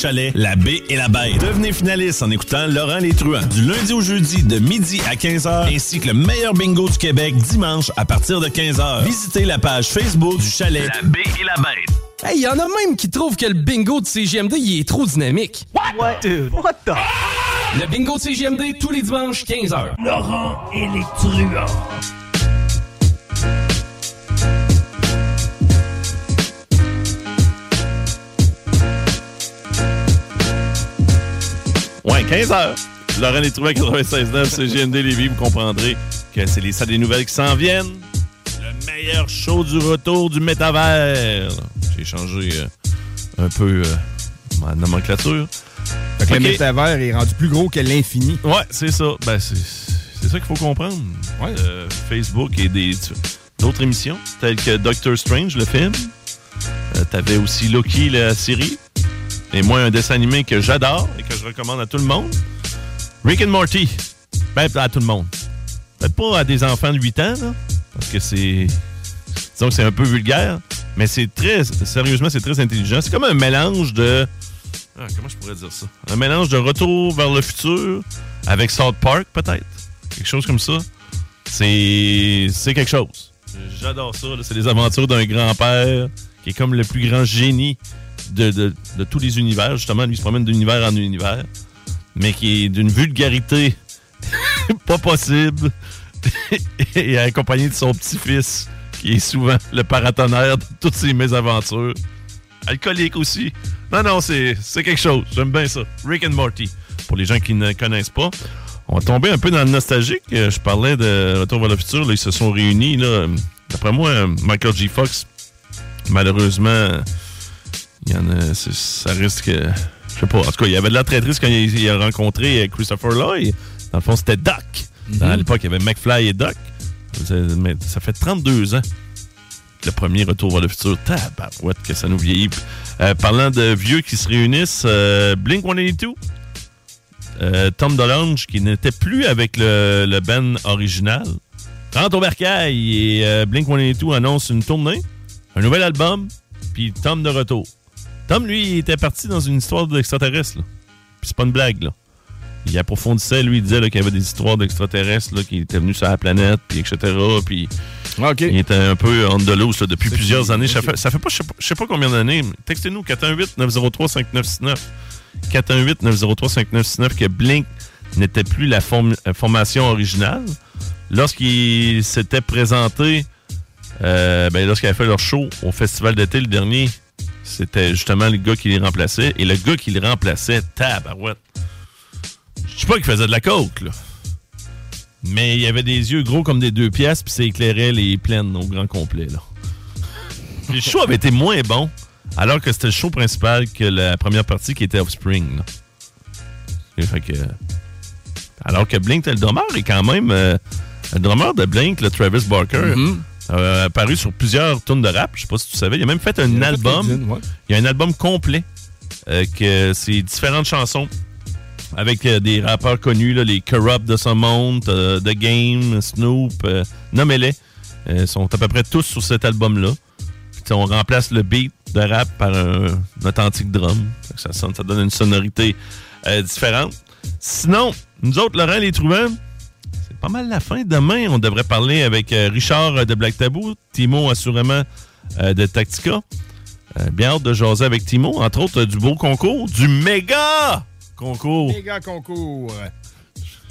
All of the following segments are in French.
Chalet, La Baie et la Bête. Devenez finaliste en écoutant Laurent Les Truands. Du lundi au jeudi, de midi à 15h, ainsi que le meilleur bingo du Québec dimanche à partir de 15h. Visitez la page Facebook du Chalet, La Baie et la Bête. Hey, y en a même qui trouvent que le bingo de CGMD, il est trop dynamique. What? Dude, what the... Le bingo de CGMD, tous les dimanches, 15h. Laurent et les truands. Ouais, 15 heures. Laurent Les Truands 96.9, c'est GMD Lévis. Vous comprendrez que c'est les salles des nouvelles qui s'en viennent. Le meilleur show du retour du métavers. J'ai changé euh, un peu euh, ma nomenclature. Fait que le métavers est rendu plus gros que l'infini. Ouais, c'est ça. Ben, c'est c'est ça qu'il faut comprendre. Ouais. Euh, Facebook et des d'autres émissions, telles que Doctor Strange, le film. T'avais aussi Loki, la série. Et moi, un dessin animé que j'adore et que je recommande à tout le monde. Rick and Morty. Ben, à tout le monde. Peut-être pas à des enfants de 8 ans, là, parce que c'est... Disons que c'est un peu vulgaire, mais c'est très... Sérieusement, c'est très intelligent. C'est comme un mélange de... Ah, comment je pourrais dire ça? Un mélange de Retour vers le futur avec South Park, peut-être? Quelque chose comme ça. C'est c'est quelque chose. J'adore ça. C'est les aventures d'un grand-père qui est comme le plus grand génie de, de- tous les univers. Justement, lui se promène d'univers en univers, mais qui est d'une vulgarité pas possible et accompagné de son petit-fils, qui est souvent le paratonnerre de toutes ses mésaventures. Alcoolique aussi. Non, non, c'est quelque chose. J'aime bien ça. Rick and Morty. Pour les gens qui ne connaissent pas, on va tomber un peu dans le nostalgique. Euh, Je parlais de Retour vers le futur. là, ils se sont réunis. là. D'après moi, euh, Michael J. Fox, malheureusement, il y en a, ça risque. Je sais pas. En tout cas, il y avait de la traîtrise quand il, il a rencontré euh, Christopher Lloyd. Dans le fond, c'était Doc. À l'époque, il y avait McFly et Doc. Ça- Mais ça fait 32 ans le premier retour vers le futur. Tabarouette que ça nous vieillit. Euh, parlant de vieux qui se réunissent, euh, Blink-182, euh, Tom DeLonge, qui n'était plus avec le, le band original, rentre au bercail et euh, Blink-182 annonce une tournée, un nouvel album, puis Tom de retour. Tom, lui, il était parti dans une histoire d'extraterrestre. là. Puis c'est pas une blague, là. Il approfondissait, lui, il disait qu'il y avait des histoires d'extraterrestres là, qui étaient venus sur la planète, puis etc. Puis OK. il était un peu on loose là, depuis plusieurs années. Ça fait, ça fait pas, je sais pas, je sais pas combien d'années. Textez-nous 418-903-5969. 418-903-5969 que Blink n'était plus la form- euh, formation originale. Lorsqu'ils s'étaient présentés, euh, ben, lorsqu'ils avaient fait leur show au festival d'été le dernier, c'était justement le gars qui les remplaçait. Et le gars qui les remplaçait, tabarouette. Je sais pas qu'il faisait de la coke, là. Mais il avait des yeux gros comme des deux pièces, puis ça éclairait les plaines au grand complet. Là. Le show avait été moins bon, alors que c'était le show principal que la première partie qui était Offspring. Là. Alors que Blink, le drummer est quand même. euh, le drummer de Blink, le Travis Barker, a apparu sur plusieurs tunes de rap. Je sais pas si tu savais. Il a même fait un Il a fait album. ouais. Il y a un album complet euh, que c'est différentes chansons avec euh, des rappeurs connus, là, les Corrupt de ce monde, euh, The Game, Snoop, euh, nommez-les. Euh, sont à peu près tous sur cet album-là. On remplace le beat de rap par un, un authentique drum. Ça, sonne, ça donne une sonorité euh, différente. Sinon, nous autres, Laurent les Trouvants, pas mal la fin. Demain, on devrait parler avec euh, Richard euh, de Black Tabou, Timo assurément euh, de Tactica. Euh, bien hâte de jaser avec Timo, entre autres du beau concours, du méga concours. Méga concours.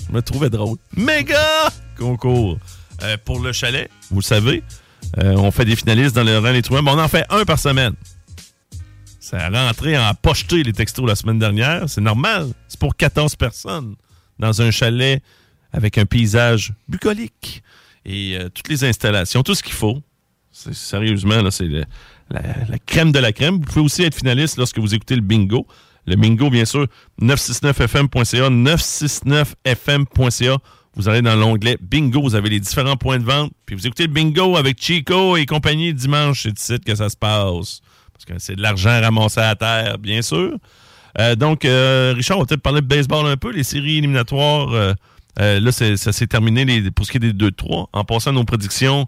Je me trouvais drôle. Méga concours Euh, pour le chalet, vous le savez. on fait des finalistes dans le rang les Trouvants. mais on en fait un par semaine. Ça a rentré en pocheté les textos la semaine dernière. C'est normal. C'est pour 14 personnes dans un chalet avec un paysage bucolique et euh, toutes les installations, tout ce qu'il faut. Sérieusement, là, c'est la, crème de la crème. Vous pouvez aussi être finaliste lorsque vous écoutez le bingo. Le bingo, bien sûr, 969fm.ca, 969fm.ca. Vous allez dans l'onglet bingo, vous avez les différents points de vente. Puis vous écoutez le bingo avec Chico et compagnie dimanche. C'est ici que ça se passe. Parce que c'est de l'argent ramassé à terre, bien sûr. Euh, donc, euh, Richard, on va peut-être parler de baseball un peu. Les séries éliminatoires, euh, là, ça s'est terminé les, pour ce qui est des 2-3. En passant à nos prédictions,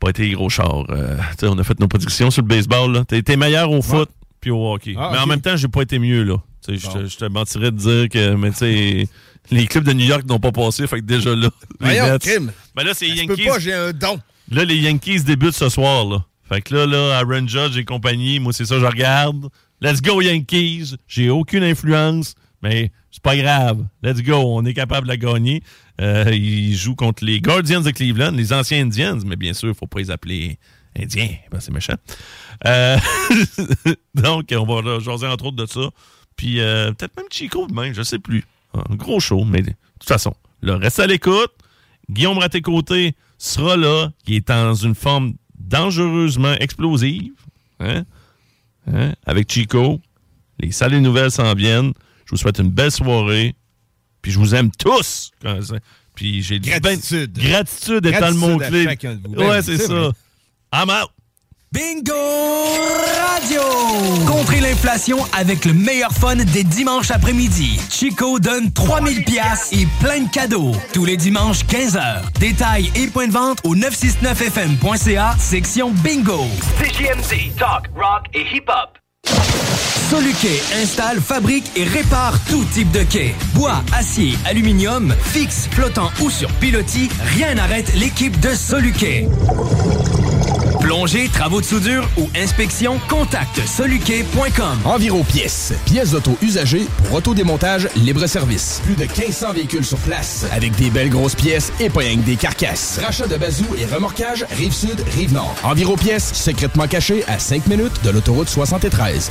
pas été gros chars. Euh, on a fait nos prédictions sur le baseball. là. T'es t'es meilleur au foot, puis au hockey. Ah, mais en même temps, j'ai pas été mieux, là. Je te- mentirais de dire que, mais les clubs de New York n'ont pas passé, fait que déjà là. Voyons, crime. Ben là, c'est les Je peux Yankees. pas, j'ai un don. Là, les Yankees débutent ce soir, là. Fait que là, là, Aaron Judge et compagnie, moi, c'est ça, je regarde. Let's go, Yankees. J'ai aucune influence, mais c'est pas grave. Let's go, on est capable de gagner. Euh, ils jouent contre les Guardians de Cleveland, les anciens Indians, mais bien sûr, il faut pas les appeler Indiens, c'est méchant. Euh, donc, on va jaser entre autres de ça. Puis euh, peut-être même Chico demain, je sais plus. Un gros show, mais de toute façon, là, reste à l'écoute. Guillaume Raté-Côté sera là, qui est dans une forme dangereusement explosive. Hein? Hein? Avec Chico. Les salles nouvelles s'en viennent. Je vous souhaite une belle soirée. Puis je vous aime tous. Puis j'ai dit ben- Gratitude. Gratitude étant le Gratitude vous. Ben Ouais, oui, c'est ça. I'm out. Bingo Radio! Contrez l'inflation avec le meilleur fun des dimanches après-midi. Chico donne 3000 pièces et plein de cadeaux. Tous les dimanches 15h. Détails et points de vente au 969fm.ca, section Bingo. CJMD, talk, rock et hip-hop. Soluquet installe, fabrique et répare tout type de quai. Bois, acier, aluminium, fixe, flottant ou sur pilotis, rien n'arrête l'équipe de Soluquet. Plongée, travaux de soudure ou inspection, contacte soluquet.com. Enviro Pièces. Pièces d'auto usagées pour autodémontage libre-service. Plus de 1500 véhicules sur place. Avec des belles grosses pièces et pas rien que des carcasses. Rachat de bazou et remorquage Rive-Sud, Rive-Nord. Enviro Pièces, secrètement caché à 5 minutes de l'autoroute 73.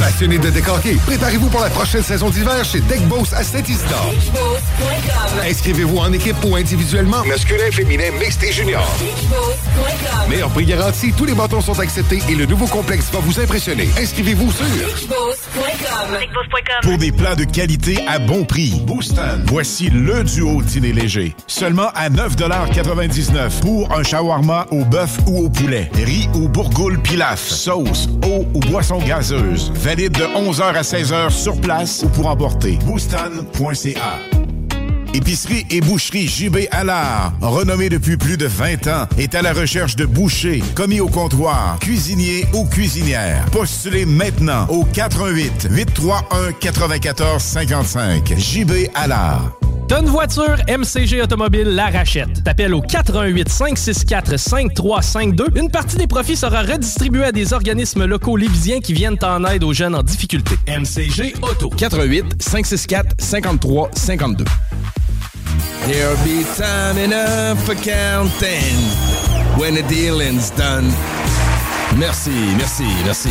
Passionné de décorquer, préparez-vous pour la prochaine saison d'hiver chez Deck Boss à Saint-Isidore. Inscrivez-vous en équipe ou individuellement, masculin, féminin, mixte et junior. Meilleur prix garanti, tous les bâtons sont acceptés et le nouveau complexe va vous impressionner. Inscrivez-vous sur Pour des plats de qualité à bon prix, Booston. Voici le duo dîner léger. Seulement à 9,99 pour un shawarma au bœuf ou au poulet. Riz ou bourgoule pilaf. Sauce, eau ou boisson gazeuse. Valide de 11h à 16h sur place ou pour emporter. Booston.ca Épicerie et boucherie JB Allard, renommée depuis plus de 20 ans, est à la recherche de bouchers, commis au comptoir, cuisiniers ou cuisinières. Postulez maintenant au 88 831 94 55. JB Allard. T'as une voiture, MCG Automobile la rachète. T'appelles au 418 564 5352. Une partie des profits sera redistribuée à des organismes locaux lévisiens qui viennent en aide aux jeunes en difficulté. MCG Auto. 88 564 53 52. There'll be time enough for counting when the dealing's done. Merci, merci, merci.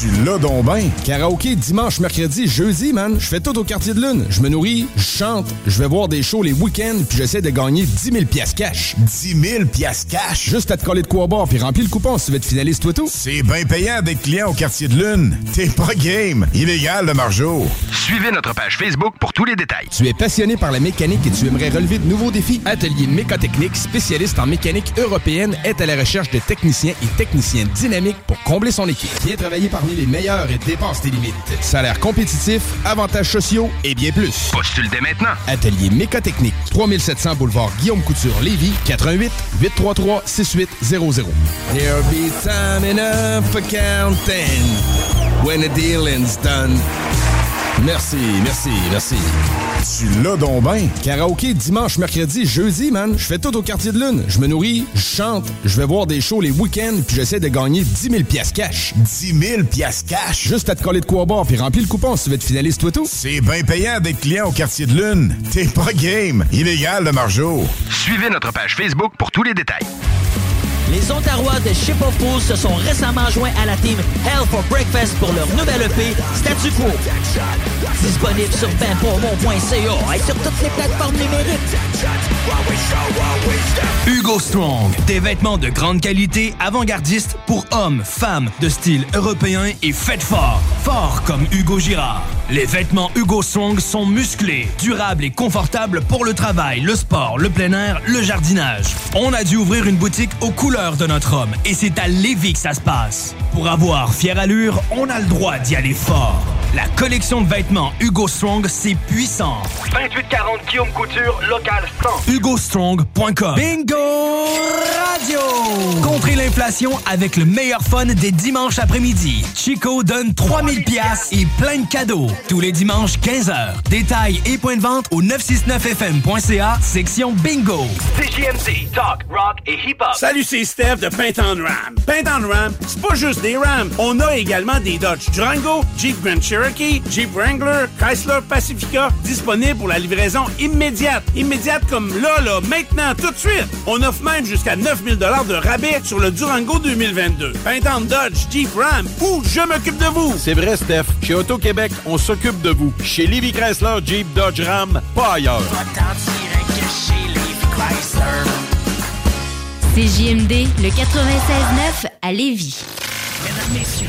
Tu l'as donc ben. Karaoké dimanche, mercredi, jeudi, man. Je fais tout au quartier de lune. Je me nourris, je chante, je vais voir des shows les week-ends, puis j'essaie de gagner 10 000 piastres cash. 10 000 piastres cash? Juste à te coller de quoi boire, puis remplis le coupon si tu veux être finaliste, toi tout. C'est bien payant d'être client au quartier de lune. T'es pas game. Illégal, le margeau. Suivez notre page Facebook pour tous les détails. Tu es passionné par la mécanique et tu aimerais relever de nouveaux défis? Atelier Mécotechnique, spécialiste en mécanique européenne, est à la recherche de techniciens et dynamiques pour combler son équipe. Viens travailler parmi les meilleurs et dépasse tes limites. Salaire compétitif, avantages sociaux et bien plus. Postule dès maintenant. Atelier Mécotechnique, 3700 boulevard Guillaume Couture, Lévis, 88 833 6800. There'll be time enough for counting when the dealing's done. Merci, merci, merci. Tu l'as donc ben. Karaoké dimanche, mercredi, jeudi, man. Je fais tout au quartier de lune. Je me nourris, je chante, je vais voir des shows les week-ends, puis j'essaie de gagner 10 000 piastres cash. 10 000 piastres cash? Juste à te coller de quoi boire, puis remplis le coupon si tu veux être finaliste, toi tout. C'est bien payant d'être client au quartier de lune. T'es pas game. Illégal, le margeau. Suivez notre page Facebook pour tous les détails. Les Ontarois de Ship of Fools se sont récemment joints à la team Hell for Breakfast pour leur nouvelle EP Statu Quo. Disponible sur benpourmont.ca et sur toutes les plateformes numériques. Hugo Strong, des vêtements de grande qualité, avant-gardistes pour hommes, femmes, de style européen et faites fort. fort comme Hugo Girard. Les vêtements Hugo Strong sont musclés, durables et confortables pour le travail, le sport, le plein air, le jardinage. On a dû ouvrir une boutique aux couleurs de notre homme et c'est à Lévis que ça se passe. Pour avoir fière allure, on a le droit d'y aller fort. La collection de vêtements Hugo Strong, c'est puissant. 2840 Guillaume Couture, local 100. HugoStrong.com Bingo Radio! Contrez l'inflation avec le meilleur fun des dimanches après-midi. Chico donne 3000 pièces et plein de cadeaux. Tous les dimanches, 15h. Détails et points de vente au 969fm.ca, section Bingo. CJMD, talk, rock et hip-hop. Salut, c'est Steph de Paint on Ram. Paint on Ram, c'est pas juste des Rams. On a également des Dodge Durango, Jeep Grand Cherokee, Jeep Wrangler, Chrysler Pacifica, disponibles pour la livraison immédiate. Immédiate comme là, là, maintenant, tout de suite. On offre même jusqu'à 9000 de rabais sur le Durango 2022. Paint on Dodge, Jeep Ram ou je m'occupe de vous. C'est vrai, Steph. Chez Auto-Québec, on s'occupe de vous. Chez Livy Chrysler, Jeep, Dodge, Ram, pas ailleurs. CJMD, le 96.9 à Lévis. Mesdames, messieurs,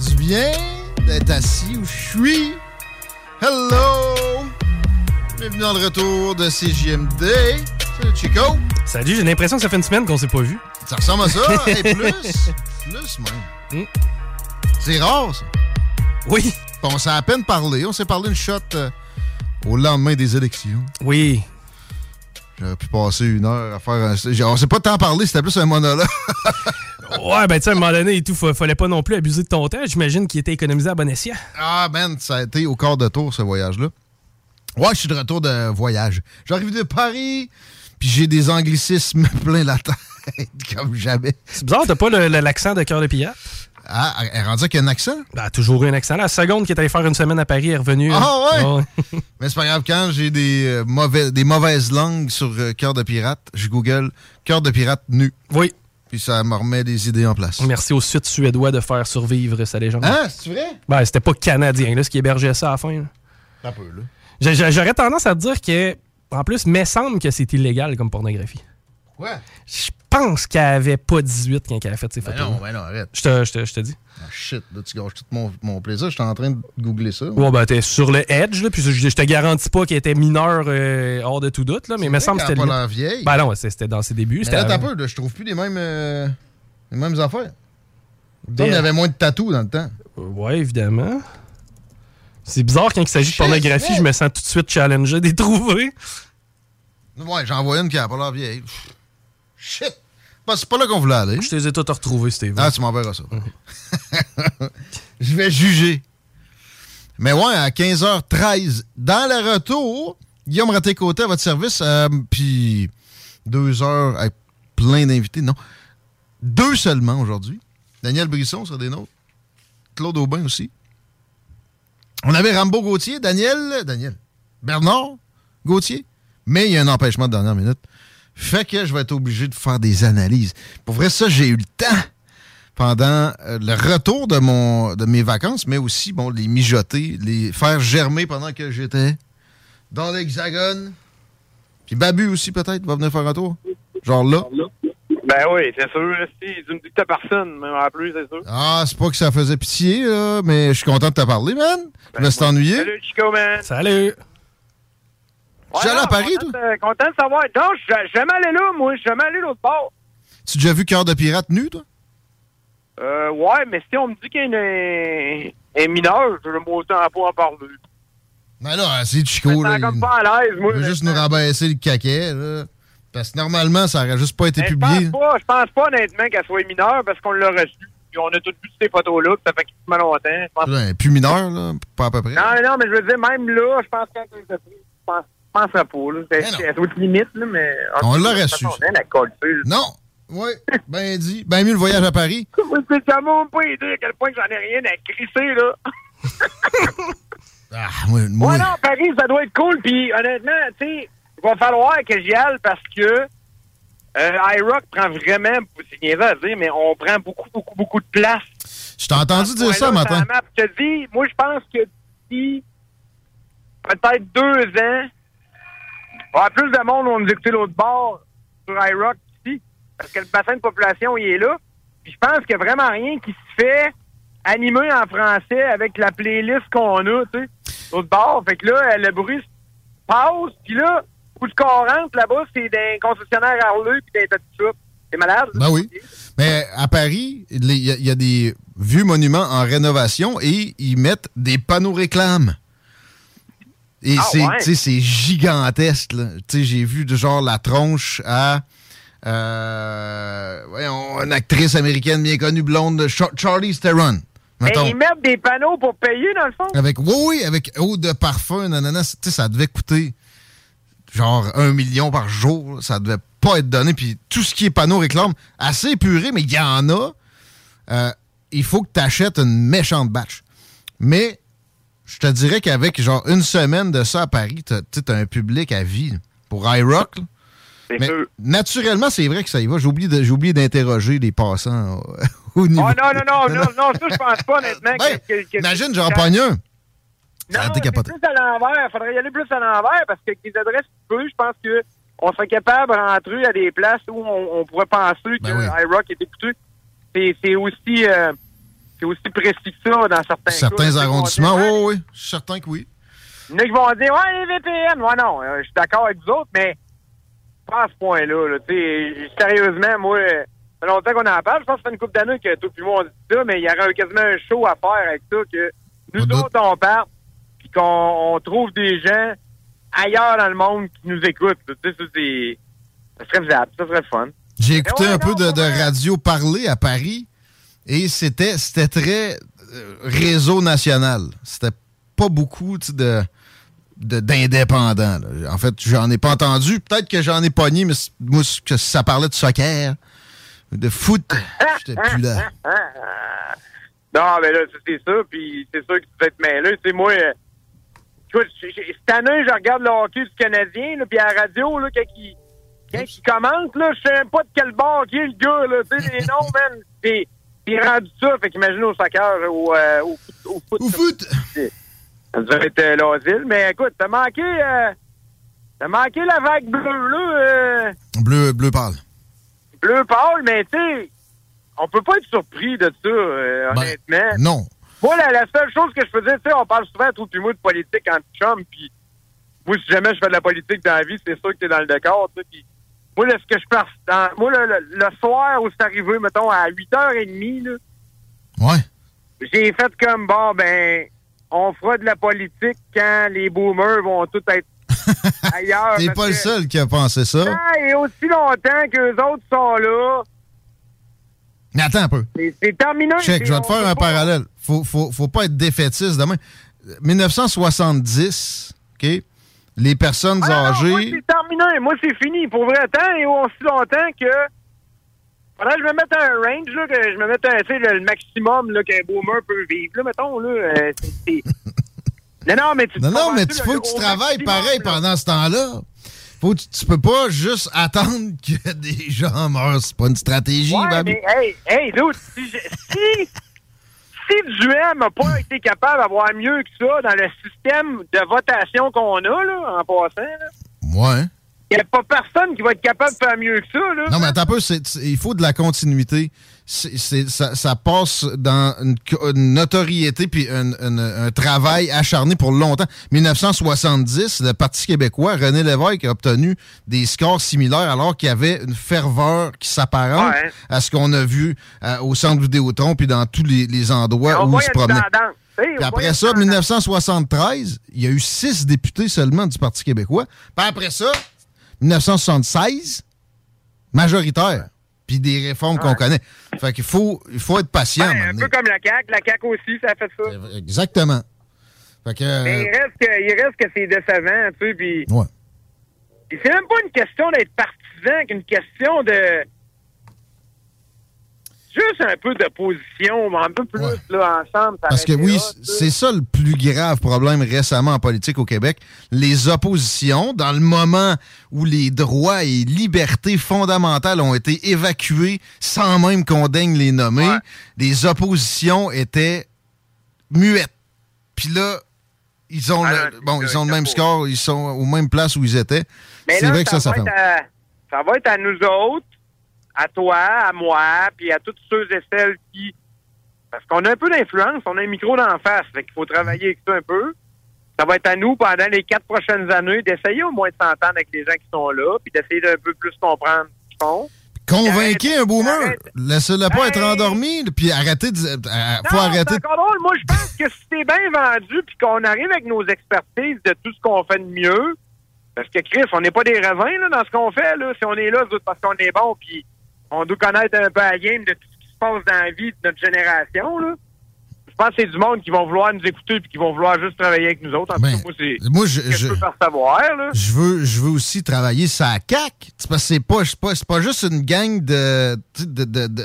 Fait du bien d'être assis où je suis. Hello! Bienvenue dans le retour de CJMD. Salut Chico. Salut, j'ai l'impression que ça fait une semaine qu'on s'est pas vu. Ça ressemble à ça, et plus. Plus même. C'est rare, ça. Oui. On s'est à peine parlé. On s'est parlé une shot euh, au lendemain des élections. Oui. J'aurais pu passer une heure à faire un... On s'est pas tant parlé, c'était plus un monologue. Ouais, ben tu sais, à un moment donné et tout, fa- fallait pas non plus abuser de ton temps. J'imagine qu'il était économisé à bon escient. Ah, man, ça a été au quart de tour, ce voyage-là. Ouais, je suis de retour de voyage. J'arrive de Paris, puis j'ai des anglicismes plein la tête, comme jamais. C'est bizarre, t'as pas l'accent de cœur de pirate? Ah, elle est rendue avec un accent? Ben, toujours eu un accent. La seconde qui est allée faire une semaine à Paris est revenue. Ah hein. ouais? Mais c'est pas grave, quand j'ai des, euh, mauvais, des mauvaises langues sur euh, cœur de pirate, je google cœur de pirate nu. Oui. Puis ça me remet des idées en place. Merci au Sud suédois de faire survivre sa légende. Ah, c'est vrai? Ben, c'était pas canadien, là, ce qui hébergeait ça à la fin. là. Un peu, là. J'aurais tendance à te dire que, en plus, me semble que c'est illégal comme pornographie. Quoi? Je pense qu'elle avait pas 18 quand elle a fait ses Ben photos. non, ben non, arrête. Je te, je te- je te dis. Ah, shit, là, tu gâches tout mon, mon plaisir. Je suis en train de googler ça. Ouais, ben, t'es sur le edge, là, puis je, je te garantis pas qu'elle était mineure euh, hors de tout doute, là, mais il me semble que c'était. pas vieille. Ben non, c'était dans ses débuts. Mais là, t'as avant. peu, là, je trouve plus les mêmes, euh, les mêmes affaires. Des- Il y avait moins de tatous dans le temps. Ouais, évidemment. C'est bizarre quand il s'agit de pornographie, je me sens tout de suite challengé des trouver. Ouais, j'en vois une qui a pas l'air vieille. Shit! C'est pas là qu'on voulait aller. Je te les ai toutes retrouvées, Steve. Ah, tu m'enverras ça. Je vais juger. Mais ouais, à 15h13, dans le retour, Guillaume Raté-Côté à votre service, euh, puis deux heures avec plein d'invités. Non, deux seulement aujourd'hui. Daniel Brisson sera des nôtres. Claude Aubin aussi. On avait Rambo Gauthier, Daniel, Daniel, Bernard Gauthier. Mais il y a un empêchement de dernière minute. Fait que je vais être obligé de faire des analyses. Pour vrai, ça, j'ai eu le temps pendant euh, le retour de, mon, de mes vacances, mais aussi, bon, les mijoter, les faire germer pendant que j'étais dans l'Hexagone. Puis Babu aussi, peut-être, va venir faire un tour. Genre là. Ben oui, c'est sûr. Si, tu me dis que t'as personne, même en plus, c'est sûr. Ah, c'est pas que ça faisait pitié, là, mais je suis content de te parler, man. Je me suis ennuyé. Salut, Chico, man. Salut. Tu es allé à Paris, toi? toi? content de savoir. Non, je suis jamais allé là, moi. Je suis jamais allé l'autre bord. Tu as déjà vu Cœur de pirate nu, toi? Euh, ouais, mais si on me dit qu'il une- un mineur, je vais autant pas en parler. Ben là, c'est Chico, là. comme Il pas à l'aise, moi. il veut juste nous rabaisser le caquet, là. Parce que normalement, ça aurait juste pas été Mais je publié. pense pas, je pense pas honnêtement qu'elle soit mineure parce qu'on l'a reçue. Puis on a tous vu ces photos-là, ça fait quasiment longtemps. Je pense Ouais, plus mineur, là, pas à peu près. Non, non, mais je veux dire, même là, je pense qu'elle. Je pense, je penserais pas, là. C'est à toute limite, là, mais. On l'aurait su. Non! Oui, ben dit. Ben mieux le voyage à Paris. C'est ça m'a pas aidé à quel point j'en ai rien à crisser, là. Ah, moi, moi- Ouais, non, Paris, ça doit être cool. Puis honnêtement, tu sais, il va falloir que j'y aille parce que euh, iRock prend vraiment, c'est niaiseux à dire, mais on prend beaucoup, beaucoup, beaucoup de place. Je t'ai entendu dire ça, matin. Je te dis, moi, je pense que d'ici peut-être deux ans, y avoir plus de monde on nous écouter l'autre bord sur iRock ici, parce que le bassin de population, il est là. Puis je pense qu'il n'y a vraiment rien qui se fait animé en français avec la playlist qu'on a, tu sais, l'autre bord. Fait que là, le bruit passe, puis là, où ce qu'on rentre là-bas, c'est des concessionnaires Harley puis de ça. C'est malade. Ben oui. Mais à Paris, il y, a- y a des vieux monuments en rénovation et ils mettent des panneaux réclames. Et Ah, c'est ouais. gigantesque. J'ai vu de genre la tronche à euh, voyons, une actrice américaine bien connue, blonde, Char- Charlie Theron. Mais ils mettent des panneaux pour payer, dans le fond. Avec, oui, oui, avec eau de parfum, nanana, ça devait coûter genre un million par jour. là. Ça devait pas être donné. Puis tout ce qui est panneau réclame, assez épuré, mais il y en a. Euh, il faut que tu achètes une méchante batch. Mais je te dirais qu'avec genre une semaine de ça à Paris, tu as, un public à vie là, pour iRock. Mais naturellement, c'est vrai que ça y va. J'ai oublié d'interroger les passants au, au niveau. Oh non, non, non, non, non, ça, je pense pas, honnêtement. que- que- que- Imagine, j'en pogne un. Non, c'est plus à l'envers. Il faudrait y aller plus à l'envers parce que les adresses peu, je pense que on serait capable de rentrer à des places où on, on pourrait penser que Ben oui. iRock est écouté. C'est c'est aussi, euh, c'est aussi précis que ça dans certains. Certains arrondissements, oui, oui, oui. Je suis certain que oui. Il y en a qui vont dire, ouais, les VPN. Ouais, non, euh, je suis d'accord avec vous autres, mais pas à ce point-là. Là, sérieusement, moi, ça fait longtemps qu'on en parle. Je pense que ça fait une couple d'années que tout le monde dit ça, mais il y aurait quasiment un show à faire avec ça, que nous autres, on part, puis qu'on on trouve des gens ailleurs dans le monde qui nous écoutent. là. Tu sais, ça, c'est... Ça serait faisable, ça serait fun. J'ai écouté un peu de, de radio parler à Paris et c'était très euh, réseau national. C'était pas beaucoup de d'indépendants. En fait, j'en ai pas entendu. Peut-être que j'en ai pogné, mais moi, que ça parlait de soccer, de foot, j'étais plus là. Non, mais là, c'est ça, puis c'est sûr que tu vas être mêlé. Tu sais, moi, euh, écoute, j- cette année, je regarde le hockey du Canadien, là, puis à la radio, là, quand il, quand il commente, là, je sais même pas de quel bord qui est le gars, tu sais, les noms, man, c'est rendu ça, fait qu'imagine au soccer, au, euh, au, foot- au foot. Au foot! Ça devrait être euh, l'asile, mais écoute, t'as manqué, euh, t'as manqué la vague bleue, là, euh, Bleu, bleu pâle. bleu pâle, mais tu sais, on peut pas être surpris de ça, euh, Ben, honnêtement. Non. Moi, la, la seule chose que je faisais, tu sais, on parle souvent, puis moi, de politique en chum, puis moi, si jamais je fais de la politique dans la vie, c'est sûr que t'es dans le décor, tu sais, moi, là, ce que je passe, dans, moi, le, le- le soir où c'est arrivé, mettons, à 8h30, là, Ouais. j'ai fait comme, bon, ben, on fera de la politique quand les boomers vont tous être ailleurs. T'es pas le seul qui a pensé ça. Ah, et aussi longtemps qu'eux autres sont là, Mais attends un peu. c'est- terminé. Check, je vais te faire un pas- parallèle. Faut, faut, faut pas être défaitiste demain. 1970, OK? Les personnes Ah non, moi, âgées. c'est terminé. Moi, c'est fini. Pour vrai, tant et aussi longtemps que. Faudrait que je me mette un range, là, que je me mette un, le, le maximum là, qu'un boomer peut vivre, là, mettons, là. euh, c'est- c'est- non, non, mais tu Non, non, mais tu faut que tu travailles pareil là? pendant ce temps-là. Faut, tu, tu peux pas juste attendre que des gens meurent. C'est pas une stratégie, Ouais, mais hey, hey, dude, si, je- si, si Duhem n'a pas été capable d'avoir mieux que ça dans le système de votation qu'on a, là, en passant, là, Ouais. il n'y a pas personne qui va être capable de faire mieux que ça, là. Non, mais attends un peu, il faut de la continuité. Ça, ça passe dans une, notoriété puis un, un- un travail acharné pour longtemps. 1970, le Parti québécois, René Lévesque a obtenu des scores similaires alors qu'il y avait une ferveur qui s'apparente Ouais. à ce qu'on a vu euh, au centre Vidéotron puis dans tous les, les endroits où il se promenait. Puis après ça, une tendance. 1973, il y a eu six députés seulement du Parti québécois. Puis après ça, 1976, majoritaire. Puis des réformes qu'on connaît. Fait qu'il faut, il faut être patient. un peu comme la CAQ. La CAQ aussi, ça a fait ça. Exactement. Fait que, euh, Mais il reste que, il reste que c'est décevant, tu sais, puis... Ouais. c'est même pas une question d'être partisan, qu'une question de... un peu d'opposition, un peu plus là, ensemble. Parce que oui, c'est ça le plus grave problème récemment en politique au Québec. Les oppositions, dans le moment où les droits et libertés fondamentales ont été évacués sans même qu'on daigne les nommer, les oppositions étaient muettes. Puis là, ils ont, Ah, le, bon, ils ont le même score, ils sont aux mêmes places où ils étaient. Mais C'est vrai que ça, ça va à, ça va être à nous autres, à toi, à moi, puis à tous ceux et celles qui... Parce qu'on a un peu d'influence, on a un micro d'en face, fait qu'il faut travailler avec ça un peu. Ça va être à nous, pendant les quatre prochaines années, d'essayer au moins de s'entendre avec les gens qui sont là, puis d'essayer d'un peu plus comprendre ce qu'ils font. Convainquez un boomer. Laissez-le pas être endormi, puis arrêtez de. euh, faut Non, arrêter. c'est drôle. Moi, je pense que si t'es bien vendu puis qu'on arrive avec nos expertises de tout ce qu'on fait de mieux, parce que Chris, on n'est pas des raisins là, dans ce qu'on fait. Là. Si on est là, c'est parce qu'on est bon puis on doit connaître un peu la game de tout ce qui se passe dans la vie de notre génération. Là. Je pense que c'est du monde qui vont vouloir nous écouter puis qui vont vouloir juste travailler avec nous autres. En tout cas, moi, c'est Ben, moi, je- ce que je, je- peux faire savoir. Là. Je veux, je veux aussi travailler sa CAC. C'est parce que c'est pas, c'est pas, pas juste une gang de,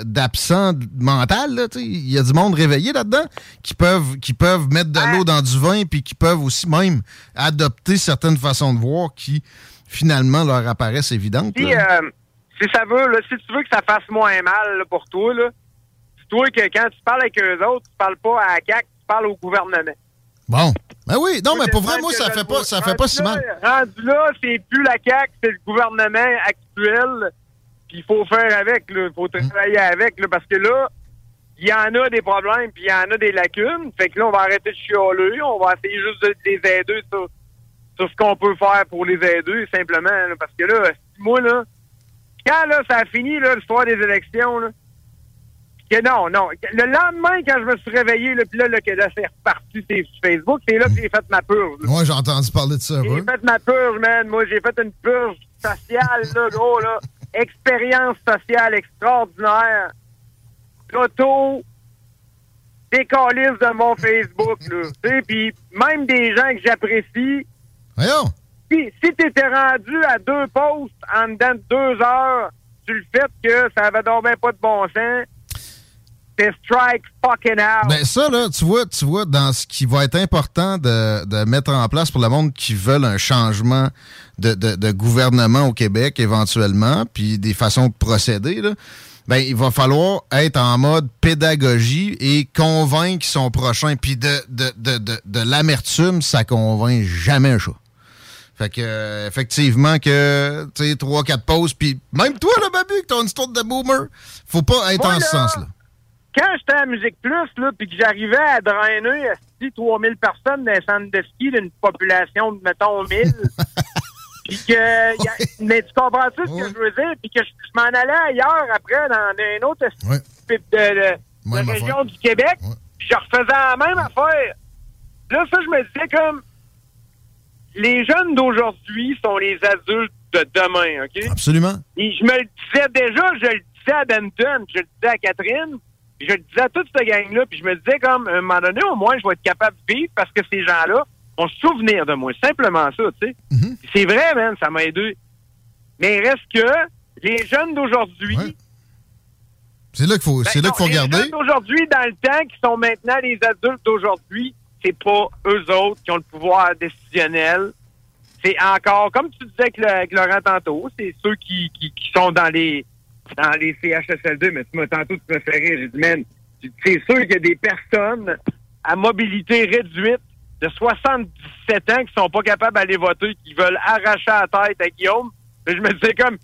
d'absents mental. là, tu sais. Il y a du monde réveillé là-dedans qui peuvent, qui peuvent mettre de l'eau dans du vin puis qui peuvent aussi même adopter certaines façons de voir qui finalement leur apparaissent évidentes. Là. euh, si ça veut, là, si tu veux que ça fasse moins mal là, pour toi, là, dis-toi que quand tu parles avec eux autres, tu parles pas à la CAQ, tu parles au gouvernement. Bon. Ben oui, non, mais pour vrai, moi, ça fait pas, ça fait pas si mal. Rendu là, c'est plus la CAQ, c'est le gouvernement actuel. Puis il faut faire avec, il faut travailler avec, là, parce que là, il y en a des problèmes, puis il y en a des lacunes. Fait que là, on va arrêter de chialer, on va essayer juste de les aider sur, sur ce qu'on peut faire pour les aider, simplement. là, parce que là, moi, là, quand là, ça a fini, là, l'histoire des élections, là, que non, non. Le lendemain, quand je me suis réveillé, là, puis là, là, que là, c'est reparti sur Facebook, c'est là que j'ai fait ma purge. Moi, j'ai entendu parler de ça. J'ai ouais. fait ma purge, man. Moi, j'ai fait une purge sociale, là, gros, là. Expérience sociale extraordinaire. L'auto, décalisse de mon Facebook, là. Tu sais, puis même des gens que j'apprécie. Voyons. Si, si t'étais rendu à deux posts en dedans de deux heures sur le fait que ça avait donc bien pas de bon sens, c'est strike fucking out. Ben ça, là, tu vois, tu vois, dans ce qui va être important de, de mettre en place pour le monde qui veulent un changement de, de- de gouvernement au Québec éventuellement, puis des façons de procéder, là, ben, il va falloir être en mode pédagogie et convaincre son prochain. Puis de, de, de, de, de l'amertume, ça convainc jamais un chat. Fait que, euh, effectivement, que, tu sais, trois, quatre pauses, puis même toi, là, Babu, que t'as une histoire de boomer, faut pas être Moi, en ce sens-là. quand j'étais à Musique Plus, là, puis que j'arrivais à drainer esti, 3000 personnes dans un centre de ski d'une population de, mettons, 1000, puis que... a- mais tu comprends-tu ce que je veux dire? Puis que je, je m'en allais ailleurs après, dans un autre de, de- de Même région affaire. du Québec, puis je refaisais la même affaire. Là, ça, je me disais comme... Les jeunes d'aujourd'hui sont les adultes de demain, OK? Absolument. Et je me le disais déjà, je le disais à Benton, je le disais à Catherine, puis je le disais à toute cette gang-là, puis je me disais comme, à un moment donné, au moins, je vais être capable de vivre parce que ces gens-là vont se souvenir de moi. Simplement ça, tu sais. C'est vrai, man, ça m'a aidé. Mais il reste que les jeunes d'aujourd'hui... C'est là qu'il faut, ben là faut les regarder. jeunes d'aujourd'hui, dans le temps, qui sont maintenant les adultes d'aujourd'hui, c'est pas eux autres qui ont le pouvoir décisionnel. C'est encore, comme tu disais avec, Laurent tantôt, c'est ceux qui, sont dans les dans les CHSLD, mais tu m'as tantôt tu me fais rire. J'ai dit, man, c'est sûr qu'il y a des personnes à mobilité réduite de 77 ans qui sont pas capables d'aller voter, qui veulent arracher la tête à Guillaume. Mais je me disais comme,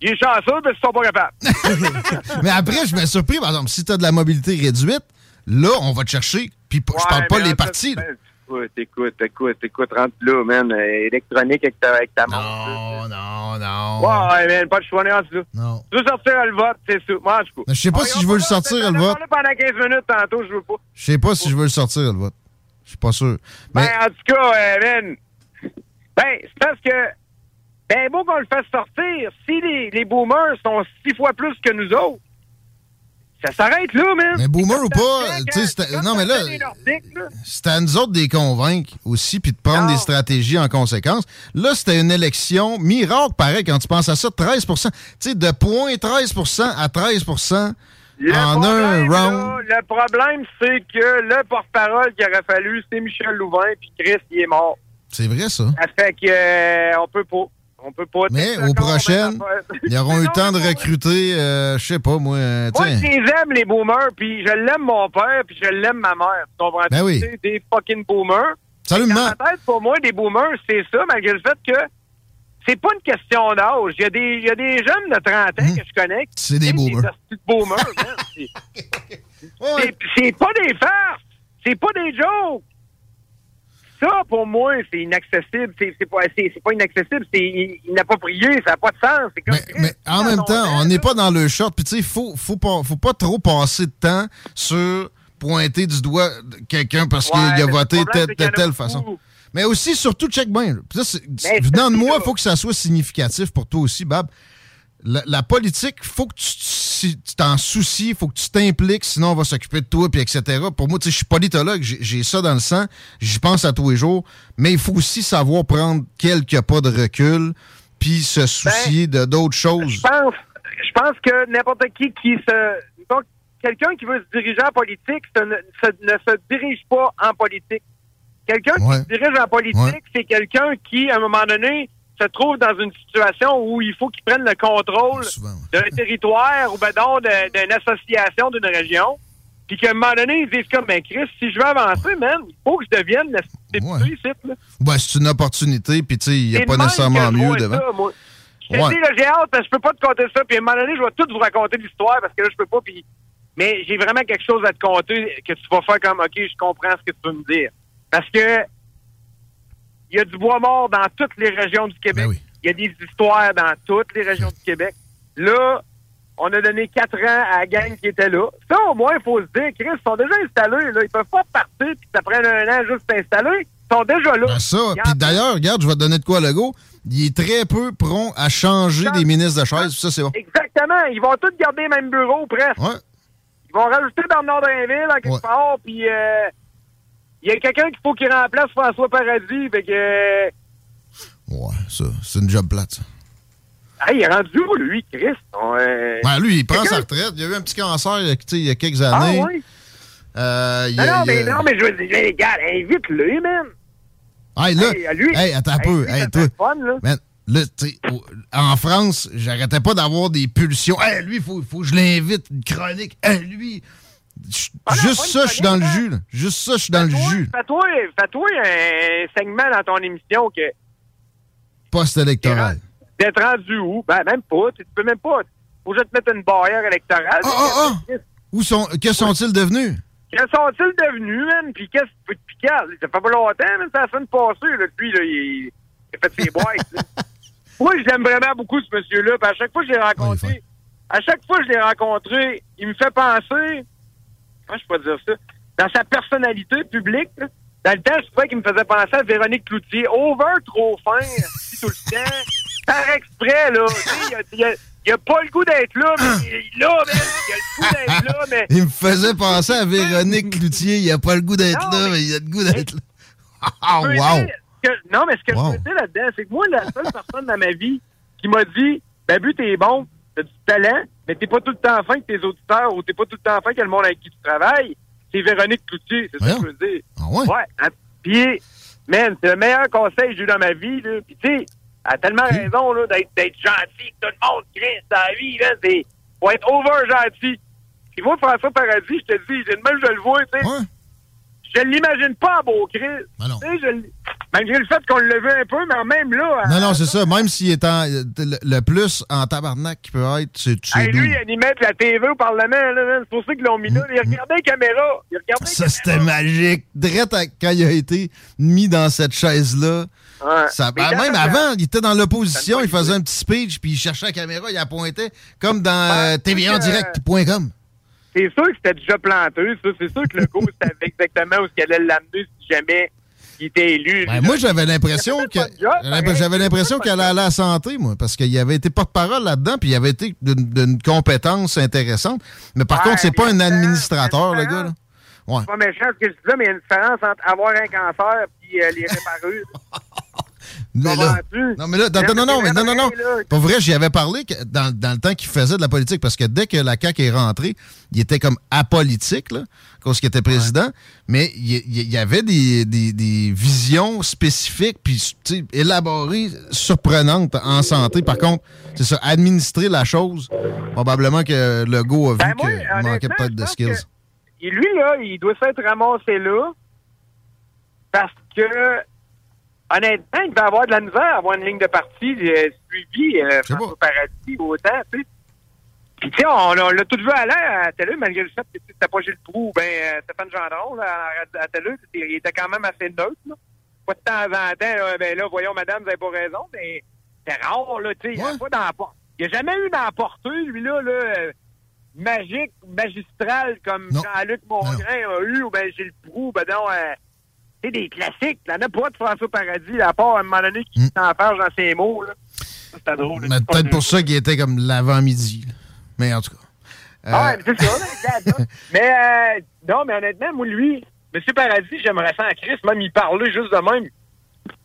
il est chanceux, mais ils sont pas capables. Mais après, je me surpris, par exemple, si tu as de la mobilité réduite, là, on va te chercher. Puis p- je parle Ouais, pas en partis. là. Écoute, écoute, écoute, écoute, rentre là, man. électronique avec ta, avec ta montre. Non, non, non. Ouais, man, pas de choix, là. Non. Tu veux sortir le vote, c'est sûr. Moi, en cas. Mais je sais pas si je veux le sortir, le en vote. pendant 15 minutes tantôt, je veux pas. Je sais pas si je veux le sortir, le vote. Je suis pas sûr. Mais Ben, en tout cas, euh, man, ben, c'est parce que, ben, beau qu'on le fasse sortir, si les, les boomers sont six fois plus que nous autres, ça s'arrête là, man. Mais boomer ou pas, tu sais, c'était- non, mais là, Nordiques, là. c'est à nous autres de les convaincre aussi, puis de prendre des stratégies en conséquence. Là, c'était une élection miracle, pareil, quand tu penses à ça, 13% Tu sais, de 0.13% à 13 Le en un round. là, le problème, c'est que le porte-parole qu'il aurait fallu, c'est Michel Louvain, puis Chris, il est mort. C'est vrai, ça. Ça fait que euh, peut pas. On peut pas. Mais aux prochaines, ils auront eu le temps de recruter, euh, je sais pas, moi, euh, Moi, je les aime, les boomers, puis je l'aime mon père, puis je l'aime ma mère. Tu comprends? Ben oui. C'est des fucking boomers. Salut, ma tête, pour moi, des boomers, c'est ça, malgré le fait que c'est pas une question d'âge. Il y, a des, il y a des jeunes de 30 ans que je connais. Hum. C'est des boomers. Des hosties de boomers. C'est- c'est- C'est pas des farces. C'est pas des jokes. Ça, pour moi, c'est inaccessible. C'est pas, pas inaccessible, c'est inapproprié. Ça n'a pas de sens. Comme Mais en même temps, on n'est pas dans le short. Puis tu sais, faut, faut pas, faut pas trop passer de temps sur pointer du doigt quelqu'un parce Ouais, qu'il a voté problème, telle, beaucoup. façon. Mais aussi, surtout, check bien. venant de moi, il faut que ça soit significatif pour toi aussi, Bab. La, la politique, faut que tu si tu t'en soucies, faut que tu t'impliques, sinon on va s'occuper de toi, puis etc. Pour moi, tu sais, je suis politologue, j'ai ça dans le sang, j'y pense à tous les jours, mais il faut aussi savoir prendre quelques pas de recul, puis se soucier de d'autres choses. Je pense, je pense que n'importe qui qui se. Donc, quelqu'un qui veut se diriger en politique ne, se, ne se dirige pas en politique. Quelqu'un Ouais. qui se dirige en politique, Ouais. c'est quelqu'un qui, à un moment donné, se trouve dans une situation où il faut qu'il prenne le contrôle d'un territoire ou ben d'une association d'une région. Puis qu'à un moment donné, ils disent comme, ben Chris, si je veux avancer, man, il faut que je devienne le député ici, là. Ben, c'est une opportunité, puis tu sais, il n'y a pas nécessairement mieux devant. ça, moi. Je te Ouais. dis, là, j'ai hâte, parce que je peux pas te conter ça, puis à un moment donné, je vais tout vous raconter l'histoire, parce que là, je peux pas, puis... Mais j'ai vraiment quelque chose à te conter que tu vas faire comme, OK, je comprends ce que tu veux me dire. Parce que il y a du bois mort dans toutes les régions du Québec. Ben Il y a des histoires dans toutes les régions du Québec. Là, on a donné quatre ans à la gang qui était là. Ça, au moins, il faut se dire, Chris, ils sont déjà installés. Là. Ils peuvent pas partir puis ça prenne un an juste s'installer. Ils sont déjà là. Ben, ça, puis d'ailleurs, regarde, je vais te donner de quoi le go. Il est très peu prompt à changer des ministres de chaise, ça c'est bon. Exactement. Ils vont tous garder le même bureau, presque. Ouais. Ils vont rajouter Bernard Drinville en quelque Ouais. part, puis euh, il y a quelqu'un qu'il faut qu'il remplace François Paradis. Fait que, euh, Ouais, ça, c'est une job plate, ça. hey, il est rendu où, lui, Chris? On, euh, Ben, lui, il prend sa retraite. Il a eu un petit cancer il y a, tu sais, il y a quelques Ah, années. ouais? Euh, il y Non, a- mais, a- non, mais je veux dire, les gars, invite-le, man. Hey, là, Hey, lui. hey, attends un peu. Hey, toi. fun, là. Man, là, tu sais, au- en France, j'arrêtais pas d'avoir des pulsions. Hey, lui, il faut, faut que je l'invite, une chronique. Hey, lui. Ah non, Juste ça, je suis dans le jus, là. Juste ça, je suis dans le jus. Fais-toi un segment dans ton émission que Post-électoral. d'être rendu où? Ben, même pas. Tu peux même pas. Faut juste mettre une barrière électorale. Ah, ah, ah! Où sont, que sont-ils devenus? Que sont-ils devenus, man? Puis qu'est-ce que tu piquer? Ça fait pas longtemps, man. C'est la semaine passée, là. Lui, là, il, il a fait ses boîtes. Moi, je l'aime vraiment beaucoup, ce monsieur-là. Puis à chaque fois que je l'ai rencontré, à chaque fois que je l'ai rencontré, il me fait penser, comment je peux dire ça, dans sa personnalité publique, là, dans le temps, je trouvais qu'il me faisait penser à Véronique Cloutier. Over, trop fin, tout le temps, par exprès, là. Il a, il a- il a pas le goût d'être là, mais il est là, man. Il a le goût d'être là, mais... Il me faisait penser à Véronique Cloutier. Il a pas le goût d'être là, mais il a le goût d'être là. Ah, wow! dire que- non, mais ce que Wow. je veux dire là-dedans, c'est que moi, la seule personne dans ma vie qui m'a dit Babu, t'es bon, t'as du talent, mais t'es pas tout le temps fin que tes auditeurs ou t'es pas tout le temps fin que le monde avec qui tu travailles, c'est Véronique Cloutier. C'est ça que je veux dire. Ah ouais? Ouais. hein. Puis, man, c'est le meilleur conseil que j'ai eu dans ma vie. Là. Puis, tu sais, elle a tellement raison là, d'être, gentil, que tout le monde crée dans la vie. Là, c'est, faut être over gentil. Puis moi, François Paradis, je te dis, j'ai- même je le vois, tu sais. Je l'imagine pas en beau Christ. Ben Tu sais, je l- malgré le fait qu'on le vu un peu, mais même là. Non, non, c'est ça. Même s'il est en, le, le plus en tabarnak qu'il peut être, c'est Hey, lui, il animait de la TV au Parlement. là. C'est pour ça qu'ils l'ont mis là. Il regardait les caméras. Il regardait Ça, c'était magique. Direct à- quand il a été mis dans cette chaise-là. Ouais. Ça, ben, même avant, il était dans l'opposition, il faisait un petit speech, puis il cherchait la caméra, il la pointait, comme dans euh, en que- direct.com. C'est sûr que c'était déjà planté, ça. C'est sûr que le gars savait exactement où il allait l'amener si jamais il était élu. Ben, moi, j'avais l'impression que j'avais l'impression qu'elle allait à la santé, moi, parce qu'il avait été porte-parole là-dedans, puis il avait été d'une compétence intéressante. Mais par Ouais, contre, c'est pas un administrateur, le gars. Là. Ouais. C'est pas méchant ce que je dis là, mais il y a une différence entre avoir un cancer et les réparer. Mais là- Comprends-tu? non, mais là, non, non, mais non, non, non. Pour vrai, j'y avais parlé dans, dans le temps qu'il faisait de la politique, parce que dès que la CAQ est rentrée, il était comme apolitique, là, qu'il était président, mais il y, avait des, des- des visions spécifiques, puis élaborées, surprenantes en santé. Par contre, c'est ça, administrer la chose, probablement que Legault a vu Ben, qu'il manquait peut-être de skills. que- Et lui, là, il doit s'être ramassé là parce que, honnêtement, il va avoir de la misère à avoir une ligne de parti euh, suivie, euh, François Paradis, autant, tu sais. Puis, tu sais, on, l'a- on l'a tout vu à la télé, malgré le fait que tu sais, c'était pas Gilles Proux, ben, euh, Stéphane Gendron, là, à à télé, il était quand même assez neutre, là. Pas de temps en temps, là, ben là, voyons, madame, vous avez pas raison, mais c'est rare, là, tu sais, il n'y a pas Il a jamais eu d'emporter, lui-là, là, euh, magique, magistral, comme Jean-Luc Mongrain a eu, ou ben Gilles Proux, ben non, c'est des classiques. Il n'y en a pas de François Paradis, à part à un moment donné qui s'enferge dans ses mots, là. C'était drôle. Mais peut-être pour ça qu'il était comme l'avant-midi. Mais en tout cas. Euh, Ah, ouais, c'est ça, là. Mais, euh, non, mais honnêtement, moi, lui, M. Paradis, j'aimerais ça à Chris, même y parler juste de même.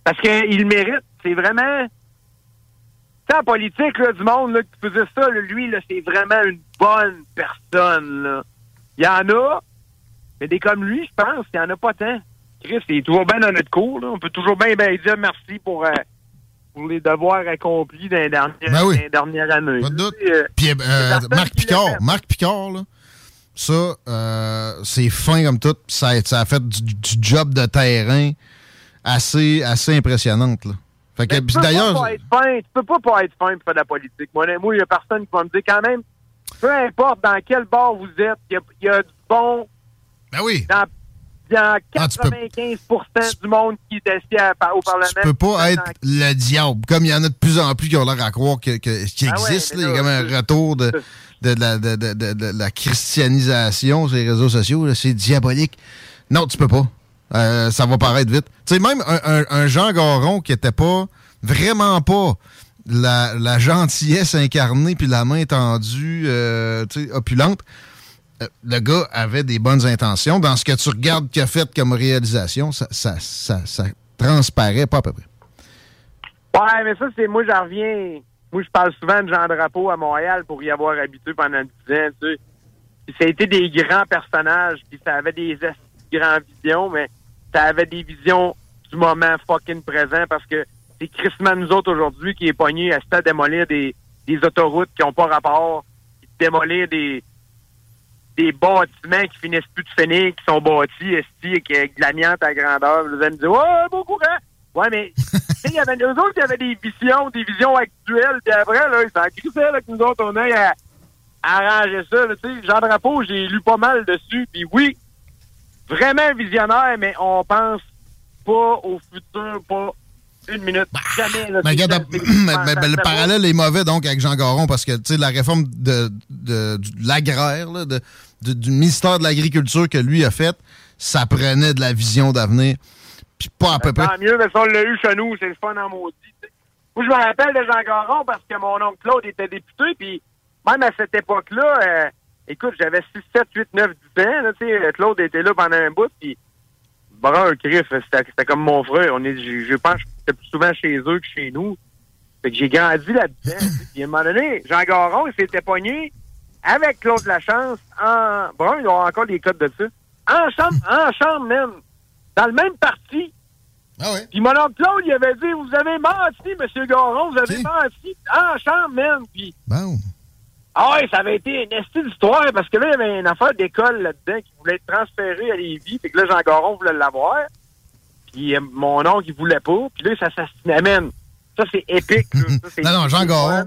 Parce qu'il le mérite. C'est vraiment. Tu sais, en politique, là, du monde, là, qui faisait ça, là, lui, là, c'est vraiment une bonne personne, là. Il y en a, mais des comme lui, je pense, il n'y en a pas tant. Chris, il est toujours bien dans notre cours, là. On peut toujours bien, bien dire merci pour, euh, pour les devoirs accomplis dans les dernières, Ben oui. dans les dernières années. Pas de doute. Euh, Puis euh, Marc Picard. Marc Picard, là, ça, euh, c'est fin comme tout. Ça, a- ça a fait du, du job de terrain assez, assez impressionnante. Là. Fait que, Mais puis tu peux d'ailleurs, pas être fin, tu peux pas pas être fin pour faire de la politique. Moi, moi, il y a personne qui va me dire quand même, peu importe dans quel bar vous êtes, il y a, il y a du bon. Ben oui. Dans, dans Ah, tu peux- 95% du monde qui est assis à- au Parlement. tu peux pas être le diable. Comme il y en a de plus en plus qui ont l'air à croire que, que- qu'il Ah ouais, existe. là. il y a comme un retour de, de, la, de, de- de- de la christianisation sur les réseaux sociaux. là. C'est diabolique. Non, tu peux pas. Euh, ça va paraître vite. Tu sais, même un, un- un Jean Garon qui était pas, vraiment pas la, la gentillesse incarnée puis la main tendue, euh, opulente, le gars avait des bonnes intentions. Dans ce que tu regardes qu'il a fait comme réalisation, ça, ça, transparaît pas à peu près. Ouais, mais ça, c'est moi, j'en reviens. Moi, je parle souvent de Jean Drapeau à Montréal pour y avoir habité pendant 10 ans, tu ça a été des grands personnages, puis ça avait des grandes visions, mais ça avait des visions du moment fucking présent parce que c'est Christmas nous autres aujourd'hui qui est pogné à se démolir des, des autoroutes qui n'ont pas rapport, puis démolir des des bâtiments qui finissent plus de finir, qui sont bâtis, esti, avec avec de l'amiante à grandeur. Vous allez me dire, ouais, beau courant. Ouais, mais, tu sais, il y avait, eux autres, il y avait des visions, des visions actuelles, puis après, là, ils s'en crissaient, là, que nous autres, on a à, à arranger ça, tu sais. Jean Drapeau, j'ai lu pas mal dessus, puis oui, vraiment visionnaire, mais on pense pas au futur, pas une minute, jamais, là. Mais C'est- regarde, c'est- mais- mais- ça- mais le parallèle est mauvais donc avec Jean Garon parce que tu sais la réforme de, de, de l'agraire, de, de- du ministère de l'Agriculture que lui a faite, ça prenait de la vision d'avenir. Puis pas à peu près. Tant mieux, mais ça, on l'a eu chez nous, c'est le fun en maudit. Moi, je me rappelle de Jean Garon parce que mon oncle Claude était député, puis même à cette époque-là, euh, écoute, j'avais 6, 7, 8, 9, 10 ans, là, tu sais, Claude était là pendant un bout, puis brun, Griff, c'était c'était comme mon frère. On est, je, je pense que j'étais plus souvent chez eux que chez nous. Fait que j'ai grandi là-dedans. Puis à un moment donné, Jean Garon, il s'était pogné avec Claude Lachance en... Brun, il y a encore des codes de ça. En chambre, en chambre même. Dans le même parti. Puis mon oncle Claude, il avait dit, vous avez menti, M. Garon, vous avez menti en chambre même. Puis, ah ouais, ça avait été une estime d'histoire parce que là, il y avait une affaire d'école là-dedans qui voulait être transférée à Lévis. Fait que là, Jean Garon voulait l'avoir. Puis euh, mon oncle, il voulait pas. Puis là, ça s'assassinait, man. Ça, c'est épique. Ça, Non, non, Jean Garon.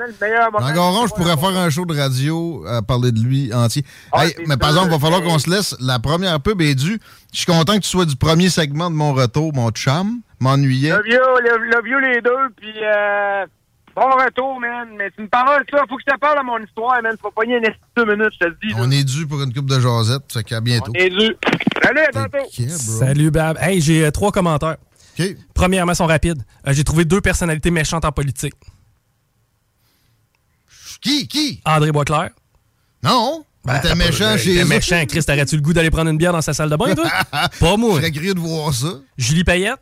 Jean Garon, je pourrais faire un show de radio à parler de lui entier. Ah, Hey, mais par exemple, il va falloir qu'on se laisse. La première pub est due. Je suis content que tu sois du premier segment de mon retour, mon chum. M'ennuyait. Le vieux, le, le vieux les deux, puis euh, bon retour, man. Mais tu me parles de ça, faut que je te parle de mon histoire, man. Faut pogner une deux minutes, je te le dis. là. On est dû pour une coupe de jasette. Fait qu'à bientôt. On est dû. Salut, à tantôt. Salut, Bab. Hey, j'ai euh, trois commentaires. Premièrement, ils sont rapides. Euh, j'ai trouvé deux personnalités méchantes en politique. Qui? Qui? André Boisclair. Non. T'as pas- méchant chez eux. méchant, Chris. T'aurais-tu le goût d'aller prendre une bière dans sa salle de bain, toi? pas moi. Je serais curieux de voir ça. Julie Payette.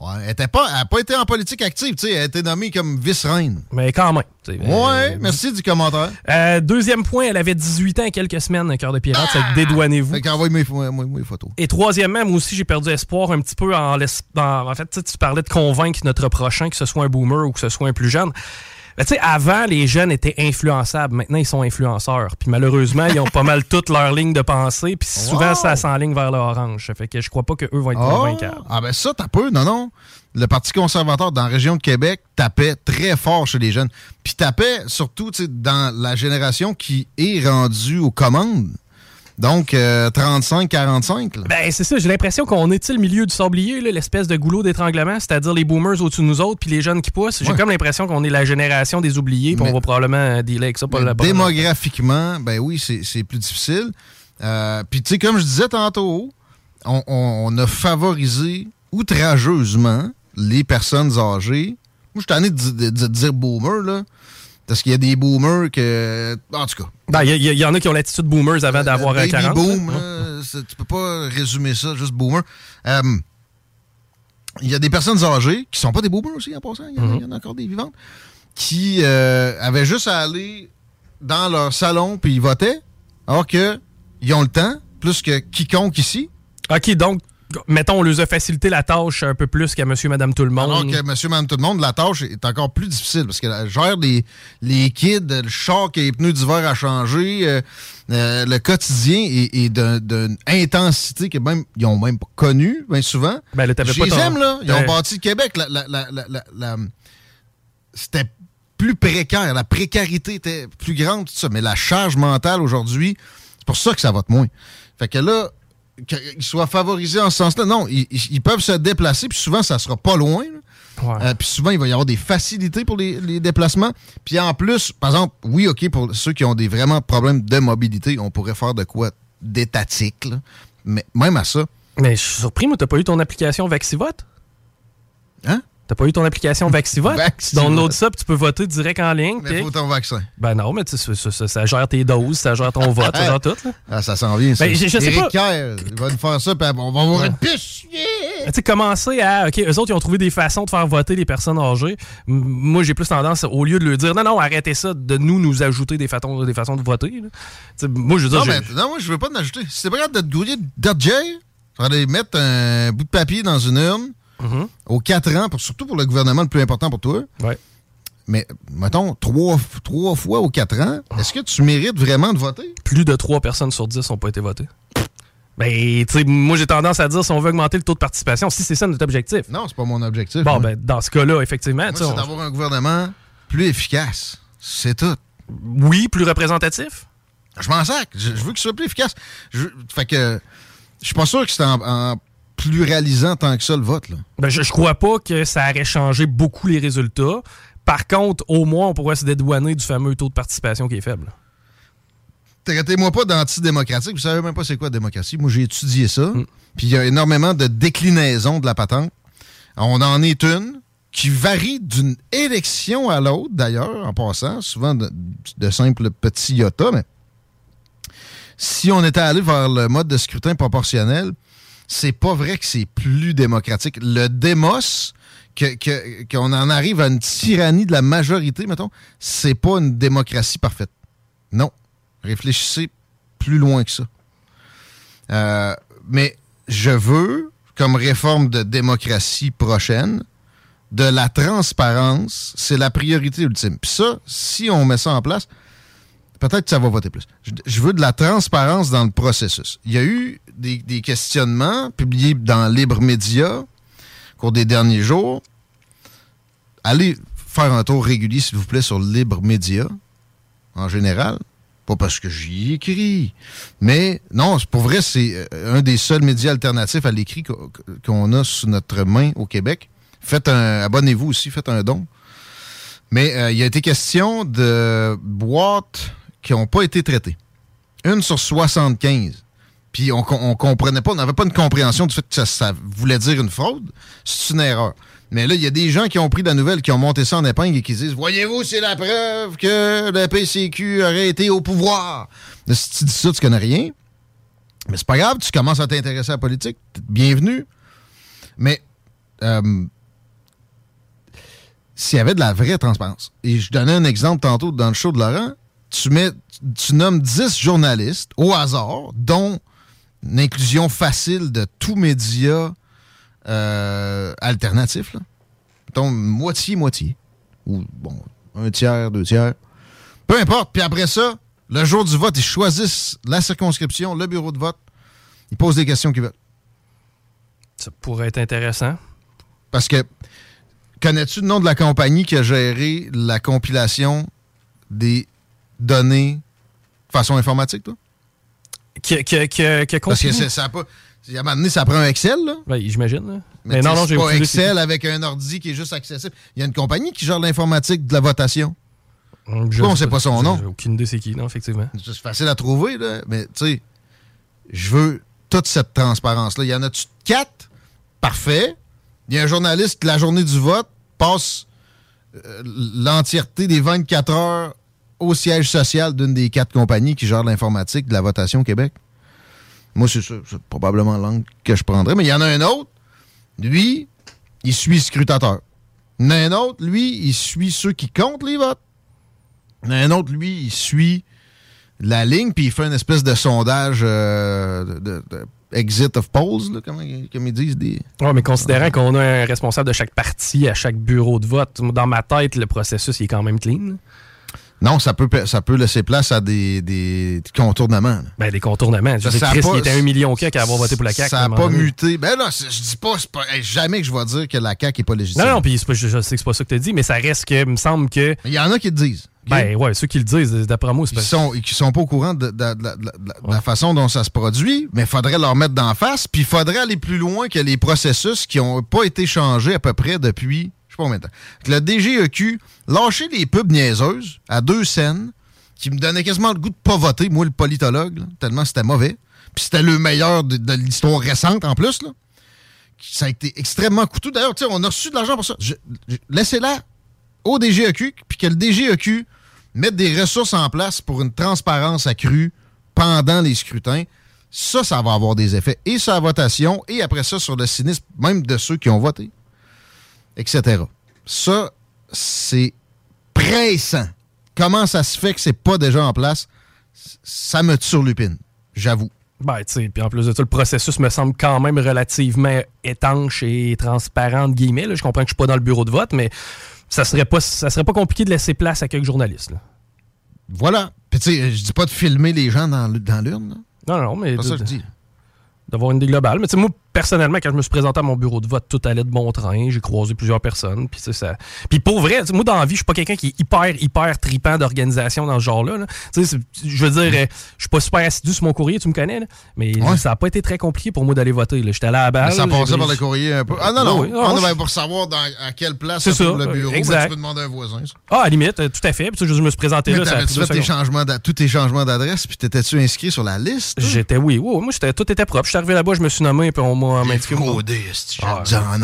Ouais, elle n'a pas, pas été en politique active, tu sais, elle a été nommée comme vice-reine. Mais quand même. Ouais, euh, merci du commentaire. Euh, deuxième point, elle avait 18 ans quelques semaines, cœur de pirate, que dédouanez-vous. Fait qu'envoie mes, moi, mes photos. Et troisièmement, moi aussi, j'ai perdu espoir un petit peu en en, en fait, tu parlais de convaincre notre prochain, que ce soit un boomer ou que ce soit un plus jeune. Ben, tu sais, avant, les jeunes étaient influençables. Maintenant, ils sont influenceurs. Puis malheureusement, ils ont pas mal toute leur ligne de pensée. Puis souvent, Wow! ça s'enligne vers l'orange. Ça fait que je crois pas qu'eux vont être convaincables. ah ben ça, t'as peu, non, non. Le Parti conservateur dans la région de Québec tapait très fort chez les jeunes. Puis tapait surtout dans la génération qui est rendue aux commandes. Donc, euh, 35-45. là. Ben, c'est ça. J'ai l'impression qu'on est le milieu du sablier, l'espèce de goulot d'étranglement, c'est-à-dire les boomers au-dessus de nous autres, puis les jeunes qui poussent. J'ai Ouais. comme l'impression qu'on est la génération des oubliés, puis on va probablement euh, dealer avec ça pour la démographiquement, ben oui, c'est c'est plus difficile. Euh, Puis, tu sais, comme je disais tantôt, on, on- on a favorisé outrageusement les personnes âgées. Moi, je suis tanné de, de- de dire boomer, là. Parce qu'il y a des boomers que. En tout cas. Ben, Il y, en a qui ont l'attitude boomers avant d'avoir euh, Baby 40. boom, tu peux pas résumer ça, juste boomer. Euh, Il y a des personnes âgées qui sont pas des boomers aussi, en passant. Il y, en a- il y en a encore des vivantes. Qui euh, avaient juste à aller dans leur salon puis ils votaient. Alors que ils ont le temps, plus que quiconque ici. OK, donc, mettons, on leur a facilité la tâche un peu plus qu'à monsieur, madame, tout le monde. Alors que monsieur, madame, tout le monde, la tâche est encore plus difficile parce qu'elle gère les, les kids, le char qui les pneus d'hiver à changer, euh, euh, le quotidien est, est d'un- d'une intensité que même ils ont même pas connue, bien souvent. Ben là, Je pas les aime, là. Ils ont bâti le Québec. La, la- la- la- la- la- C'était plus précaire. La précarité était plus grande, tout ça. Mais la charge mentale aujourd'hui, c'est pour ça que ça vote moins. Fait que là, qu'ils soient favorisés en ce sens-là, non, ils, peuvent se déplacer, puis souvent, ça sera pas loin. Euh, puis souvent, il va y avoir des facilités pour les, les déplacements. Puis en plus, par exemple, oui, OK, pour ceux qui ont des vraiment problèmes de mobilité, on pourrait faire de quoi d'étatique. là. Mais même à ça. Mais je suis surpris, moi, t'as pas eu ton application Vaxivote? Hein? T'as pas eu ton application Vaxivote? Download ça, puis tu peux voter direct en ligne. Mais puis- faut ton vaccin. Ben non, mais tu sais, ça, ça- ça gère tes doses, ça gère ton vote, ça gère tout. Là. Ah, ça s'en vient, ça. Ben, je- je sais pas. Kerr, il va nous faire ça, puis on va avoir une piche. Tu sais, commencer à. OK, eux autres, ils ont trouvé des façons de faire voter les personnes âgées. M- Moi, j'ai plus tendance, au lieu de leur dire non, non, arrêtez ça, de nous, nous ajouter des façons, des façons de voter. Tu moi, je veux dire. Non, mais, non, moi, je veux pas en ajouter. Si t'es pas capable de te tu vas aller mettre un bout de papier dans une urne Aux 4 ans, pour, surtout pour le gouvernement le plus important pour toi. Ouais. Mais, mettons, trois, trois fois aux 4 ans, est-ce que tu mérites vraiment de voter? Plus de 3 personnes sur 10 n'ont pas été votées. Ben, tu sais, moi, j'ai tendance à dire si on veut augmenter le taux de participation, si c'est ça notre objectif. Non, c'est pas mon objectif. Bon, moi. ben, dans ce cas-là, effectivement. C'est on- d'avoir un gouvernement plus efficace. C'est tout. Oui, plus représentatif. Je m'en sac. Je, je veux qu'il soit plus efficace. Je, fait que je suis pas sûr que c'est en, en pluralisant tant que ça le vote. Là. Ben, je, je crois pas que ça aurait changé beaucoup les résultats. Par contre, au moins, on pourrait se dédouaner du fameux taux de participation qui est faible. Traitez-moi pas d'antidémocratique. Vous savez même pas c'est quoi la démocratie. Moi, j'ai étudié ça. Mm. Puis il y a énormément de déclinaisons de la patente. On en est une qui varie d'une élection à l'autre, d'ailleurs, en passant, souvent de, de simples petits iota, mais si on était allé vers le mode de scrutin proportionnel, c'est pas vrai que c'est plus démocratique. Le démos, que- que- qu'on en arrive à une tyrannie de la majorité, mettons, c'est pas une démocratie parfaite. Non. Réfléchissez plus loin que ça. Euh, mais je veux, comme réforme de démocratie prochaine, de la transparence. C'est la priorité ultime. Puis ça, si on met ça en place, peut-être que ça va voter plus. Je, veux de la transparence dans le processus. Il y a eu des, questionnements publiés dans Libre Média au cours des derniers jours. Allez faire un tour régulier, s'il vous plaît, sur Libre Média, en général. Pas parce que j'y écris. Mais non, pour vrai, c'est euh, un des seuls médias alternatifs à l'écrit qu'on a sous notre main au Québec. Faites un. Abonnez-vous aussi, faites un don. Mais euh, il y a été question de boîtes qui n'ont pas été traitées. Une sur 75. Puis on, com- on comprenait pas, on n'avait pas une compréhension du fait que ça, voulait dire une fraude. C'est une erreur. Mais là, il y a des gens qui ont pris la nouvelle, qui ont monté ça en épingle et qui disent Voyez-vous, c'est la preuve que le PCQ aurait été au pouvoir. Si tu dis ça, tu connais rien. Mais c'est pas grave, tu commences à t'intéresser à la politique. Bienvenue. Mais euh, s'il y avait de la vraie transparence. Et je donnais un exemple tantôt dans le show de Laurent. Tu, mets, tu nommes 10 journalistes au hasard, dont une inclusion facile de tout média euh, alternatif. Là. Mettons moitié-moitié. Ou, bon, un tiers, deux tiers. Peu importe. Puis après ça, le jour du vote, ils choisissent la circonscription, le bureau de vote. Ils posent des questions qu'ils veulent. Ça pourrait être intéressant. Parce que, connais-tu le nom de la compagnie qui a géré la compilation des données de façon informatique, toi? Qui, qui, qui a Parce que ça a pas. À un moment donné, ça prend un Excel, là. Ben, j'imagine. là. Mais, Mais non, non, j'ai pas Excel avec un ordi qui est juste accessible. Il y a une compagnie qui gère l'informatique de la votation. qui. Je on sait pas son nom? J'ai aucune idée c'est qui, non, effectivement. C'est facile à trouver, là. Mais, tu sais, je veux toute cette transparence-là. Il y en a-tu quatre? Parfait. Il y a un journaliste qui, la journée du vote, passe euh, l'entièreté des 24 heures au siège social d'une des quatre compagnies qui gèrent l'informatique de la votation au Québec. Moi, c'est ça. C'est probablement l'angle que je prendrais. Mais il y en a un autre. Lui, il suit scrutateur. Il y en a un autre, lui, il suit ceux qui comptent les votes. Il y a un autre, lui, il suit la ligne, puis il fait une espèce de sondage euh, de, exit of polls, comme ils disent. Ouais, mais considérant qu'on a un responsable de chaque parti à chaque bureau de vote, dans ma tête, le processus il est quand même clean. Non, ça peut, ça peut laisser place à des, des contournements. Ben, des contournements. Je Ça, ça Chris, pas- il était un million CAQ à avoir voté pour la CAQ. Ça n'a pas muté. Ben là, je dis pas, pas- hey, jamais que je vais dire que la CAQ n'est pas légitime. Non, non, puis c'est pas- je, je sais que c'est pas ça que tu dit, mais ça reste que, il me semble que. Il y en a qui le disent. Ben, ouais, ceux qui le disent, d'après moi, c'est Ils pas sont, qui sont pas au courant de, de- de- de- de- de la façon dont ça se produit, mais il faudrait leur mettre d'en face, puis il faudrait aller plus loin que les processus qui n'ont pas été changés à peu près depuis, pas. Le DGEQ, lâcher les pubs niaiseuses à deux scènes, qui me donnaient quasiment le goût de pas voter, moi, le politologue, tellement c'était mauvais. Puis c'était le meilleur de, l'histoire récente, en plus, là. Ça a été extrêmement coûteux. D'ailleurs, on a reçu de l'argent pour ça. Laissez-la au DGEQ, puis que le DGEQ mette des ressources en place pour une transparence accrue pendant les scrutins. Ça, ça va avoir des effets et sur la votation, et après ça, sur le cynisme même de ceux qui ont voté, etc. Ça, c'est pressant. Comment ça se fait que c'est pas déjà en place? Ça me turlupine, j'avoue. Ben, tu sais, puis en plus de ça, le processus me semble quand même relativement étanche et transparent, entre guillemets. là. Je comprends que je suis pas dans le bureau de vote, mais ça serait pas, ça serait pas compliqué de laisser place à quelques journalistes. là. Voilà. Puis tu sais, je dis pas de filmer les gens dans, dans l'urne. Non, non, mais. C'est pas ça de- que je dis. D'avoir une idée globale. Mais tu sais, moi, personnellement, quand je me suis présenté à mon bureau de vote, tout allait de bon train. J'ai croisé plusieurs personnes. Puis, tu ça... puis pour vrai, tu moi, dans la vie, je suis pas quelqu'un qui est hyper, hyper tripant d'organisation dans ce genre-là. là. Tu sais, c'est- je veux dire, euh, je suis pas super assidu sur mon courrier, tu me connais. là. Mais Ouais. ça a pas été très compliqué pour moi d'aller voter. J'étais allé à la. Mais ça passait par le courrier un peu. Ah non, non. Oui, oui. on je- pour savoir dans, à quelle place C'est le bureau. exact. ben, tu peux demander à un voisin. ça. Ah, à la limite, tout à fait. Puis, tu je me suis présenté Mais là. ça a t'avais-tu pris deux fait tes changements tous tes changements d'adresse, puis t'étais-tu inscrit sur la liste? J'étais, oui, oui, moi, tout était propre. Je suis arrivé là-bas, je me suis nommé, puis on Ah, en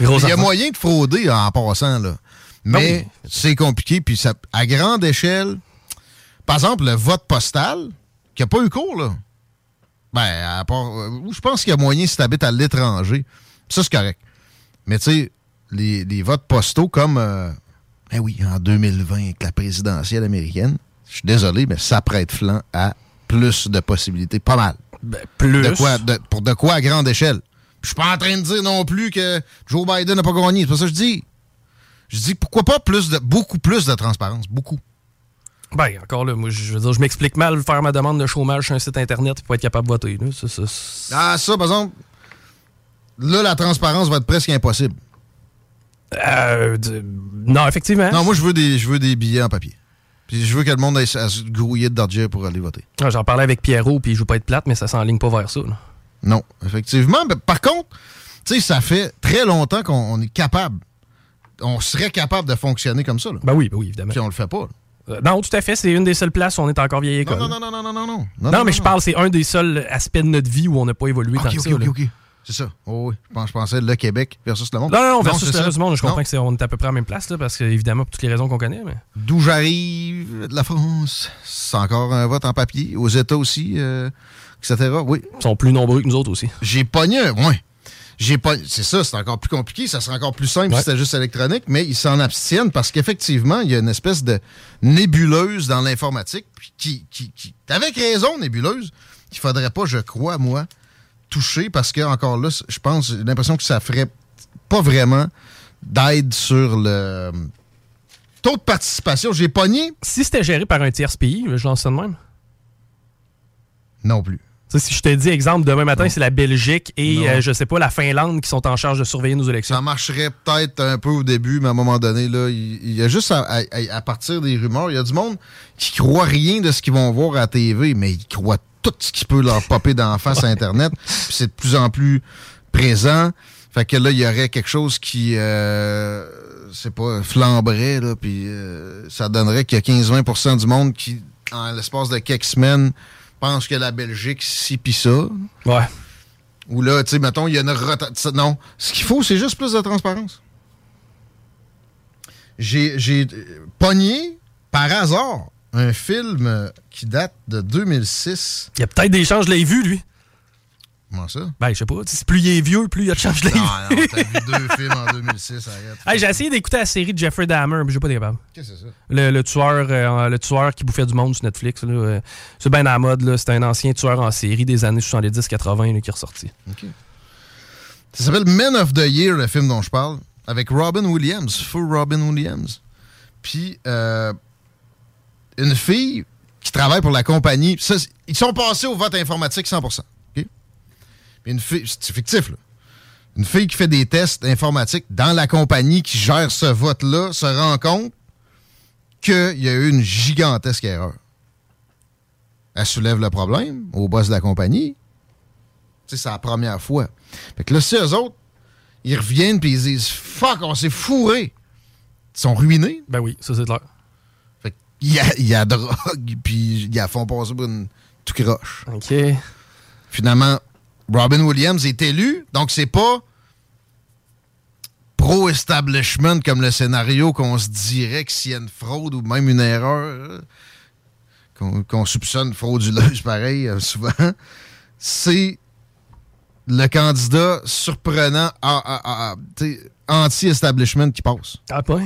Il y a moyen de frauder en passant, là. Mais Ben c'est compliqué, puis ça, à grande échelle, par exemple, le vote postal, qui n'a pas eu cours, là. Ben, à part. euh, je pense qu'il y a moyen si tu habites à l'étranger. Ça, c'est correct. Mais tu sais, les, les votes postaux comme. euh, eh oui, en 2020, avec la présidentielle américaine, je suis désolé, mais ça prête flanc à plus de possibilités. Pas mal. Ben, plus. De quoi, de- pour de quoi à grande échelle? Je suis pas en train de dire non plus que Joe Biden n'a pas gagné. C'est pas ça que je dis. Je dis pourquoi pas plus de beaucoup plus de transparence. Beaucoup. Ben, encore là, moi, je veux dire, je m'explique mal faire ma demande de chômage sur un site internet pour être capable de voter. là. Ça, ça, ça- Ah, ça, par exemple, là, la transparence va être presque impossible. Euh, de- Non, effectivement. Non, moi, je veux des, je veux des billets en papier. Puis je veux que le monde aille à se grouiller de Dodger pour aller voter. Ah, J'en parlais avec Pierrot, puis je veux pas être plate, mais ça s'enligne pas vers ça. là. Non, effectivement. Mais par contre, tu sais, ça fait très longtemps qu'on on est capable. On serait capable de fonctionner comme ça. Là. Ben oui, ben oui, évidemment. Puis on le fait pas. là. Euh, non, tout à fait, c'est une des seules places où on est encore vieille école. Non, non, non, non, non, non, non. Non, mais je parle, c'est un des seuls aspects de notre vie où on n'a pas évolué tant Ok, que ça. C'est ça. Oh, oui. Je, pense- je pensais le Québec versus le monde. Non, non, non, versus c'est le reste du monde, je comprends Non. que c'est on est à peu près à la même place, là, parce que évidemment, pour toutes les raisons qu'on connaît. Mais... D'où j'arrive, de la France, c'est encore un vote en papier. Aux États aussi, euh, etc. Oui. Ils sont plus nombreux que nous autres aussi. J'ai pogné ouais. J'ai pas. C'est ça, c'est encore plus compliqué. Ça serait encore plus simple si c'était juste électronique, mais ils s'en abstiennent parce qu'effectivement, il y a une espèce de nébuleuse dans l'informatique qui, qui, qui. Avec raison, nébuleuse, qu'il faudrait pas, je crois, moi, toucher parce que, encore là, je pense, j'ai l'impression que ça ferait pas vraiment d'aide sur le taux de participation. J'ai pogné. Si c'était géré par un tiers pays, je lance ça de même. Non plus. Si je te dis, exemple, demain matin, c'est la Belgique et, euh, je sais pas, la Finlande qui sont en charge de surveiller nos élections. Ça marcherait peut-être un peu au début, mais à un moment donné, là, il, y a juste à, à- à partir des rumeurs, il y a du monde qui croit rien de ce qu'ils vont voir à la TV, mais ils croient tout ce qui peut leur popper d'en face à Internet. Puis c'est de plus en plus présent. Fait que là, il y aurait quelque chose qui, euh, c'est pas, flamberait, là, puis euh, ça donnerait qu'il y a 15-20% du monde qui, en l'espace de quelques semaines, pense que la Belgique, si pis ça. Ouais. Ou là, tu sais, mettons, il y a une rotation. Non. Ce qu'il faut, c'est juste plus de transparence. J'ai j'ai, euh, pogné, par hasard, un film qui date de 2006. Il y a peut-être des chances, je l'ai vu, lui. Comment ça? Ben, je sais pas. Plus il est vieux, plus il y a de chances, je l'ai Non, vu. non, t'as vu deux films en 2006, arrête. Hey, j'ai essayé d'écouter la série de Jeffrey Dahmer, mais j'ai pas été capable. Qu'est-ce que c'est ça? Le, le tueur, euh, le tueur qui bouffait du monde sur Netflix. là, euh, c'est bien à la mode. là. C'est un ancien tueur en série des années 70-80 là, qui est ressorti. OK. Ça s'appelle Men of the Year, le film dont je parle, avec Robin Williams, fou Robin Williams. Puis, euh, une fille qui travaille pour la compagnie. ils sont passés au vote informatique 100 OK? Puis une fille, c'est fictif, là. Une fille qui fait des tests informatiques dans la compagnie qui gère ce vote-là se rend compte qu'il y a eu une gigantesque erreur. Elle soulève le problème au boss de la compagnie. C'est la première fois. Fait que là, si eux autres, ils reviennent puis ils disent Fuck, on s'est fourré. Ils sont ruinés. Ben oui, ça c'est clair. A, il y a drogue, puis ils la font passer pour une tout croche. OK. Finalement, Robin Williams est élu, donc c'est pas pro-establishment comme le scénario qu'on se dirait que s'il y a une fraude ou même une erreur, euh, qu'on qu'on soupçonne frauduleuse pareil, euh, souvent, c'est le candidat surprenant à- tu sais, anti-establishment qui passe. Ah, pas?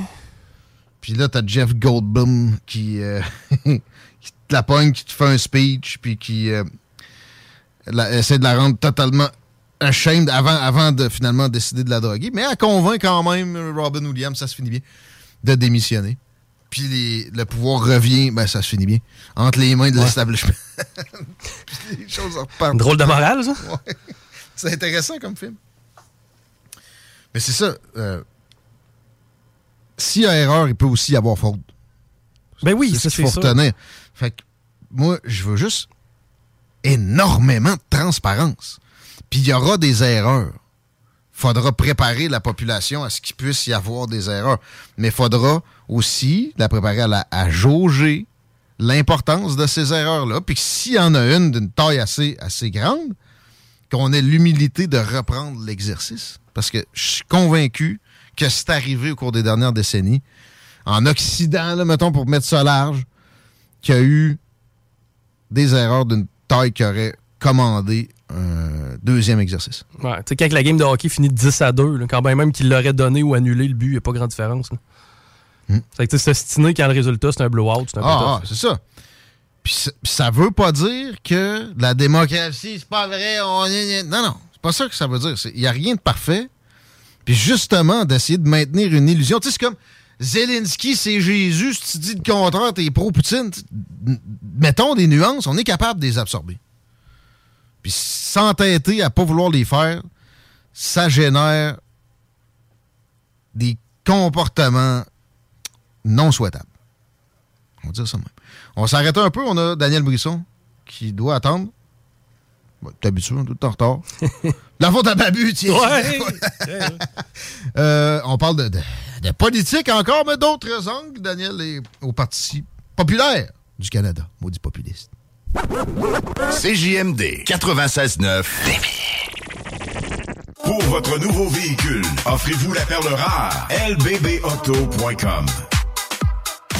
Puis là, t'as Jeff Goldblum qui, euh, qui te la pogne, qui te fait un speech, puis qui euh, la- essaie de la rendre totalement ashamed avant, avant de finalement décider de la droguer. Mais elle convainc quand même Robin Williams, ça se finit bien, de démissionner. Puis les- le pouvoir revient, ben ça se finit bien, entre les mains de l'establishment. Puis les choses repartent. Drôle de morale, ça? Ouais. C'est intéressant comme film. Mais c'est ça. euh, S'il y a erreur, il peut aussi y avoir faute. Ben oui, c'est ce qu'il faut retenir. Fait que moi, je veux juste énormément de transparence. Puis il y aura des erreurs. Faudra préparer la population à ce qu'il puisse y avoir des erreurs. Mais faudra aussi la préparer à, la- à jauger l'importance de ces erreurs-là. Puis s'il y en a une d'une taille assez, assez grande, qu'on ait l'humilité de reprendre l'exercice. Parce que je suis convaincu que c'est arrivé au cours des dernières décennies, en Occident, là, mettons, pour mettre ça large, qu'il y a eu des erreurs d'une taille qui aurait commandé un deuxième exercice. Ouais, tu sais, quand la game de hockey finit 10 à 2, là, quand bien même qu'il l'aurait donné ou annulé le but, il n'y a pas grande différence. là. Fait que tu sais, s'ostiner quand le résultat c'est un blowout, c'est un. Ah, ah, c'est ça. Puis ça- veut pas dire que la démocratie, c'est pas vrai. On... Non, non. C'est pas ça que ça veut dire. Il n'y a rien de parfait. Puis justement, d'essayer de maintenir une illusion. Tu sais, c'est comme Zelensky, c'est Jésus. Si tu dis le contraire, t'es pro-Poutine. Mettons des nuances, on est capable de les absorber. Puis s'entêter à pas vouloir les faire, ça génère des comportements non souhaitables. On va dire ça même. On va s'arrêter un peu. On a Daniel Brisson qui doit attendre. Bon, T'es habitué, on est tout en retard. La faute à Babu, tiens. Ouais. Euh, on parle de, de- de politique encore, mais d'autres angles. Daniel est au Parti populaire du Canada. Maudit populiste. CJMD 96.9 Pour votre nouveau véhicule, offrez-vous la perle rare. lbbauto.com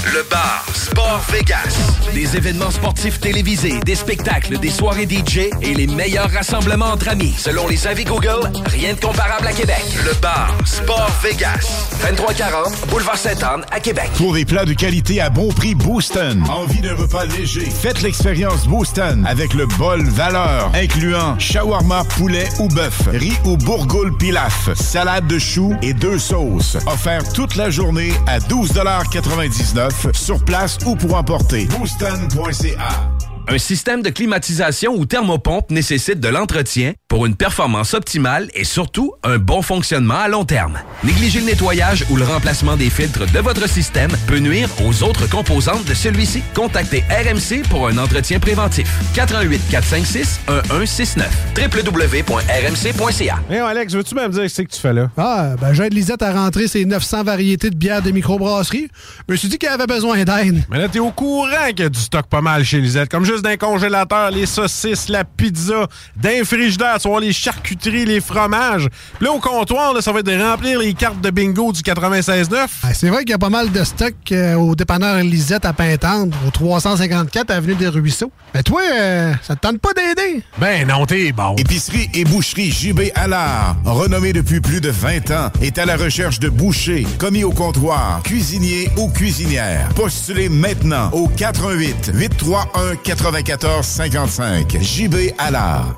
Le bar Sport Vegas. Des événements sportifs télévisés, des spectacles, des soirées DJ et les meilleurs rassemblements entre amis. Selon les avis Google, rien de comparable à Québec. Le bar Sport Vegas. 2340 Boulevard Sainte-Anne à Québec. Pour des plats de qualité à bon prix, Booston. Envie d'un repas léger? Faites l'expérience Booston avec le bol valeur, incluant shawarma, poulet ou bœuf, riz ou bourgoule pilaf, salade de choux et deux sauces. Offert toute la journée à 12,99 sur place ou pour emporter. Booston.ca Un système de climatisation ou thermopompe nécessite de l'entretien pour une performance optimale et surtout un bon fonctionnement à long terme. Négliger le nettoyage ou le remplacement des filtres de votre système peut nuire aux autres composantes de celui-ci. Contactez RMC pour un entretien préventif. 88 456 1169 www.rmc.ca. Hé Alex, veux-tu même dire ce que tu fais là? Ah, ben j'aide Lisette à rentrer ses 900 variétés de bières de microbrasserie. Je me suis dit qu'elle avait besoin d'aide. Mais là, t'es au courant qu'il y a du stock pas mal chez Lisette. Comme d'un congélateur, les saucisses, la pizza, d'un frigidaire, tu vois, les charcuteries, les fromages. Puis là, au comptoir, là, ça va être de remplir les cartes de bingo du 96.9. Ah, c'est vrai qu'il y a pas mal de stock euh, au dépanneur Lisette à Pintendre, au 354 Avenue des Ruisseaux. Mais toi, euh, ça te tente pas d'aider? Ben non, t'es bon. Épicerie et boucherie JB Allard, renommée depuis plus de 20 ans, est à la recherche de bouchers, commis au comptoir, cuisiniers ou cuisinières. Postulez maintenant au 88 831 94 55. JB Allard.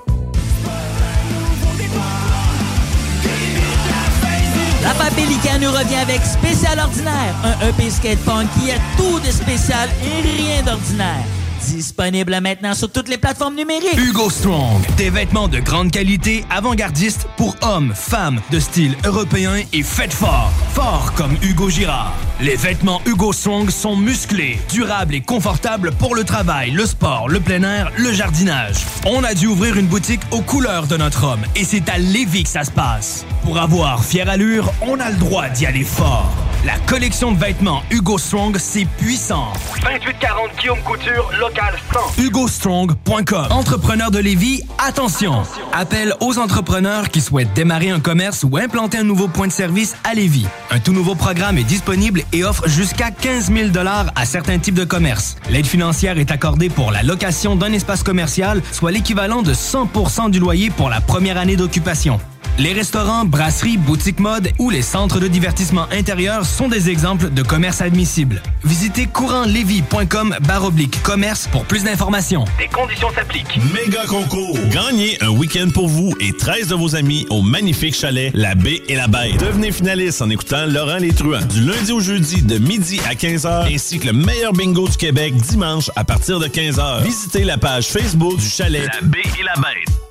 La Papélica nous revient avec Spécial Ordinaire, un EP skate punk qui a tout de spécial et rien d'ordinaire. Disponible maintenant sur toutes les plateformes numériques. Hugo Strong. Des vêtements de grande qualité, avant-gardistes pour hommes, femmes, de style européen et faites fort. Fort comme Hugo Girard. Les vêtements Hugo Strong sont musclés, durables et confortables pour le travail, le sport, le plein air, le jardinage. On a dû ouvrir une boutique aux couleurs de notre homme et c'est à Lévis que ça se passe. Pour avoir fière allure, on a le droit d'y aller fort. La collection de vêtements Hugo Strong, c'est puissant. 2840 Guillaume Couture, local 100. HugoStrong.com. Entrepreneurs de Lévis, attention. Appel aux entrepreneurs qui souhaitent démarrer un commerce ou implanter un nouveau point de service à Lévis. Un tout nouveau programme est disponible et offre jusqu'à 15 000 à certains types de commerces. L'aide financière est accordée pour la location d'un espace commercial, soit l'équivalent de 100% du loyer pour la première année d'occupation. Les restaurants, brasseries, boutiques mode ou les centres de divertissement intérieur sont des exemples de commerces admissibles. Visitez courantlevy.com baroblique commerce pour plus d'informations. Des conditions s'appliquent. Méga concours. Gagnez un week-end pour vous et 13 de vos amis au magnifique chalet La Baie et la Bête. Devenez finaliste en écoutant Laurent Les Truands du lundi au jeudi de midi à 15h ainsi que le meilleur bingo du Québec dimanche à partir de 15h. Visitez la page Facebook du chalet La Baie et la Bête.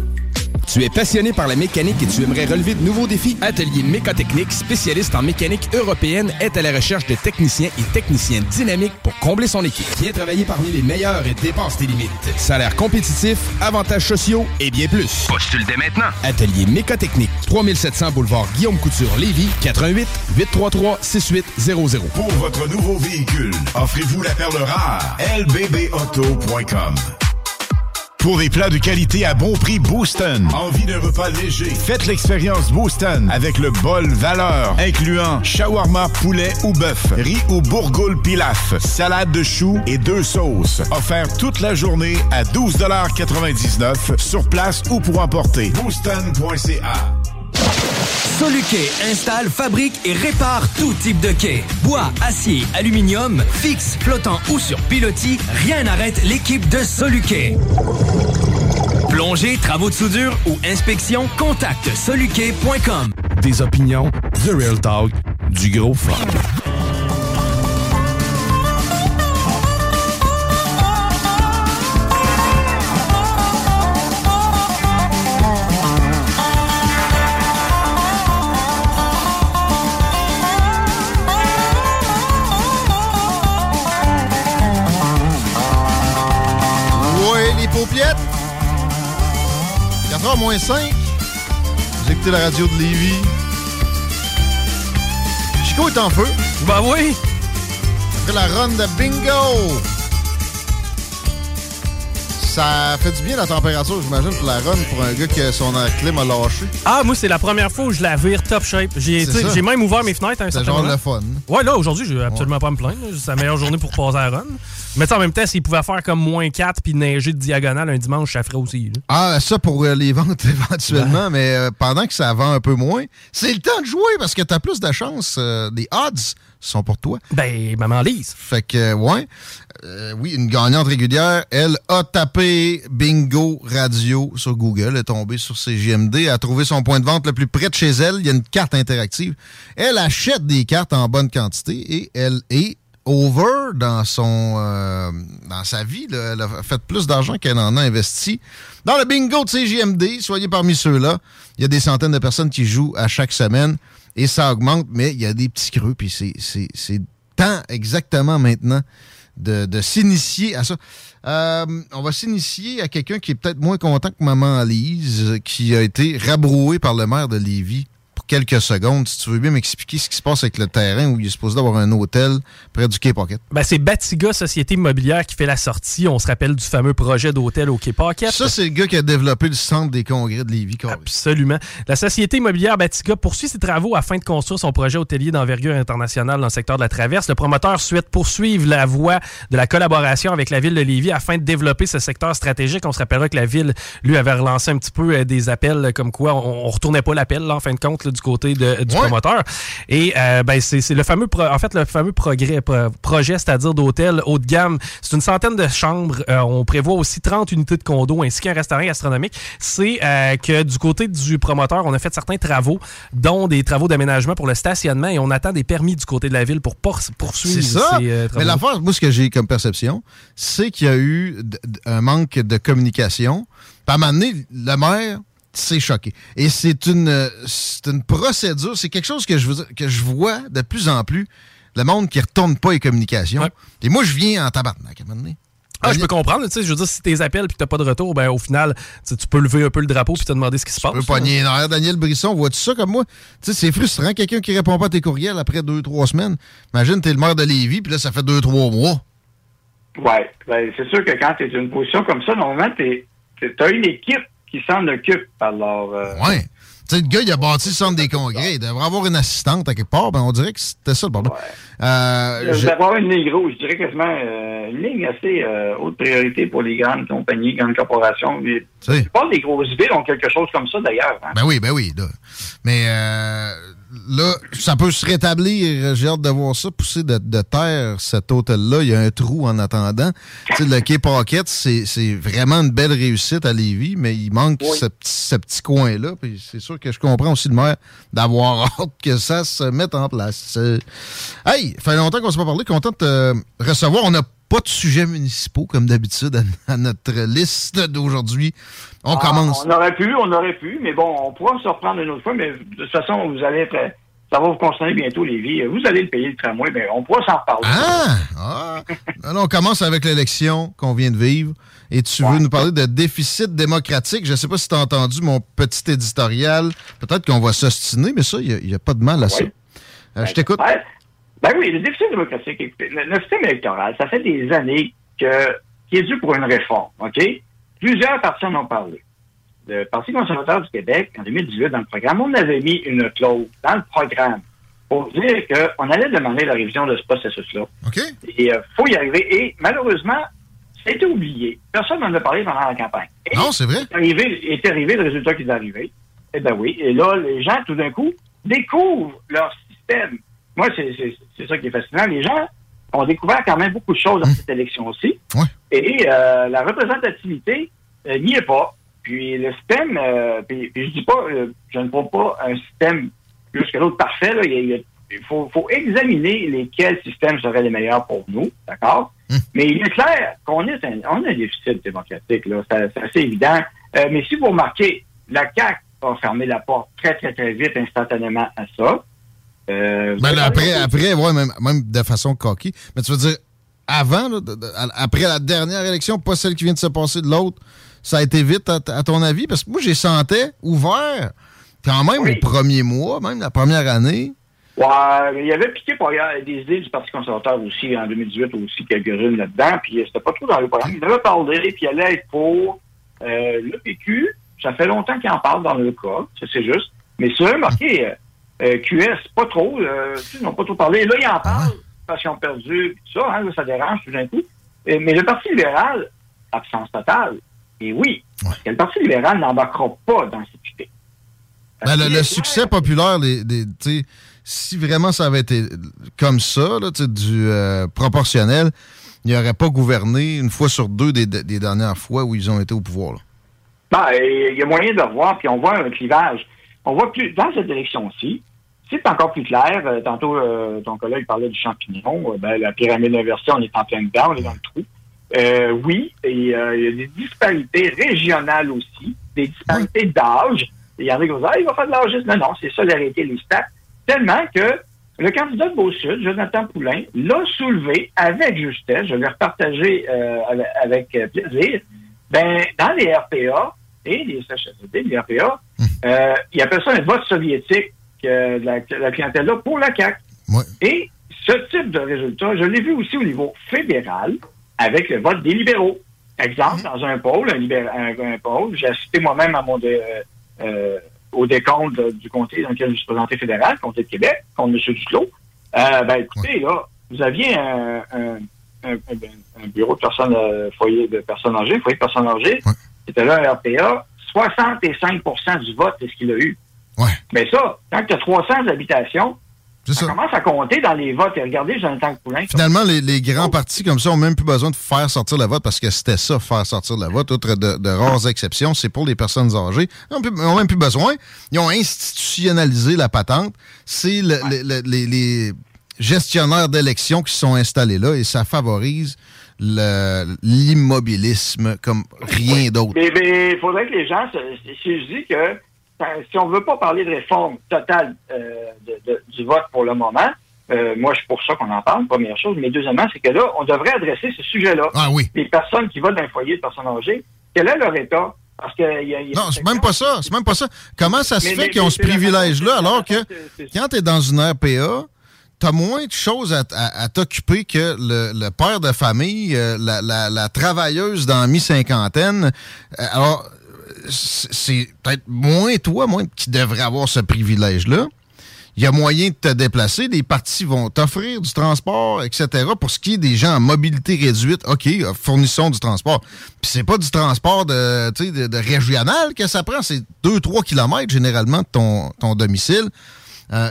Tu es passionné par la mécanique et tu aimerais relever de nouveaux défis? Atelier Mécotechnique, spécialiste en mécanique européenne, est à la recherche de techniciens et techniciennes dynamiques pour combler son équipe. Viens travailler parmi les meilleurs et dépasse tes limites. Salaire compétitif, avantages sociaux et bien plus. Postule dès maintenant. Atelier Mécotechnique, 3700 boulevard Guillaume Couture, Lévis, 88 833 6800. Pour votre nouveau véhicule, offrez-vous la perle rare. lbbauto.com pour des plats de qualité à bon prix, Booston. Envie d'un repas léger? Faites l'expérience Booston avec le bol valeur, incluant shawarma, poulet ou bœuf, riz ou bourgoule pilaf, salade de choux et deux sauces. Offert toute la journée à 12,99 sur place ou pour emporter. Booston.ca Soluquet installe, fabrique et répare tout type de quai. Bois, acier, aluminium, fixe, flottant ou sur pilotis, rien n'arrête l'équipe de Soluquet. Plongée, travaux de soudure ou inspection, contacte soluquet.com. Des opinions, The Real Talk, du gros fun. Paupiètes. 4h moins 5. Vous écoutez la radio de Lévis. Chico est en feu. Ben oui. Après la run de bingo. Ça fait du bien la température, j'imagine, pour la run, pour un gars que son clim a lâché. Ah, moi, c'est la première fois où je la vire top shape. J'ai j'ai même ouvert mes fenêtres à un C'est certain genre moment. le fun. Ouais, là, aujourd'hui, je vais absolument pas me plaindre. C'est la meilleure journée pour passer à la run. Mais tu sais, en même temps, s'il pouvait faire comme moins 4 puis neiger de diagonale un dimanche, ça ferait aussi. là. Ah, ça pour euh, les ventes éventuellement, mais euh, pendant que ça vend un peu moins, c'est le temps de jouer parce que t'as plus de chance. euh, des odds sont pour toi. Ben, maman lise. Fait que, ouais. Euh, oui, une gagnante régulière, elle a tapé Bingo Radio sur Google, est tombée sur CGMD, a trouvé son point de vente le plus près de chez elle. Il y a une carte interactive. Elle achète des cartes en bonne quantité et elle est over dans son euh, dans sa vie. Elle a fait plus d'argent qu'elle en a investi. Dans le bingo de CGMD, soyez parmi ceux-là. Il y a des centaines de personnes qui jouent à chaque semaine et ça augmente, mais il y a des petits creux, puis c'est temps exactement maintenant de, de s'initier à ça. Euh, on va s'initier à quelqu'un qui est peut-être moins content que Maman Lise, qui a été rabroué par le maire de Lévis pour quelques secondes. Si tu veux bien m'expliquer ce qui se passe avec le terrain où il est supposé d'avoir un hôtel près du Quai Pocket. Ben, c'est Batiga Société Immobilière qui fait la sortie. On se rappelle du fameux projet d'hôtel au Quai Pocket. Ça, c'est le gars qui a développé le centre des congrès de Lévis. carré. Absolument. La Société immobilière Batiga poursuit ses travaux afin de construire son projet hôtelier d'envergure internationale dans le secteur de la Traverse. Le promoteur souhaite poursuivre la voie de la collaboration avec la ville de Lévis afin de développer ce secteur stratégique. On se rappellera que la ville, lui, avait relancé un petit peu euh, des appels euh, comme quoi on, on retournait pas l'appel, là, en fin de compte, là, du côté de- du Ouais. promoteur. Et euh, ben, c'est le fameux, pro- en fait, le fameux progrès, pro- projet, c'est-à-dire d'hôtel haut de gamme. C'est une centaine de chambres. Euh, on prévoit aussi 30 unités de condos ainsi qu'un restaurant gastronomique. C'est euh, que du côté du promoteur, on a fait certains travaux, dont des travaux d'aménagement pour le stationnement et on attend des permis du côté de la ville pour pour- poursuivre ça. ces euh, Mais travaux. l'affaire, moi, ce que j'ai comme perception, c'est qu'il y a eu un manque de communication. Puis à un moment donné, le maire s'est choqué. Et c'est une, euh, c'est une procédure, c'est quelque chose que je, veux que je vois de plus en plus. Le monde qui retourne pas les communications. Et moi, je viens en tabarnak à un moment donné. Ah, je peux comprendre. Tu sais, je veux dire, si tes appels puis t'as pas de retour, ben au final, tu tu peux lever un peu le drapeau puis te demander ce qui se passe. Je peux pogner nerfs. Daniel Brisson, vois-tu ça comme moi? Tu sais, c'est frustrant, quelqu'un qui répond pas à tes courriels après deux, trois semaines. Imagine, t'es le maire de Lévis, puis là, ça fait deux, trois mois. Ouais, ben, c'est sûr que quand tu es une position comme ça, normalement, tu as une équipe qui s'en occupe. Alors, euh, Ouais. Tu sais, le gars, il a bâti le centre des congrès. Il devrait avoir une assistante à quelque part. Ben, on dirait que c'était ça le problème. Euh, il je- va avoir une ligne rouge, je dirais quasiment euh, une ligne assez euh, haute priorité pour les grandes compagnies, grandes corporations. Mais Tu sais. La plupart des grosses villes ont quelque chose comme ça d'ailleurs. hein. Ben oui, ben oui. Là. Mais euh, là, ça peut se rétablir. J'ai hâte de voir ça pousser de, de terre, cet hôtel-là. Il y a un trou en attendant. Tu sais, le Quai Pocket, c'est c'est vraiment une belle réussite à Lévis, mais il manque ce, petit- ce petit coin-là. Puis c'est sûr que je comprends aussi le maire d'avoir hâte que ça se mette en place. Euh, Hey, fait longtemps qu'on ne s'est pas parlé. Content de te recevoir. On n'a pas de sujets municipaux, comme d'habitude, à, à notre liste d'aujourd'hui. On Ah, commence. On aurait pu, on aurait pu, mais bon, on pourra se reprendre une autre fois, mais de toute façon, vous allez être. Ça va vous concerner bientôt, les vies. Vous allez le payer le tramway, mais on pourra s'en reparler. Ah! ah. Alors, on commence avec l'élection qu'on vient de vivre. Et tu veux nous parler de déficit démocratique? Je ne sais pas si tu as entendu mon petit éditorial. Peut-être qu'on va s'ostiner, mais ça, il n'y a, pas de mal à ça. Euh, je t'écoute. Ben oui, le déficit démocratique, écoutez, le, le système électoral, ça fait des années que qui est dû pour une réforme, OK? Plusieurs partis en ont parlé. Le Parti conservateur du Québec, en 2018, dans le programme, on avait mis une clause dans le programme pour dire qu'on allait demander la révision de ce processus-là. OK. Et il faut y arriver. Et malheureusement, ça a été oublié. Personne n'en a parlé pendant la campagne. Et non, c'est vrai. Est arrivé, est arrivé le résultat qui est arrivé. Eh bien oui. Et là, les gens, tout d'un coup, découvrent leur système. Moi, c'est ça qui est fascinant. Les gens ont découvert quand même beaucoup de choses dans cette élection-ci. Et euh, la représentativité euh, n'y est pas. Puis le système, euh, puis, puis je dis pas, euh, je ne prends pas un système plus que l'autre parfait. Là. Il, y a- faut, faut examiner lesquels systèmes seraient les meilleurs pour nous, d'accord? Mais il est clair qu'on est un, on a un déficit démocratique, là. C'est assez évident. Mais si vous remarquez, la CAQ a fermé la porte très, très, très vite, instantanément à ça. Euh, Ben là, après, après ouais, même, même de façon coquille. Mais tu veux dire, avant, là, de- de- à- après la dernière élection, pas celle qui vient de se passer de l'autre, ça a été vite, à, à ton avis? Parce que moi, j'ai sentais ouvert quand même au premier mois, même la première année. Ouais, il y avait piqué pour des idées du Parti conservateur aussi, en 2018 aussi, quelques-unes là-dedans, puis c'était pas trop dans le programme. Il avait parlé, puis il allait être pour euh, le PQ. Ça fait longtemps qu'il en parle dans le cas, c'est juste. Mais c'est remarqué, euh, QS, pas trop, euh, ils n'ont pas trop parlé. Là, ils en parlent parce qu'ils ont perdu, tout ça, hein, là, ça dérange tout d'un coup. Euh, mais le Parti libéral, absence totale. Et oui, parce que le Parti libéral n'embarquera pas dans cette idée. Ben, le, le succès populaire, les, les- si vraiment ça avait été comme ça, là, du proportionnel, il n'aurait pas gouverné une fois sur deux des, des dernières fois où ils ont été au pouvoir. Ben, il y a moyen de voir, puis on voit un clivage. On voit plus, dans cette élection-ci, c'est encore plus clair. Euh, tantôt, euh, ton collègue parlait du champignon. Euh, ben, la pyramide inversée, on est en plein dedans, on est dans le trou. Euh, oui, et euh, il y a des disparités régionales aussi, des disparités d'âge. Il y en a qui vont dire, ah, il va faire de l'âge. Non, non, c'est ça la réalité, les stats. Tellement que le candidat de Beau-Sud, Jonathan Poulain, l'a soulevé avec justesse. Je l'ai repartagé euh, avec, avec, euh, plaisir. Ben, dans les RPA et les CHSLD, les RPA, euh, il appelle ça un vote soviétique euh, de la, de la clientèle-là pour la CAQ. Et ce type de résultat, je l'ai vu aussi au niveau fédéral avec le vote des libéraux. Exemple, dans un pôle, un, libé- un- un pôle, j'ai assisté moi-même à mon dé- euh, euh, au décompte du comté dans lequel je suis présenté fédéral, comté de Québec, contre M. Duclos. Euh, ben, écoutez, là, vous aviez un, un bureau de personnes, foyer de personnes âgées, foyer de personnes âgées, c'était là un RPA, 65% du vote, c'est ce qu'il a eu. Mais ça, quand tu as 300 habitations, ça, commence à compter dans les votes. Et regardez Jonathan Poulain. Finalement, les, les grands partis comme ça ont même plus besoin de faire sortir le vote parce que c'était ça, faire sortir le vote. Outre de, de rares exceptions, c'est pour les personnes âgées. Ils n'ont même plus besoin. Ils ont institutionnalisé la patente. C'est le- le- le- les, les gestionnaires d'élections qui sont installés là et ça favorise l'immobilisme comme rien d'autre. Mais il faudrait que les gens, se- si je dis que si on veut pas parler de réforme totale euh, de- de- du vote pour le moment, euh, moi, je suis pour ça qu'on en parle, première chose. Mais deuxièmement, c'est que là, on devrait adresser ce sujet-là. Ah oui. Les personnes qui votent dans un foyer de personnes âgées, quel est leur état? Parce que y a, il y a- Non, c'est même pas ça. C'est même pas ça. Comment ça se Mais- fait mais- qu'ils ont ce c'est privilège-là alors que quand tu es dans une RPA, t'as moins de choses à, à- à t'occuper que le, le père de famille, euh, la, la- la travailleuse dans mi-cinquantaine. Euh, alors, c'est peut-être moins toi, moins qui devrait avoir ce privilège-là. Il y a moyen de te déplacer. Les partis vont t'offrir du transport, etc. Pour ce qui est des gens en mobilité réduite, OK, euh, fournissons du transport. Puis c'est pas du transport de, de, régional que ça prend. C'est 2-3 kilomètres généralement de ton, domicile.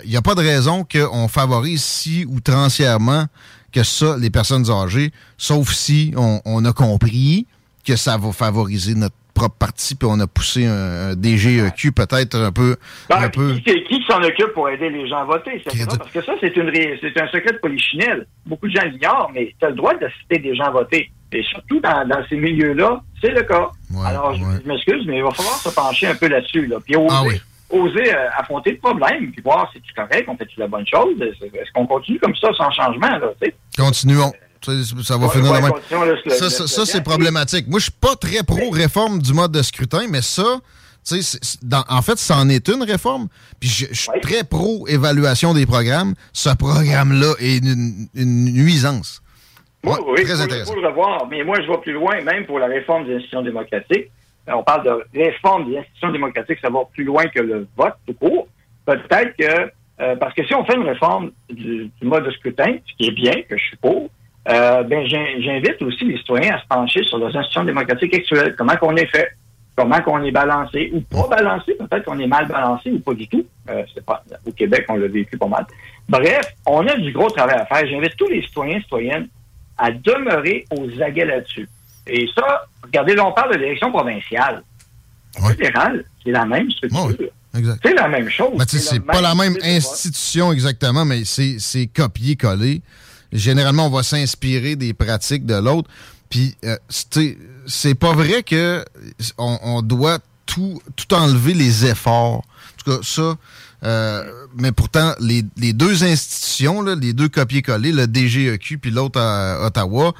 Il n'y a pas de raison qu'on favorise si outrancièrement que ça, les personnes âgées, sauf si on a compris que ça va favoriser notre propre parti, puis on a poussé un, un DGEQ peut-être un peu... Ben, un peu... Qui, s'en occupe pour aider les gens à voter, etc. Parce que ça, c'est une c'est un secret de polichinelle. Beaucoup de gens l'ignorent, mais tu as le droit d'assister des gens à voter. Et surtout dans, dans ces milieux-là, c'est le cas. Alors, je, je m'excuse, mais il va falloir se pencher un peu là-dessus. Là, puis oser, Ah oui. oser euh, affronter le problème, puis voir si c'est correct, on fait-tu la bonne chose. Est-ce qu'on continue comme ça sans changement? Là, tu? Continuons. Tu Ça va Ouais, finir ouais, continuons le- Ça, c'est problématique. Moi, je suis pas très pro-réforme du mode de scrutin, mais ça, dans- en fait, c'en est une réforme. Puis je je suis très pro-évaluation des programmes. Ce programme-là est une, une nuisance. Oui, Ouais, oui, très intéressant. le revoir. Mais moi, je vais plus loin, même pour la réforme des institutions démocratiques. Euh, On parle de réforme des institutions démocratiques, ça va plus loin que le vote tout court. Peut-être que, euh, parce que si on fait une réforme du, du mode de scrutin, ce qui est bien, que je suis pour, euh, ben, j'in- j'invite aussi les citoyens à se pencher sur les institutions démocratiques actuelles. Comment qu'on est fait? Comment qu'on est balancé ou pas balancé? Peut-être qu'on est mal balancé ou pas du tout. Euh, c'est pas, au Québec, on l'a vécu pas mal. Bref, on a du gros travail à faire. J'invite tous les citoyens et citoyennes à demeurer aux aguets là-dessus. Et ça, regardez, là, on parle de l'élection provinciale. Fédérale, c'est la même structure. Exact. C'est la même chose. Ben, c'est pas la même institution exactement, mais c'est c'est copier-coller. Généralement, on va s'inspirer des pratiques de l'autre. Puis, euh, c'est- pas vrai que on, on doit tout, tout enlever les efforts. En tout cas, ça. euh, mais pourtant, les, les deux institutions, là, les deux copier-coller, le DGEQ puis l'autre à Ottawa,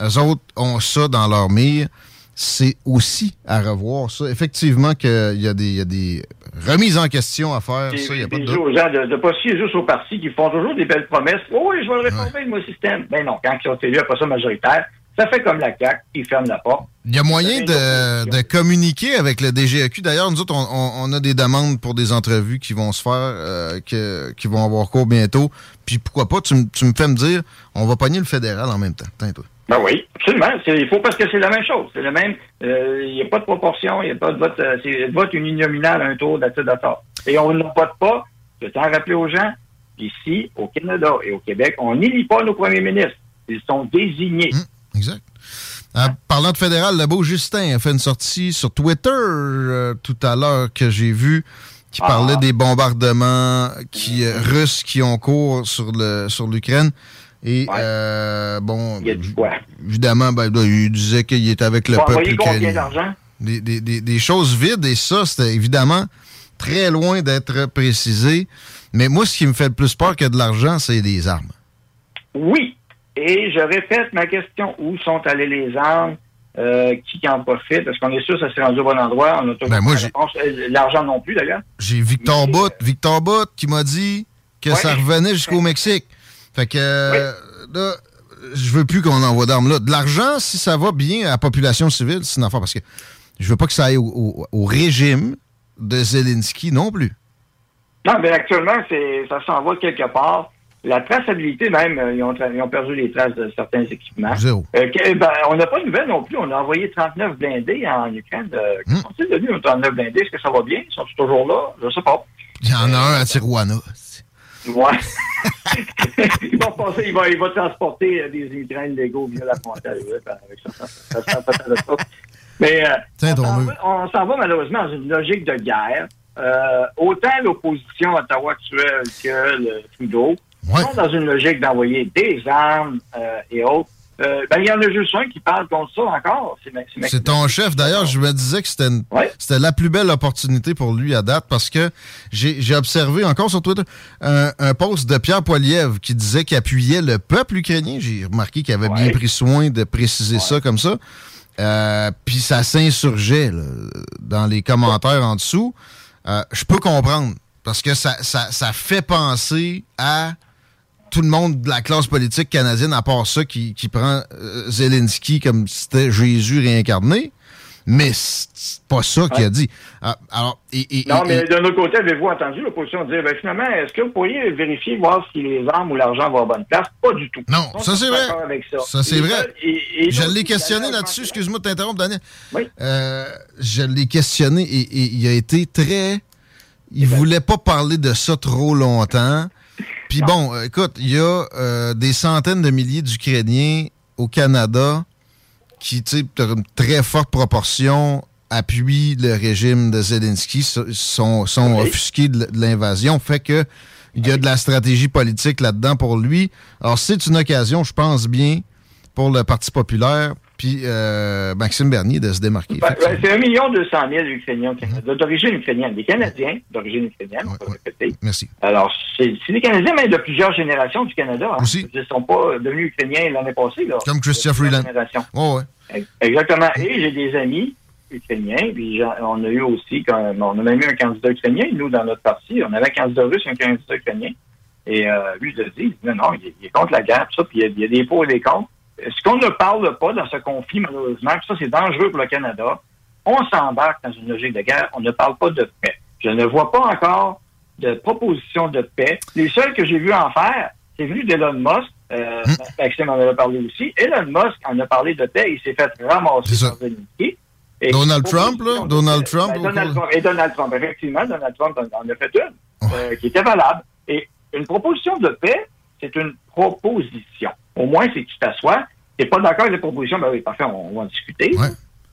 eux autres ont ça dans leur mire. C'est aussi à revoir ça. Effectivement qu'il y y a des remise en question à faire. Puis, Ça, a pas de aux gens de ne pas fier juste aux partis qui font toujours des belles promesses. Oh oui, je vais le réformer, moi, le système. Ben non, quand ils sont élus après ça majoritaire, ça fait comme la CAQ, ils ferment la porte. Il y a moyen de, de communiquer avec le DGAQ. D'ailleurs, nous autres, on, on- on a des demandes pour des entrevues qui vont se faire, euh, que- qui vont avoir cours bientôt. Puis pourquoi pas, tu, me- tu me fais me dire, on va pogner le fédéral en même temps. Tiens, toi. Ben oui, absolument. C'est- Il faut parce que c'est la même chose. C'est le même. euh, Il n'y a pas de proportion, il n'y a pas de vote. euh, c'est le vote uninominal à un tour d'acteur. Et on ne vote pas. Je tiens à rappeler aux gens, ici, au Canada et au Québec, on n'élit pas nos premiers ministres. Ils sont désignés. Exact. Euh, parlant de fédéral, le beau Justin a fait une sortie sur Twitter euh, tout à l'heure que j'ai vu qui parlait des bombardements qui, russes qui ont cours sur le sur Et euh, bon, évidemment, ben, là, il disait qu'il était avec le vont peuple ukrainien. d'argent? Des, des- des- des choses vides, et ça, c'était évidemment très loin d'être précisé. Mais moi, ce qui me fait le plus peur que de l'argent, c'est des armes. Oui. Et je répète ma question. Où sont allées les armes? Euh, qui en profite? Est-ce qu'on est sûr que ça s'est rendu au bon endroit? On Ben. Euh, L'argent non plus, d'ailleurs. J'ai Victor Bott, Victor Bott qui m'a dit que Ouais. ça revenait jusqu'au Mexique. Fait que euh, là, je veux plus qu'on envoie d'armes là. De l'argent, si ça va bien à la population civile, c'est une affaire parce que je veux pas que ça aille au, au- au régime de Zelensky non plus. Non, mais actuellement, c'est, ça s'en va quelque part. La traçabilité, même, euh, ils ont, tra- ils ont perdu les traces de certains équipements. Zéro. Euh, que- ben, on n'a pas de nouvelles non plus. On a envoyé 39 blindés en Ukraine. Euh. Sont-ils devenus nos 39 blindés? Est-ce que ça va bien? Ils sont toujours là? Je sais pas. Il y en a un à Tijuana. Ouais. il va passer, il va, il va transporter euh, des immigrants légaux via la frontière. ouais, avec ça, ça, ça, ça, ça, ça, ça. Mais euh, on s'en va- malheureusement dans une logique de guerre. Euh, autant l'opposition à Ottawa actuelle que le Trudeau sont dans une logique d'envoyer des armes euh, et autres. Euh, ben, il y en a juste un qui parle contre ça encore. C'est ton chef. D'ailleurs, je me disais que c'était la plus belle opportunité pour lui à date parce que j'ai observé encore sur Twitter un, un post de Pierre Poilievre qui disait qu'il appuyait le peuple ukrainien. J'ai remarqué qu'il avait bien pris soin de préciser ça comme ça. Euh, Puis ça s'insurgeait dans les commentaires en dessous. Euh, je peux comprendre parce que ça, ça, ça fait penser à tout le monde de la classe politique canadienne, à part ça, qui, qui prend euh, Zelensky comme si c'était Jésus réincarné. Mais c'est pas ça qu'il a dit. Ah, alors, et, et- Non, mais d'un autre côté, avez-vous entendu l'opposition dire, ben, finalement, est-ce que vous pourriez vérifier, voir si les armes ou l'argent vont à bonne place? Pas du tout. Non, On ça est c'est vrai. avec ça. Ça c'est vrai. et- je l'ai questionné là-dessus. Excuse-moi de t'interrompre, Daniel. Euh, je l'ai questionné et, et il a été très. Il voulait pas parler de ça trop longtemps. Puis bon, euh, écoute, il y a euh, des centaines de milliers d'Ukrainiens au Canada qui, tu sais, une très forte proportion appuient le régime de Zelensky, so- sont, sont Oui. offusqués de l'invasion. Fait que il y a de la stratégie politique là-dedans pour lui. Alors, c'est une occasion, je pense bien, pour le Parti populaire, puis euh, Maxime Bernier de se démarquer. Ben, ben, c'est un million deux cent mille Ukrainiens au Canada, d'origine ukrainienne. Des Canadiens d'origine ukrainienne, répéter. Merci. Alors, c'est des Canadiens, mais de plusieurs générations du Canada. Hein. Ils ne sont pas devenus Ukrainiens l'année passée. Là. Comme Christian Freeland. générations. Ouais, ouais. Ex- Exactement. Et j'ai des amis ukrainiens, puis on a eu aussi, quand, on a même eu un candidat ukrainien, nous, dans notre parti. On avait un candidat russe et un candidat ukrainien. Et euh, lui, il a dit, non, non, il est, il est contre la guerre, tout ça, puis il y, a, il y a des pour et des contre. Ce qu'on ne parle pas dans ce conflit, malheureusement, ça, c'est dangereux pour le Canada, on s'embarque dans une logique de guerre, on ne parle pas de paix. Je ne vois pas encore de proposition de paix. Les seuls que j'ai vus en faire, c'est venu d'Elon Musk. Euh, Maxime en avait parlé aussi. Elon Musk en a parlé de paix. Il s'est fait ramasser par Zelensky. Et- Donald Trump, là? Donald Trump? Ben, Donald Trump. Et Donald Trump, effectivement, Donald Trump en en a fait une euh, qui était valable. Et une proposition de paix, c'est une proposition. Au moins, c'est que tu t'assois. Tu n'es pas d'accord avec la proposition, ben oui, parfait, on, on va en discuter.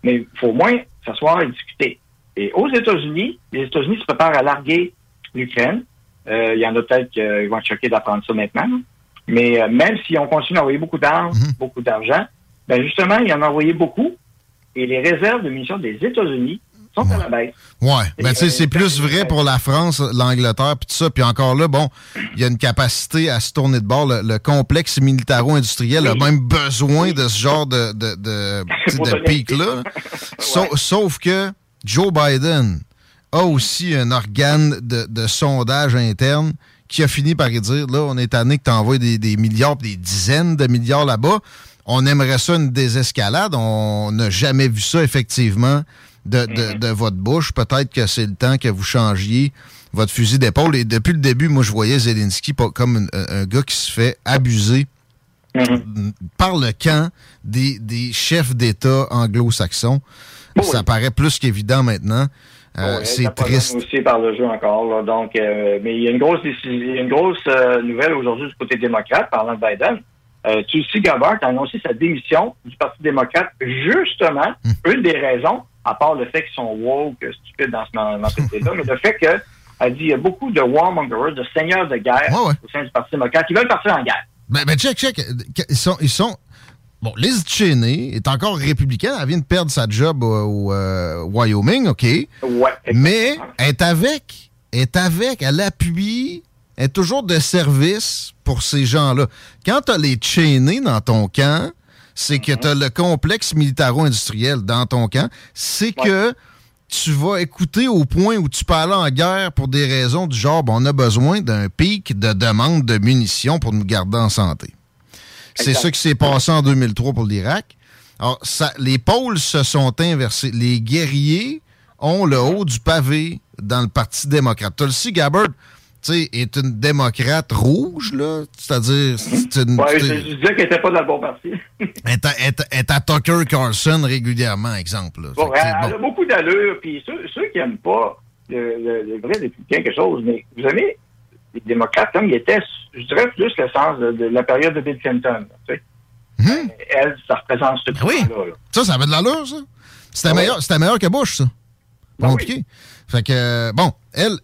Mais il faut au moins s'asseoir et discuter. Et aux États-Unis, les États-Unis se préparent à larguer l'Ukraine. Euh, Il y en a peut-être qui vont être choqués d'apprendre ça maintenant. Mais euh, même si on continue d'envoyer beaucoup d'armes, beaucoup d'argent, ben justement, ils en ont envoyé beaucoup. Et les réserves de munitions des États-Unis sont à la baisse. Ouais, ben tu sais, c'est plus vrai pour la France, l'Angleterre, puis tout ça. Puis encore là, bon, il y a une capacité à se tourner de bord. Le, le complexe militaro-industriel a même besoin de ce genre de, de, de, pic-là. Sau- Sauf que Joe Biden a aussi un organe de, de sondage interne qui a fini par y dire, là, on est tanné que tu envoies des, des milliards, des dizaines de milliards là-bas. On aimerait ça une désescalade. On n'a jamais vu ça, effectivement, de, de- de votre bouche. Peut-être que c'est le temps que vous changiez votre fusil d'épaule. Et depuis le début, moi, je voyais Zelensky comme une- un, un gars qui se fait abuser par le camp des, des chefs d'État anglo-saxons. Ça paraît plus qu'évident maintenant. Euh, c'est triste. aussi par le jeu encore. là. Donc, euh, mais il y a une grosse une grosse euh, nouvelle aujourd'hui du côté démocrate, parlant de Biden. Euh, Tulsi Gabbard a annoncé sa démission du Parti démocrate, justement, Hmm. une des raisons, à part le fait qu'ils sont woke, stupides dans ce mentalité-là, mais le fait que, elle dit, il y a beaucoup de warmongers, de seigneurs de guerre au sein du Parti démocrate qui veulent partir en guerre. Ben, ben, check, check. Ils sont, ils sont. Bon, Liz Cheney est encore républicaine. Elle vient de perdre sa job au, au, euh, Wyoming, OK? Ouais. Mais elle est avec. Elle est avec. Elle appuie. Elle est toujours de service pour ces gens-là. Quand tu as les Cheney dans ton camp, c'est que tu as le complexe militaro-industriel dans ton camp. C'est que tu vas écouter au point où tu peux aller en guerre pour des raisons du genre, on a besoin d'un pic de demande de munitions pour nous garder en santé. C'est ça qui s'est passé en 2003 pour l'Irak. Alors, ça, les pôles se sont inversés. Les guerriers ont le haut du pavé dans le Parti démocrate. Tulsi Gabbard, est une démocrate rouge, là. C'est-à-dire, c'est une... Ouais, je, je disais qu'elle n'était pas dans le bon parti. elle est à- Tucker Carlson régulièrement, exemple. là. Bon, elle, a beaucoup d'allure, puis ceux, ceux qui n'aiment pas le, le, le vrai républicain, quelque chose, mais vous savez, les démocrates, comme ils étaient, je dirais plus le sens de, de la période de Bill Clinton. tu sais. Elle, ça représente ce truc-là. là. Ça, ça avait de l'allure, ça. C'était Ah ouais. meilleur, c'était meilleur que Bush, ça. Ah compliqué. Fait que, euh, bon, elle,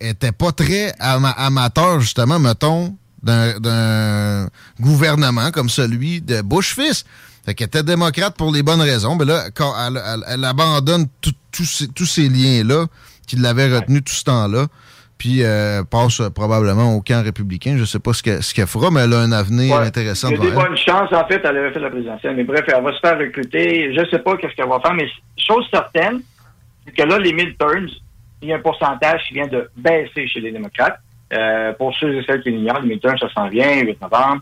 était pas très ama- amateur, justement, mettons, d'un- gouvernement comme celui de Bush fils. Fait qu'elle était démocrate pour les bonnes raisons. Mais là, quand elle, elle- elle abandonne tout- tout ces- tous ces liens-là qui l'avaient retenu tout ce temps-là, puis euh, passe probablement au camp républicain. Je sais pas ce qu'elle ce fera, mais elle a un avenir Ouais. intéressant Il y a des bonnes chances, en fait, elle avait fait la présidentielle. Mais bref, elle va se faire recruter. Je ne sais pas qu'est-ce qu'elle va faire, mais chose certaine, c'est que là, les midterms, il y a un pourcentage qui vient de baisser chez les démocrates. Euh, pour ceux et celles qui l'ignorent, les midterms, ça s'en vient, 8 novembre.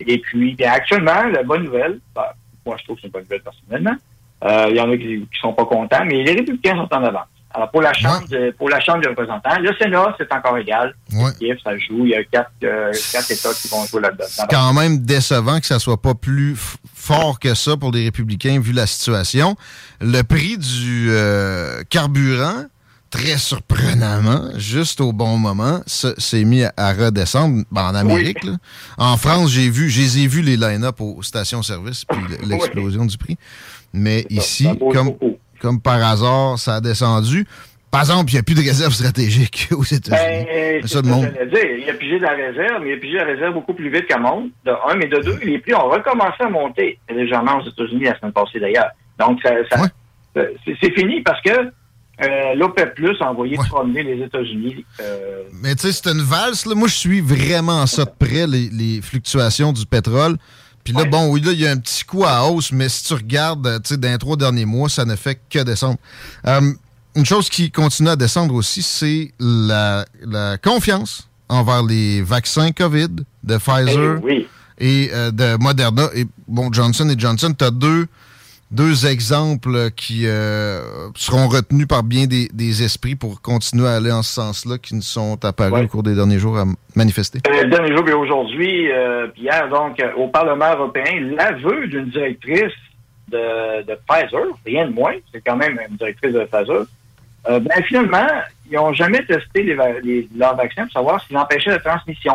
Et puis, bien, actuellement, la bonne nouvelle, ben, moi, je trouve que c'est une bonne nouvelle personnellement. Euh, Il y en a qui ne sont pas contents, mais les républicains sont en avance. Alors, pour la Chambre, de- pour la chambre des représentants, le Sénat, c'est encore égal. Kiev, ça joue. Il y a quatre, euh, quatre États qui vont jouer là-dedans. C'est quand même décevant que ça soit pas plus fort que ça pour les républicains vu la situation. Le prix du euh, carburant, très surprenamment, juste au bon moment, se- s'est mis à, redescendre Ben, en Amérique. là. En France, j'ai vu, je les ai vus les line-up aux stations-service puis l'explosion du prix. Mais ici, comme, comme par hasard, ça a descendu. Par exemple, il n'y a plus de réserve stratégique aux États-Unis. Ben, C'est ça ça le monde. dire. Il a pigé de la réserve, mais il a pigé la réserve beaucoup plus vite qu'à monde, de un, mais de deux, les prix ont recommencé à monter légèrement aux États-Unis la semaine passée d'ailleurs. Donc, ça, ça- ça- c'est c'est fini parce que euh, l'OPEP Plus a envoyé promener les États-Unis. euh, Mais tu sais, c'est une valse. Là. Moi, je suis vraiment ça de près, les, les fluctuations du pétrole. Puis là, bon, oui, là, il y a un petit coup à hausse, mais si tu regardes, euh, tu sais, dans les trois derniers mois, ça ne fait que descendre. Euh, une chose qui continue à descendre aussi, c'est la, la confiance envers les vaccins COVID de Pfizer et euh, de Moderna. Et bon, Johnson et Johnson, tu as deux, deux exemples qui euh, seront retenus par bien des, des esprits pour continuer à aller en ce sens-là, qui nous sont apparus au cours des derniers jours à manifester. Euh, Le dernier jour, et aujourd'hui, euh, hier, donc, euh, au Parlement européen, l'aveu d'une directrice de, de Pfizer, rien de moins, c'est quand même une directrice de Pfizer, euh, ben, finalement, ils n'ont jamais testé les, les- leurs vaccins pour savoir s'ils empêchaient la transmission.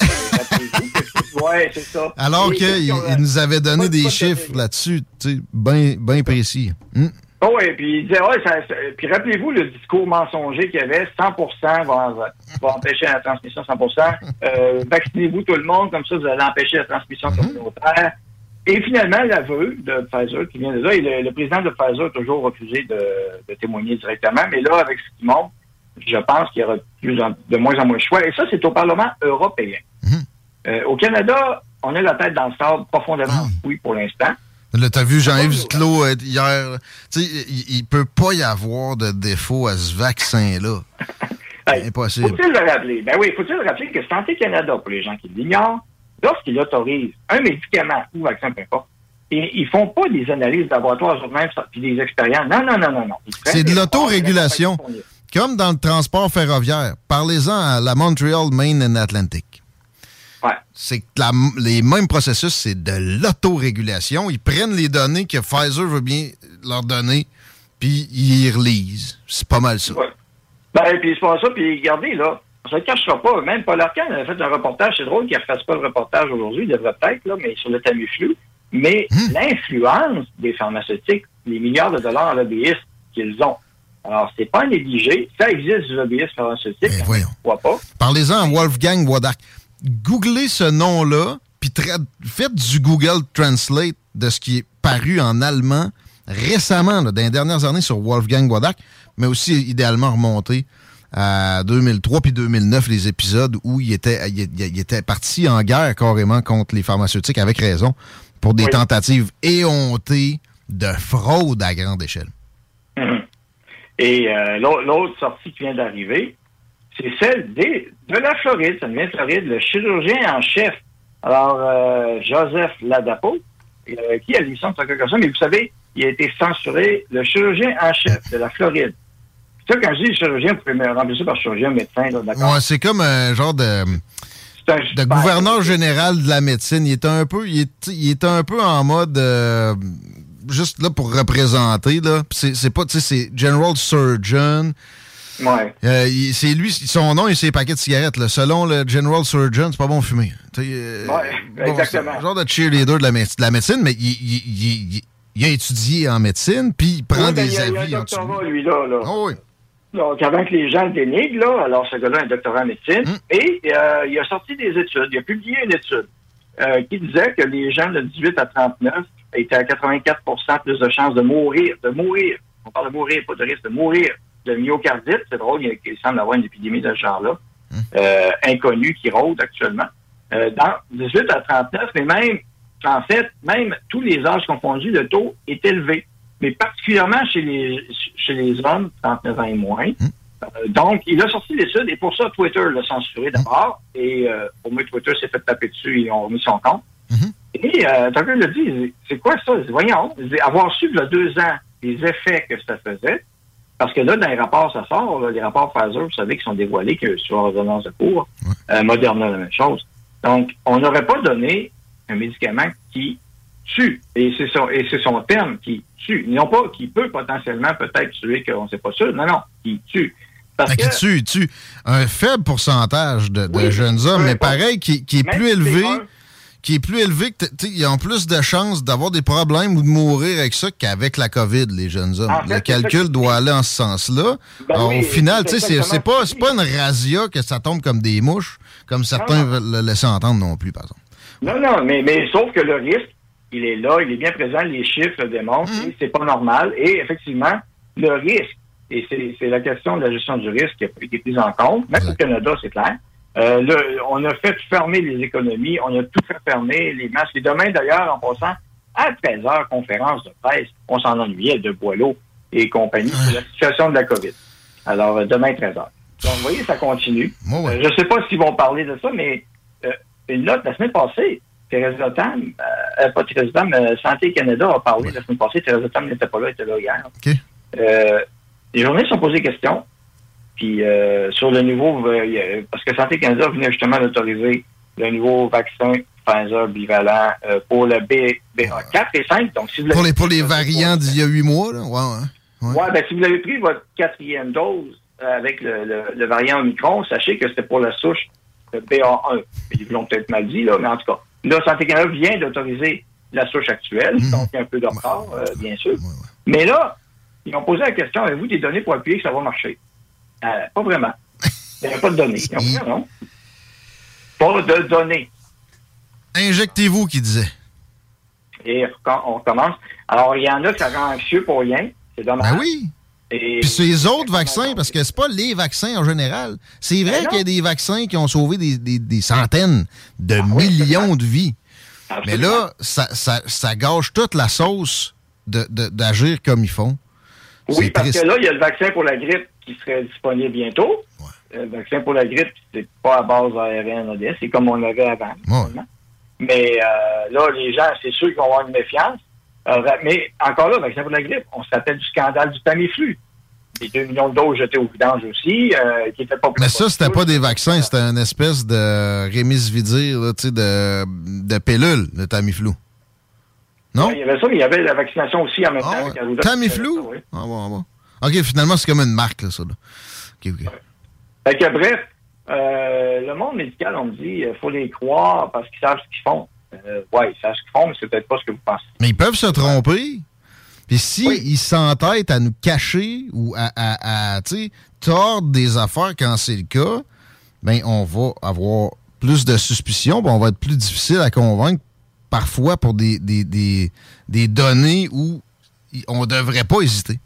Ouais, c'est ça. Alors Et- qu'il il nous avait donné des chiffres là-dessus, tu sais, bien bien précis. Hmm? Oh, oui, puis il disait, ouais, ça, ça- puis rappelez-vous le discours mensonger qu'il y avait, 100% va, va empêcher la transmission 100%, euh, vaccinez-vous tout le monde, comme ça vous allez empêcher la transmission communautaire. Et finalement, l'aveu de Pfizer qui vient de là, et le, le président de Pfizer a toujours refusé de, de témoigner directement, mais là, avec ce qui montre, je pense qu'il y aura plus en- de moins en moins de choix. Et ça, c'est au Parlement européen. Euh, au Canada, on a la tête dans le sable profondément oui pour l'instant. Là, t'as vu Jean-Yves Duclos euh, hier. Tu sais, il, il peut pas y avoir de défaut à ce vaccin-là. Impossible. Faut-il le rappeler? Ben oui, faut-il le rappeler que Santé Canada, pour les gens qui l'ignorent, lorsqu'il autorise un médicament ou vaccin, peu importe, et ils font pas des analyses de laboratoire eux-mêmes puis des expériences. Non, non, non, non, non. C'est de l'autorégulation. Comme dans le transport ferroviaire. Parlez-en à la Montreal, Maine and Atlantic. C'est que la- les mêmes processus, c'est de l'autorégulation. Ils prennent les données que Pfizer veut bien leur donner, puis ils relisent. C'est pas mal ça. Ben, puis c'est pas ça. Puis regardez, là, se le cachera pas. Même Paul Arcand avait fait un reportage. C'est drôle qu'il ne refasse pas le reportage aujourd'hui. Il devrait peut-être, là, mais sur le Tamiflu. Mais l'influence des pharmaceutiques, les milliards de dollars en lobbyistes qu'ils ont. Alors, c'est pas négligé. Ça existe du lobbyisme pharmaceutique. Pourquoi pas? Parlez-en à Wolfgang Wodak. Googlez ce nom-là, puis faites du Google Translate de ce qui est paru en allemand récemment, là, dans les dernières années, sur Wolfgang Wodak, mais aussi idéalement remonté à 2003 puis 2009, les épisodes où il était, il, était parti en guerre carrément contre les pharmaceutiques, avec raison, pour des tentatives éhontées de fraude à grande échelle. Et euh, l'au- l'autre sortie qui vient d'arriver, c'est celle des, de la Floride. Ça vient de Floride, le chirurgien en chef. Alors, euh, Joseph Ladapo, euh, qui a l'émission de chose, mais vous savez, il a été censuré, le chirurgien en chef de la Floride. Ça, quand je dis chirurgien, vous pouvez me remplacer par chirurgien, médecin, là, d'accord? Ouais, c'est comme un genre de, de gouverneur général de la médecine. Il est un peu, il est, il est un peu en mode euh, juste là pour représenter là. C'est pas, tu sais, c'est General Surgeon. Ouais. Euh, c'est lui, son nom et ses paquets de cigarettes. là. Selon le General Surgeon, c'est pas bon fumer. Euh, Ouais, bon, exactement. c'est un genre de cheerleader de la, de la médecine, mais il, il- il- il- a étudié en médecine, puis il prend Oui, des il y a- il a avis un doctorat, lui, là. là. Oh oui. Donc, avant que les gens le dénigrent, là, alors ce gars-là a un doctorat en médecine, Hum. et euh, il a sorti des études, il a publié une étude euh, qui disait que les gens de 18 à 39 étaient à 84% plus de chances de mourir, de mourir. On parle de mourir, pas de risque, de mourir de myocardite. C'est drôle, il, semble avoir une épidémie de ce genre-là, euh, inconnue, qui rôde actuellement. Euh, dans 18 à 39, mais même, en fait, même tous les âges confondus, le taux est élevé. Mais particulièrement chez les, chez les hommes, 39 ans et moins. Euh, donc, il a sorti l'étude et pour ça, Twitter l'a censuré d'abord. Et euh, au moins, Twitter s'est fait taper dessus et ils ont remis son compte. Et euh, Tucker l'a dit, c'est quoi ça? Voyons, avoir su il y a deux ans les effets que ça faisait, parce que là, dans les rapports, ça sort, là, les rapports Pfizer, vous savez, qui sont dévoilés que sur ordonnance de cours, euh, Moderna, la même chose. Donc, on n'aurait pas donné un médicament qui tue. Et c'est son, et c'est son terme qui tue. Non pas qui peut potentiellement peut-être tuer, qu'on ne sait pas sûr. Non, non, qui tue. Parce que, qui tue, tue un faible pourcentage de, de jeunes hommes, mais pareil, qui, qui est plus élevé, un- qui est plus élevé que, ils ont plus de chances d'avoir des problèmes ou de mourir avec ça qu'avec la COVID, les jeunes hommes. En fait, le calcul doit aller en ce sens-là. Ben oui, au final, tu c'est sais, c'est pas, une razzia que ça tombe comme des mouches, comme certains veulent le laisser entendre non plus, par exemple. Non, non, mais, mais sauf que le risque, il est là, il est bien présent, les chiffres le démontrent, et c'est pas normal. Et effectivement, le risque, et c'est la question de la gestion du risque qui été prise en compte, même au Canada, c'est clair. Euh, on a fait fermer les économies, on a tout fait fermer, les masques. Et demain, d'ailleurs, en passant, à 13 heures, conférence de presse, on s'en ennuyait de Boileau et compagnie sur la situation de la COVID. Alors, euh, demain, 13 heures. Donc, vous voyez, ça continue. Euh, je ne sais pas s'ils vont parler de ça, mais euh, une note la semaine passée, Thérèse Tam, euh, euh, pas Thérèse Tam, Santé Canada a parlé la semaine passée. Thérèse Tam n'était pas là, elle était là hier. Euh, les journalistes ont posé des questions. Puis euh, sur le nouveau, euh, parce que Santé Canada venait justement d'autoriser le nouveau vaccin Pfizer bivalent euh, pour le B, BA4 et 5. Donc, si vous Pour les, pour les variants d'il y a huit mois, là, ouais, ouais. Ouais, ben, si vous avez pris votre quatrième dose euh, avec le, le- le variant Omicron, sachez que c'était pour la souche de BA1. Ils l'ont peut-être mal dit, là, mais en tout cas. Là, Santé Canada vient d'autoriser la souche actuelle, donc il y a un peu de retard, bien sûr. Mais là, ils ont posé la question, avez-vous des données pour appuyer que ça va marcher? Euh, pas vraiment. Il n'y a pas de données. Non? Pas de données. Injectez-vous, qui disait. Et quand on commence. Alors, il y en a qui ça rend anxieux pour rien. C'est dommage. Ben oui. Et Puis ces autres vaccins, parce que c'est pas les vaccins en général. C'est vrai qu'il y a des vaccins qui ont sauvé des, des- des centaines de millions de vies. Mais là, ça, ça, ça gâche toute la sauce de- de- d'agir comme ils font. Oui, parce triste. que là, il y a le vaccin pour la grippe qui serait disponible bientôt. Euh, Le vaccin pour la grippe, c'est pas à base ARN, ADN, c'est comme on l'avait avant. Mais euh, là, les gens, c'est sûr qu'ils vont avoir une méfiance. Euh, mais encore là, le vaccin pour la grippe, on se rappelle du scandale du Tamiflu. Les 2 millions de doses jetées au vidange aussi, euh, qui étaient pas Mais ça, c'était pas des vaccins, c'était une espèce de sais, de, de pilule, le Tamiflu. Non? Il y avait ça, mais il y avait la vaccination aussi en même temps. avec Arruda. Tamiflu? Oui. Ah bon, ah bon. OK, finalement, c'est comme une marque, là, ça. Là. OK, OK. Fait que bref, euh, le monde médical, on me dit, il faut les croire parce qu'ils savent ce qu'ils font. Euh, ouais, ils savent ce qu'ils font, mais c'est peut-être pas ce que vous pensez. Mais ils peuvent se tromper. Puis si ils s'entêtent à nous cacher ou à, tordre des affaires quand c'est le cas, ben on va avoir plus de suspicions, puis on va être plus difficile à convaincre parfois pour des, des, des, des données où on devrait pas hésiter.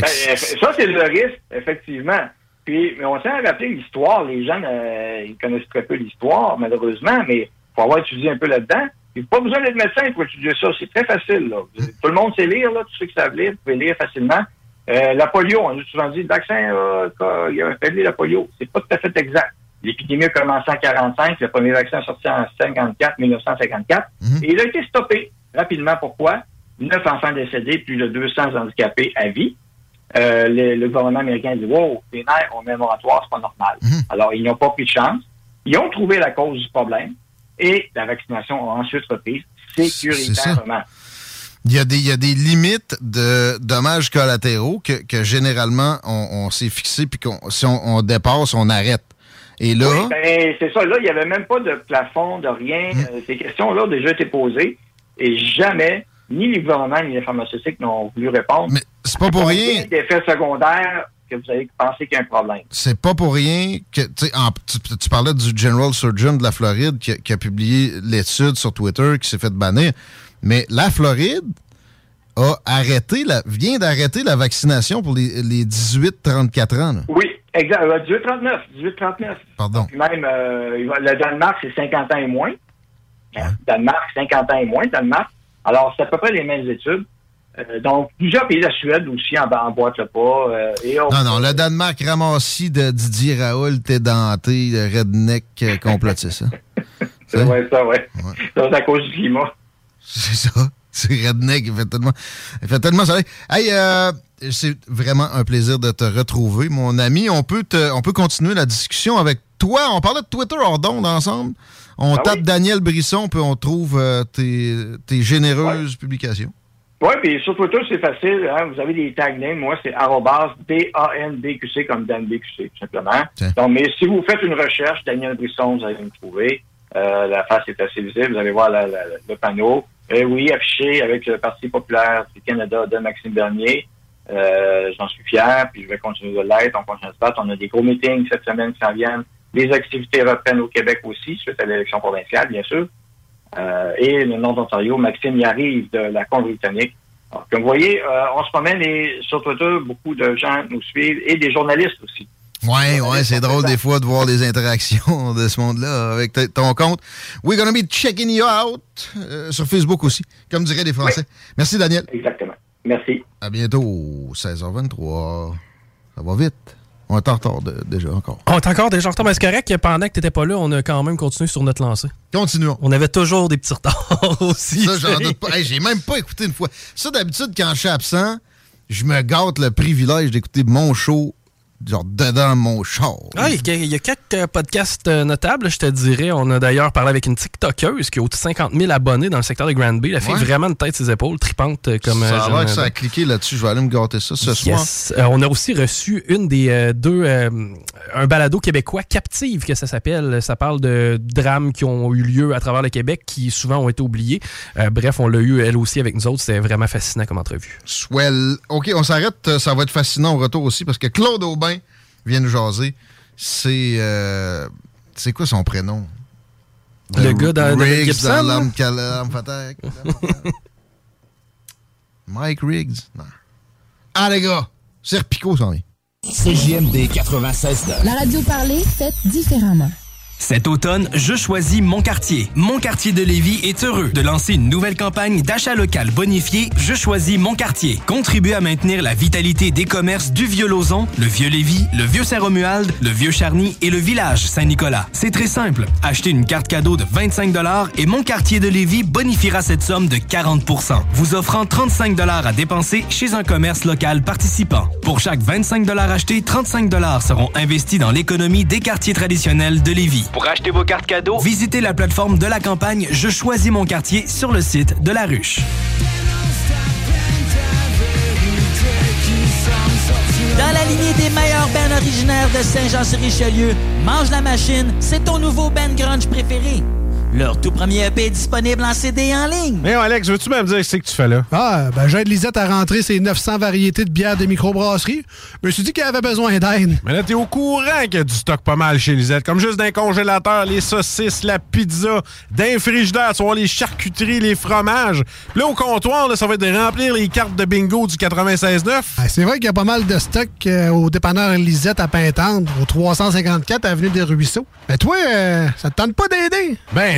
Ben, ça, c'est le risque, effectivement. Puis, mais on à rappeler l'histoire. Les gens, euh, ils connaissent très peu l'histoire, malheureusement, mais il faut avoir étudié un peu là-dedans. Il faut pas besoin d'être médecin pour étudier ça. C'est très facile. Là. Tout le monde sait lire, là. Tous ceux qui savent lire, vous pouvez lire facilement. Euh, la polio, on a souvent dit, le vaccin, euh, il a fait la polio. C'est pas tout à fait exact. L'épidémie a commencé en 45, le premier vaccin est sorti en 54, 1954, et il a été stoppé rapidement. Pourquoi? Neuf enfants décédés, plus de 200 handicapés à vie. Euh, le, le gouvernement américain dit Wow, les nerfs ont moratoire, c'est pas normal. Alors, ils n'ont pas pris de chance. Ils ont trouvé la cause du problème et la vaccination a ensuite repris sécuritairement. il y, a des, il y a des limites de dommages collatéraux que, que généralement on, on s'est fixé, puis qu'on si on, on dépasse, on arrête. Et là, Oui, ben, c'est ça. Là, il n'y avait même pas de plafond, de rien. Hum. Euh, ces questions-là ont déjà été posées et jamais, ni les gouvernements ni les pharmaceutiques n'ont voulu répondre. Mais c'est pas pour rien. D'effets secondaires que vous avez pensé qu'il y a un problème. c'est pas pour rien que tu, sais, en- tu, tu parlais du General Surgeon de la Floride qui, a- qui a publié l'étude sur Twitter qui s'est fait bannir. Mais la Floride a arrêté la, vient d'arrêter la vaccination pour les, les 18-34 ans. là. Oui, exact. Euh, 1839. 1839. Pardon. Puis même, euh, le Danemark, c'est 50 ans et moins. Hein, Danemark, 50 ans et moins, Danemark. Alors, c'est à peu près les mêmes études. Euh, donc, plusieurs pays, la Suède aussi, en, emboîte le pas. euh, et on- Non, non, le Danemark ramassis de Didier Raoult édenté, le redneck euh, complotiste. hein. C'est ouais, ça, ouais. Ça, c'est à cause du climat. C'est ça. C'est redneck, il fait tellement, il fait tellement soleil. Hey, euh, c'est vraiment un plaisir de te retrouver, mon ami. On peut, te- on peut continuer la discussion avec toi. On parlait de Twitter hors d'onde ensemble. On Ah tape oui? Daniel Brisson, puis on trouve tes, tes généreuses publications. Oui, puis sur Twitter, c'est facile. Hein, vous avez des tag names. Moi, c'est arrobas D-A-N-B-Q-C comme Dan BQC, tout simplement. Donc, mais si vous faites une recherche, Daniel Brisson, vous allez me trouver. Euh, la face est assez visible. Vous allez voir la- la- le panneau. Et oui, affiché avec le Parti populaire du Canada de Maxime Bernier. Euh, J'en suis fier, puis je vais continuer de l'être. On continue de se battre. On a des gros meetings cette semaine qui s'en viennent. Les activités reprennent au Québec aussi, suite à l'élection provinciale, bien sûr. Euh, et le nom d'Ontario, Maxime y arrive de la Colombie-Britannique. Comme vous voyez, euh, on se promène et sur Twitter, beaucoup de gens nous suivent et des journalistes aussi. Ouais, ouais, c'est drôle des fois de voir les interactions de ce monde-là avec ton compte. We're gonna be checking you out euh, sur Facebook aussi, comme diraient les Français. Merci, Daniel. Exactement. Merci. À bientôt, 16h23. Ça va vite. On est en retard de- déjà encore. On est encore déjà en retard, mais c'est correct que pendant que t'étais pas là, on a quand même continué sur notre lancée. Continuons. On avait toujours des petits retards aussi. Ça, j'en doute pas. Hey, J'ai même pas écouté une fois. Ça, d'habitude, quand je suis absent, je me gâte le privilège d'écouter mon show, genre dedans mon char. Ah, il y a- il y a quelques euh, podcasts euh, notables, je te dirais. On a d'ailleurs parlé avec une TikTokeuse qui a au 50 000 abonnés dans le secteur de Granby. Elle fait Ouais. vraiment une tête ses épaules, tripante euh, comme... ça a l'air que ça a cliqué là-dessus. Je vais aller me gâter ça ce soir. Euh, on a aussi reçu une des euh, deux, euh, un balado québécois, Captive, que ça s'appelle. Ça parle de drames qui ont eu lieu à travers le Québec, qui souvent ont été oubliés. Bref, on l'a eu elle aussi avec nous autres. C'était vraiment fascinant comme entrevue. Swell. OK, on s'arrête. Ça va être fascinant au retour aussi parce que Claude Aubin vient nous jaser. C'est. euh, c'est quoi son prénom? Le gars dans- Riggs Gibson, dans fatale. Mike Riggs? Non. Ah, les gars! Serpico, s'en vient. CJMD 96 La radio parlée, faite différemment. Cet automne, je choisis mon quartier. Mon quartier de Lévis est heureux de lancer une nouvelle campagne d'achat local bonifié Je choisis mon quartier. Contribuez à maintenir la vitalité des commerces du Vieux-Lauzon, le Vieux-Lévis, le Vieux-Saint-Romuald, le Vieux-Charny et le village Saint-Nicolas. C'est très simple. Achetez une carte cadeau de 25 et mon quartier de Lévis bonifiera cette somme de 40% vous offrant 35 à dépenser chez un commerce local participant. Pour chaque 25 achetés, 35 seront investis dans l'économie des quartiers traditionnels de Lévis. Pour acheter vos cartes cadeaux, Visitez la plateforme de la campagne Je choisis mon quartier sur le site de la ruche. Dans la lignée des meilleurs bands originaires de Saint-Jean-sur-Richelieu, Mange la Machine, c'est ton nouveau band grunge préféré. Leur tout premier EP est disponible en CD en ligne. Mais Alex, veux-tu même dire ce que tu fais là? Ah, ben j'aide Lisette à rentrer ses 900 variétés de bières de microbrasserie. Je me suis dit qu'elle avait besoin d'aide. Mais là, t'es au courant qu'il y a du stock pas mal chez Lisette. Comme juste d'un congélateur, les saucisses, la pizza, d'un frigidaire, tu vois, les charcuteries, les fromages. Puis là, au comptoir, là, ça va être de remplir les cartes de bingo du 96.9. Ah, c'est vrai qu'il y a pas mal de stock euh, au dépanneur Lisette à Pintendre, au 354 Avenue des Ruisseaux. Mais toi, euh, ça te tente pas d'aider? Ben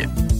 Америки.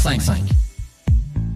55.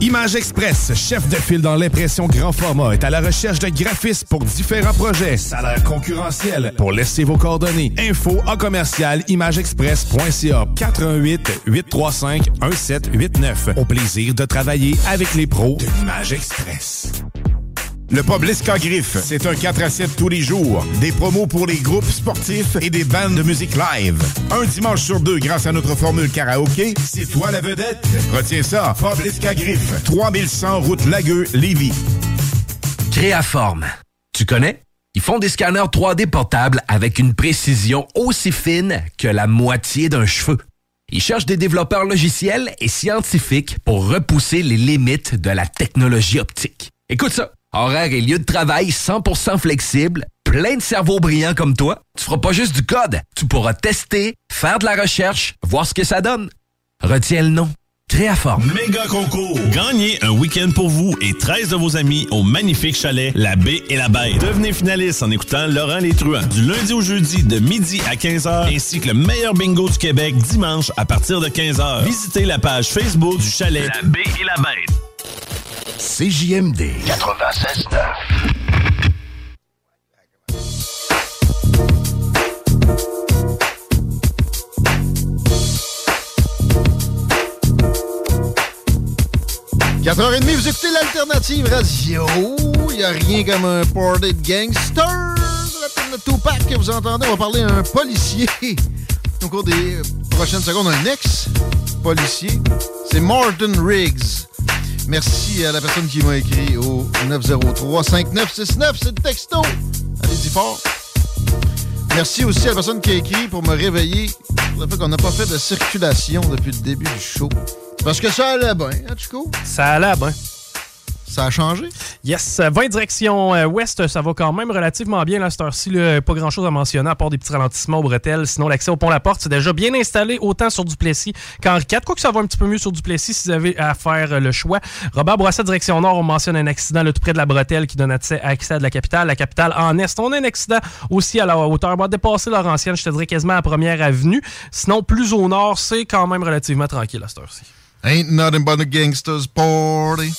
Image Express, chef de file dans l'impression grand format, est à la recherche de graphistes pour différents projets. Salaire concurrentiel. Pour laisser vos coordonnées. Info en commercial imageexpress.ca 418 835 1789. Au plaisir de travailler avec les pros de Express. Le pub Griffe, c'est un 4 à 7 tous les jours. Des promos pour les groupes sportifs et des bandes de musique live. Un dimanche sur deux grâce à notre formule karaoké, c'est toi la vedette. Retiens ça, pub Griffe, 3100 route Lagueux, Lévis. Créaforme. Tu connais? Ils font des scanners 3D portables avec une précision aussi fine que la moitié d'un cheveu. Ils cherchent des développeurs logiciels et scientifiques pour repousser les limites de la technologie optique. Écoute ça. Horaire et lieu de travail 100% flexible, plein de cerveaux brillants comme toi. Tu feras pas juste du code, tu pourras tester, faire de la recherche, voir ce que ça donne. Retiens le nom. Créaforme. Méga concours. Gagnez un week-end pour vous et 13 de vos amis au magnifique chalet La Baie et la Bête. Devenez finaliste en écoutant Laurent Les Truands du lundi au jeudi de midi à 15h ainsi que le meilleur bingo du Québec dimanche à partir de 15h. Visitez la page Facebook du chalet La Baie et la Bête. CJMD 96.9. h 30 vous écoutez l'alternative radio. Il n'y a rien comme un party de gangsters. La peine de Tupac que vous entendez, on va parler à un policier. Au cours des prochaines secondes, un ex-policier. C'est Martin Riggs. Merci à la personne qui m'a écrit au 903-5969. C'est le texto. Allez-y fort. Merci aussi à la personne qui a écrit pour me réveiller le fait qu'on n'a pas fait de circulation depuis le début du show. Parce que ça allait bien, hein, Chico? Ça allait bien. Ça a changé? Yes, 20 direction euh, ouest, ça va quand même relativement bien à cette heure-ci. là. Pas grand-chose à mentionner à part des petits ralentissements au bretelles. Sinon, l'accès au pont La Porte, c'est déjà bien installé autant sur Duplessis qu'Henri IV. Quoique ça va un petit peu mieux sur Duplessis si vous avez à faire euh, le choix. Robert Bourassa, direction nord, on mentionne un accident là, tout près de la bretelle qui donne accès, accès à de la capitale. La capitale en est. On a un accident aussi à la hauteur. On va dépasser Laurentienne, je te dirais quasiment à la première avenue. Sinon, plus au nord, c'est quand même relativement tranquille à cette heure-ci. Ain't nothing but a gangster's party.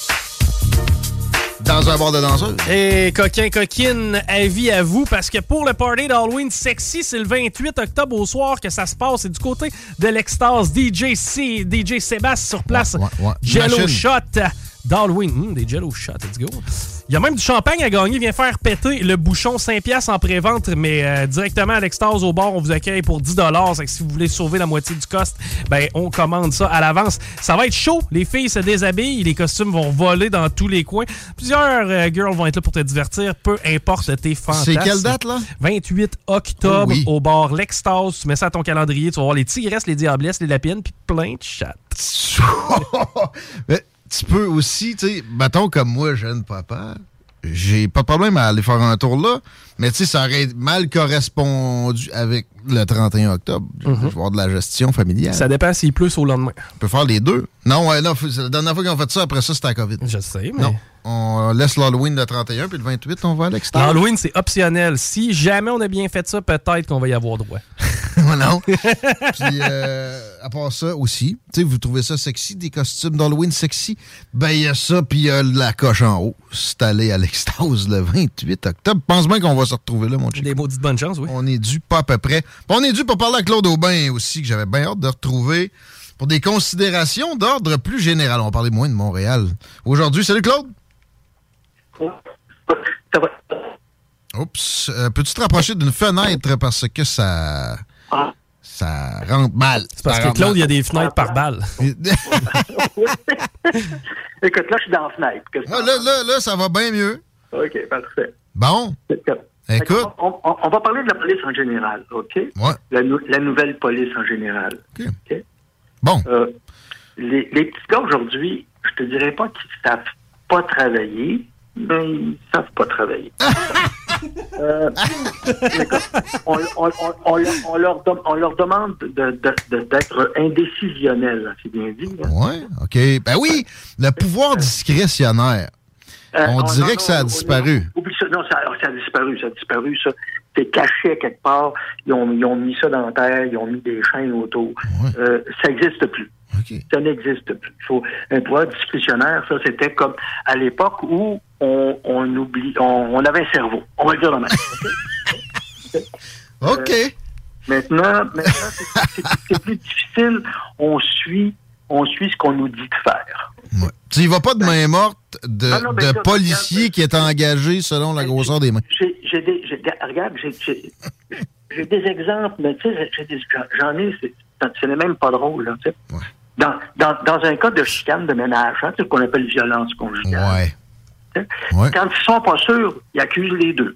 Dans un bar de danseurs. Et coquin, coquine, avis à vous, parce que pour le party d'Halloween sexy, c'est le 28 octobre au soir que ça se passe. C'est du côté de l'extase DJ C, DJ Sébastien sur place. ouais. Jello. Shot d'Halloween. Hum, des Jello Shots, let's go. Il y a même du champagne à gagner. Viens faire péter le bouchon 5 piastres en pré-vente, mais euh, directement à l'extase au bar, on vous accueille pour 10 C'est que si vous voulez sauver la moitié du cost, ben on commande ça à l'avance. Ça va être chaud. Les filles se déshabillent, les costumes vont voler dans tous les coins. Plusieurs euh, girls vont être là pour te divertir, peu importe tes fantasmes. C'est quelle date, là? 28 octobre Oh oui. au bar L'Extase. Tu mets ça à ton calendrier, tu vas voir les tigresses, les diablesses, les lapines, puis plein de chats. Tu peux aussi, tu sais, mettons comme moi, jeune papa, j'ai pas de problème à aller faire un tour là, mais tu sais, ça aurait mal correspondu avec le 31 octobre. Je vais avoir de la gestion familiale. Ça dépend s'il pleut au lendemain. On peut faire les deux. Non, ouais, non, la dernière fois qu'on a fait ça, après ça, c'était la COVID. Je sais, mais... Non, on laisse l'Halloween le 31, puis le 28, on va à l'extérieur. L'Halloween, c'est optionnel. Si jamais on a bien fait ça, peut-être qu'on va y avoir droit. non. Puis, euh, à part ça aussi, tu sais, vous trouvez ça sexy, des costumes d'Halloween sexy? Ben, il y a ça, puis il y a la coche en haut. C'est allé à l'extase le 28 octobre. Pense bien qu'on va se retrouver là, mon chico. Des maudites bonnes chances, oui. On est dû pas à peu près. Puis on est dû pour parler à Claude Aubin aussi, que j'avais bien hâte de retrouver pour des considérations d'ordre plus général. On va parler moins de Montréal. Aujourd'hui, salut Claude! Oups. Euh, Peux-tu te rapprocher d'une fenêtre parce que ça. Ça rentre mal? C'est parce que Claude, il y a des fenêtres par balle. Écoute, là, je suis dans la fenêtre. Ah, là, là, là, ça va bien mieux. OK, parfait. Bon. Écoute. On, on- on va parler de la police en général, OK? Ouais. La, nou- la nouvelle police en général. OK? Bon. Euh, les, les petits gars aujourd'hui, je te dirais pas qu'ils savent pas travailler, mais ils savent pas travailler. Euh, on, on- on- on leur- on leur dem- on leur demande de- de- de- d'être indécisionnels, c'est bien dit. hein. Ouais, OK. Ben oui, le pouvoir discrétionnaire. Euh, On oh, dirait non, que ça a disparu. non, oublie ça. Non, ça, ça a disparu, ça a disparu, ça. C'est caché à quelque part. Ils ont, ils ont mis ça dans la terre, ils ont mis des chaînes autour. Euh, ça n'existe plus. Ça n'existe plus. Il faut un pouvoir discrétionnaire, ça, c'était comme à l'époque où on, on oublie, on, on avait un cerveau. On va le dire de même. OK? Euh, maintenant, maintenant c'est- plus difficile. On suit, on suit ce qu'on nous dit de faire. Tu y vas pas de main morte de, non, ben de ça, policier qui est engagé selon la grosseur des mains. J'ai des, regarde, j'ai- des exemples, mais tu sais, j'en ai, c'est- ce n'est même pas drôle, là, tu sais. Dans, dans, dans un cas de chicane de ménage, hein, c'est ce qu'on appelle violence conjugale. Ouais. Quand ils sont pas sûrs, ils accusent les deux.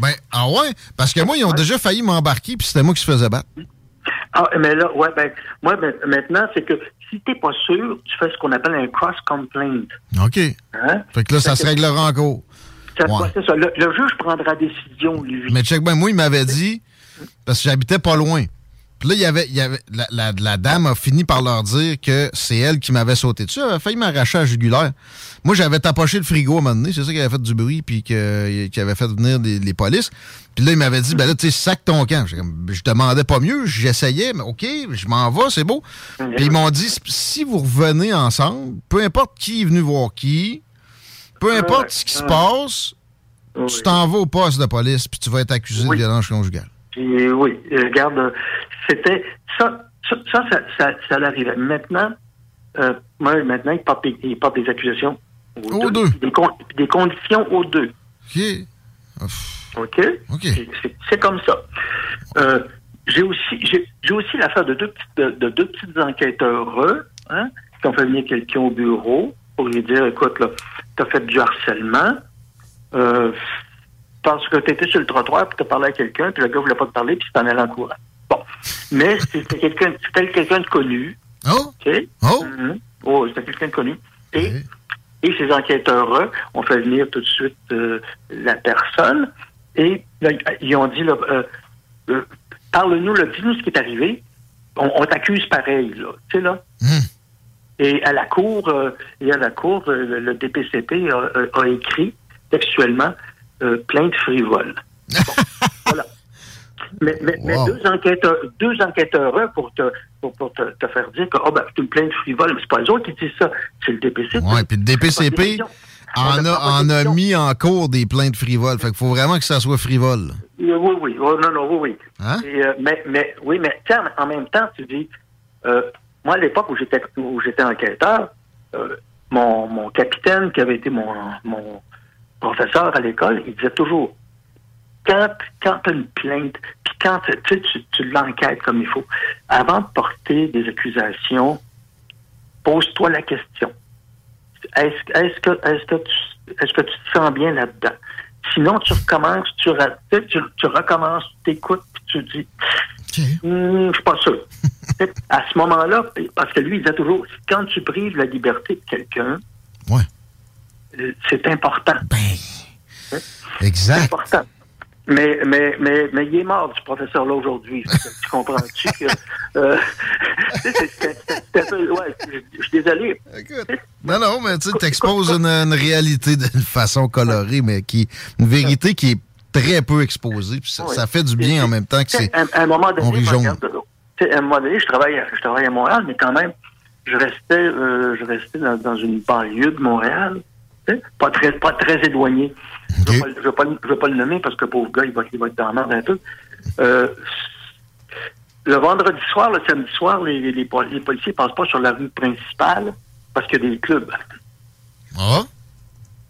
Ben, ah ouais? Parce que moi, ils ont déjà failli m'embarquer, puis c'était moi qui se faisais battre. Ah, mais là, ouais, ben, moi, ben, maintenant, c'est que si t'es pas sûr, tu fais ce qu'on appelle un cross-complaint. OK. Hein? Fait que là, ça se réglera en cours. Ça, Ouais. ouais, c'est ça. Le, le juge prendra décision, lui. Mais check ben, moi, il m'avait dit, parce que j'habitais pas loin. Puis là, il y avait, il y avait la, la- la dame a fini par leur dire que c'est elle qui m'avait sauté dessus. Elle avait failli m'arracher à la jugulaire. Moi, j'avais tapoché le frigo à un moment donné. C'est ça qui avait fait du bruit, puis qui avait fait venir les, les polices. Puis là, il m'avait dit, ben là, tu sais, sac ton camp. Je demandais pas mieux. J'essayais, mais OK, je m'en vais, c'est beau. Puis ils m'ont dit, si vous revenez ensemble, peu importe qui est venu voir qui, peu importe ce qui se passe, tu t'en vas au poste de police, puis tu vas être accusé de violence conjugale. Puis, oui, euh, regarde, c'était ça, ça, ça, ça, ça, ça l'arrivait. Maintenant, euh, moi, maintenant, il porte des, il porte des accusations aux, deux. Des, con- des conditions aux deux. OK. OK? C'est- comme ça. Euh, j'ai aussi, j'ai j'ai aussi l'affaire de deux petites, de, de deux petites enquêteurs, hein, qui ont fait venir quelqu'un au bureau pour lui dire, écoute, là, t'as fait du harcèlement, euh, parce que t'étais sur le trottoir, puis t'as parlé à quelqu'un, puis le gars voulait pas te parler, puis t'en allé en courant. Bon. Mais c'était quelqu'un, c'était quelqu'un de connu. Oh! Oh! Mhm. Oh, c'était quelqu'un de connu. Et, et ces enquêteurs ont fait venir tout de suite euh, la personne et là, ils ont dit, euh, euh, parle-nous, dis-nous ce qui est arrivé. On, on t'accuse pareil, là. Tu sais, là? Et à la cour, et à la cour, le, le DPCP a, a- a écrit textuellement euh, plainte frivole. Bon, voilà. Mais, mais, mais deux enquêteurs, deux enquêteurs pour te, pour, pour te, te faire dire que oh, ben, c'est une plainte frivole, mais c'est pas eux autres qui disent ça, c'est le DPCP. Ouais, puis le DPCP en a, en a mis en cours des plaintes frivoles. Fait qu'il faut vraiment que ça soit frivole. Oui, oui, oui. Oh, non, non, oui, oui. Hein? Et, euh, mais, mais, oui, mais tiens, en même temps, tu dis, euh, moi, à l'époque où j'étais où j'étais enquêteur, euh, mon, mon capitaine, qui avait été mon, mon professeur à l'école, il disait toujours, quand, quand tu as une plainte, puis quand tu, tu, tu l'enquêtes comme il faut, avant de porter des accusations, pose-toi la question. Est-ce est-ce que, est que, tu, est-ce que tu te sens bien là-dedans? Sinon, tu recommences, tu, tu, tu, recommences, tu t'écoutes, puis tu dis, Hmm, je suis pas sûr. À ce moment-là, parce que lui, il disait toujours, quand tu prives la liberté de quelqu'un, euh, c'est important. Hein? Exact. C'est important. Mais, mais, mais, mais il est mort, ce professeur-là, aujourd'hui. Tu comprends-tu que... euh, c'est- un peu... Ouais, je suis désolé. Non, non, mais tu sais, t'exposes une, une réalité d'une façon colorée, mais qui une vérité qui est très peu exposée. puis ça, fait du bien en même temps que c'est. À, à un moment donné, on regarde, à un moment donné, je travaille, à- je travaille à Montréal, mais quand même, je restais, euh, je restais dans, dans une banlieue de Montréal, pas très, pas très éloigné. Je ne veux, pas le- je veux pas le nommer parce que pauvre gars, il va, il va être dans la merde un peu. Euh, le vendredi soir, le samedi soir, les, les, les pol- les policiers passent pas sur la rue principale parce qu'il y a des clubs. Ah?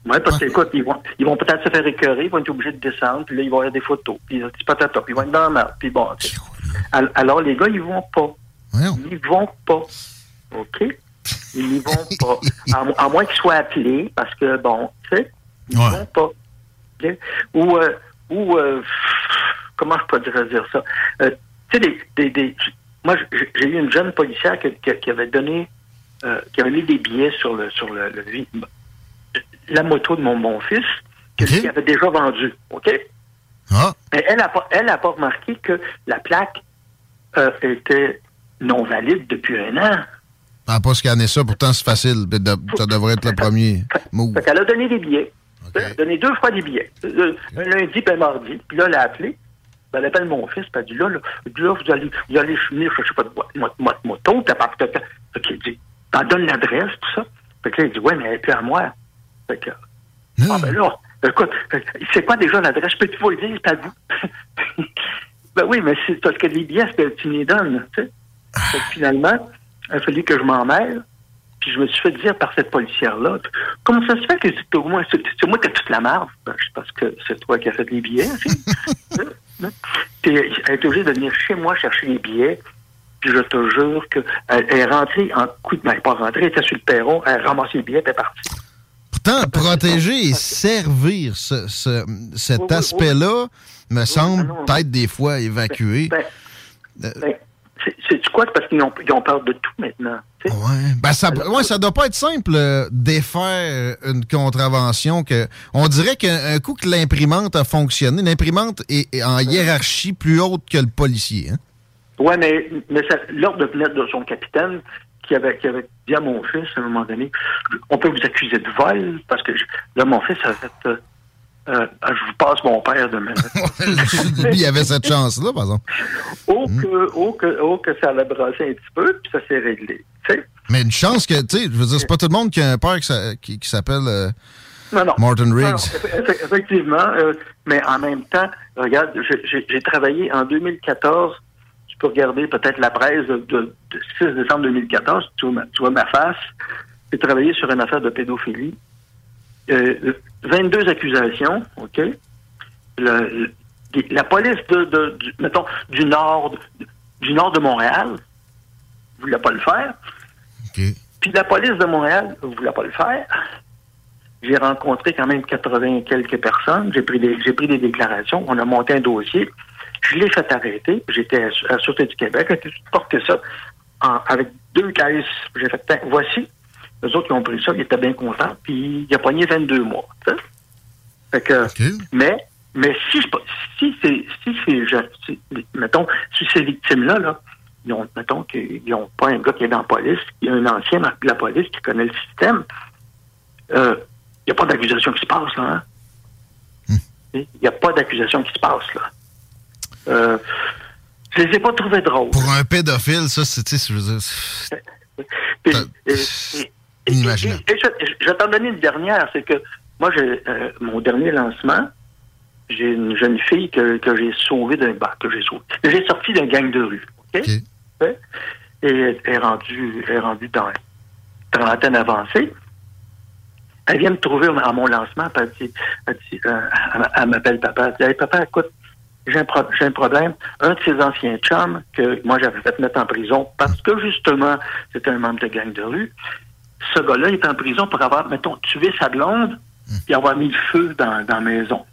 Oui, parce que, écoute, ils vont, ils vont peut-être se faire écœurer, ils vont être obligés de descendre, puis là, ils vont avoir des photos, puis puis ils vont être dans la merde, puis bon. Alors, les gars, ils vont pas. Ils vont pas. OK? Ils n'y vont pas. À, mo- à moins qu'ils soient appelés, parce que, bon, tu sais, ils n'y vont pas. Ou, euh, ou euh, comment je pourrais dire ça? Euh, tu sais, des, des, des- moi, j'ai eu une jeune policière qui, qui- qui avait donné euh, qui avait mis des billets sur le sur le, la moto de mon mon fils que lui avait déjà vendu. OK? Mais elle n'a pas, elle a pas remarqué que la plaque euh, était non valide depuis un an. Ah, pas scanner ça, pourtant c'est facile. de- Ça devrait être le premier move. Fait qu'elle a donné des billets. Elle a donné deux fois des billets. Euh, Un lundi puis un mardi. Puis là, elle a appelé. Ben, elle appelle mon fils. Puis elle dit là, là, là, vous allez, vous allez finir, je sais pas, de mo- mo- mo- moto. T'as pas fait qu'il dit, t'en donnes l'adresse, tout ça. Fait que là, il dit, ouais, mais elle est plus à moi. Fait que, ah, ben là, écoute, c'est quoi déjà l'adresse? Je peux te vous le dire, c'est à vous. ben oui, mais c'est parce que les billets, c'est que tu me les donnes, tu sais. Fait que finalement, il a fallu que je m'en mêle. Puis je me suis fait dire par cette policière-là, comment ça se fait que c'est moins, c'est moi qui ai toute la marge? Ben, parce que c'est toi qui as fait les billets. Puis elle est obligée de venir chez moi chercher les billets. Puis je te jure qu'elle elle est rentrée en coup de main. Elle n'est pas rentrée, elle était sur le perron, elle a ramassé les billets, elle est partie. Pourtant, protéger et servir ce- ce- cet aspect-là me semble peut-être des fois évacué. Ben, ben, c'est- quoi? C'est parce qu'ils ont, peur de tout maintenant. sais. Ben, ça, ouais, ça doit pas être simple euh, défaire une contravention que. On dirait qu'un un coup que l'imprimante a fonctionné, l'imprimante est, est en hiérarchie plus haute que le policier. Hein? Ouais, mais, mais ça- l'ordre venait de son capitaine qui avait, qui avait dit à mon fils à un moment donné, on peut vous accuser de vol parce que je- là, mon fils a fait, euh, euh, je vous passe mon père demain. Il avait cette chance-là, par exemple. oh, que, oh, que, oh, que ça l'a brassé un petit peu, puis ça s'est réglé. Mais une chance que, tu sais, je veux dire, c'est pas tout le monde qui a un père qui, s'a- qui- qui s'appelle euh. Martin Riggs. non, effectivement, euh, mais en même temps, regarde, j'ai- travaillé en 2014. Tu peux regarder peut-être la presse de, de- de 6 décembre 2014. Tu vois ma, tu vois ma face. J'ai travaillé sur une affaire de pédophilie. Euh, 22 accusations, OK? Le- le- la police de, de- du, mettons, du nord, du nord de Montréal voulait pas le faire. Puis la police de Montréal voulait pas le faire. J'ai rencontré quand même 80 et quelques personnes. J'ai pris des, j'ai pris des déclarations. On a monté un dossier. Je l'ai fait arrêter. J'étais à la Sûreté du Québec. J'ai porté ça en- avec deux caisses. J'ai fait, voici. Les autres qui ont pris ça, ils étaient bien contents. Puis il a pogné 22 mois. Fait que, mais, mais si, si c'est, si c'est, mettons, si ces victimes-là, là, ils ont, mettons qu'ils n'ont pas un gars qui est dans la police, il y a un ancien de la police qui connaît le système, euh, il n'y a pas d'accusation qui se passe, là. hein? Il n'y a pas d'accusation qui se passe, là. Euh, je les ai pas trouvés drôles. Pour un pédophile, ça, c'est, tu sais, je veux dire, c'est- Puis, et- et- inimaginable. et je, je- je vais t'en donner une dernière, c'est que moi, euh, mon dernier lancement, j'ai une jeune fille que, que j'ai sauvée d'un bah, que j'ai sauvée. J'ai sorti d'un gang de rue. OK? Ouais. Et elle est rendue, elle est rendue dans la trentaine avancée. Elle vient me trouver à mon lancement, puis elle, dit, elle, dit, euh, elle- elle m'appelle papa. Elle dit Hey, papa, écoute, j'ai un, pro- un problème. Un de ses anciens chums, que moi j'avais fait mettre en prison parce que justement, c'était un membre de gang de rue, ce gars-là est en prison pour avoir, mettons, tué sa blonde et avoir mis le feu dans, dans la maison.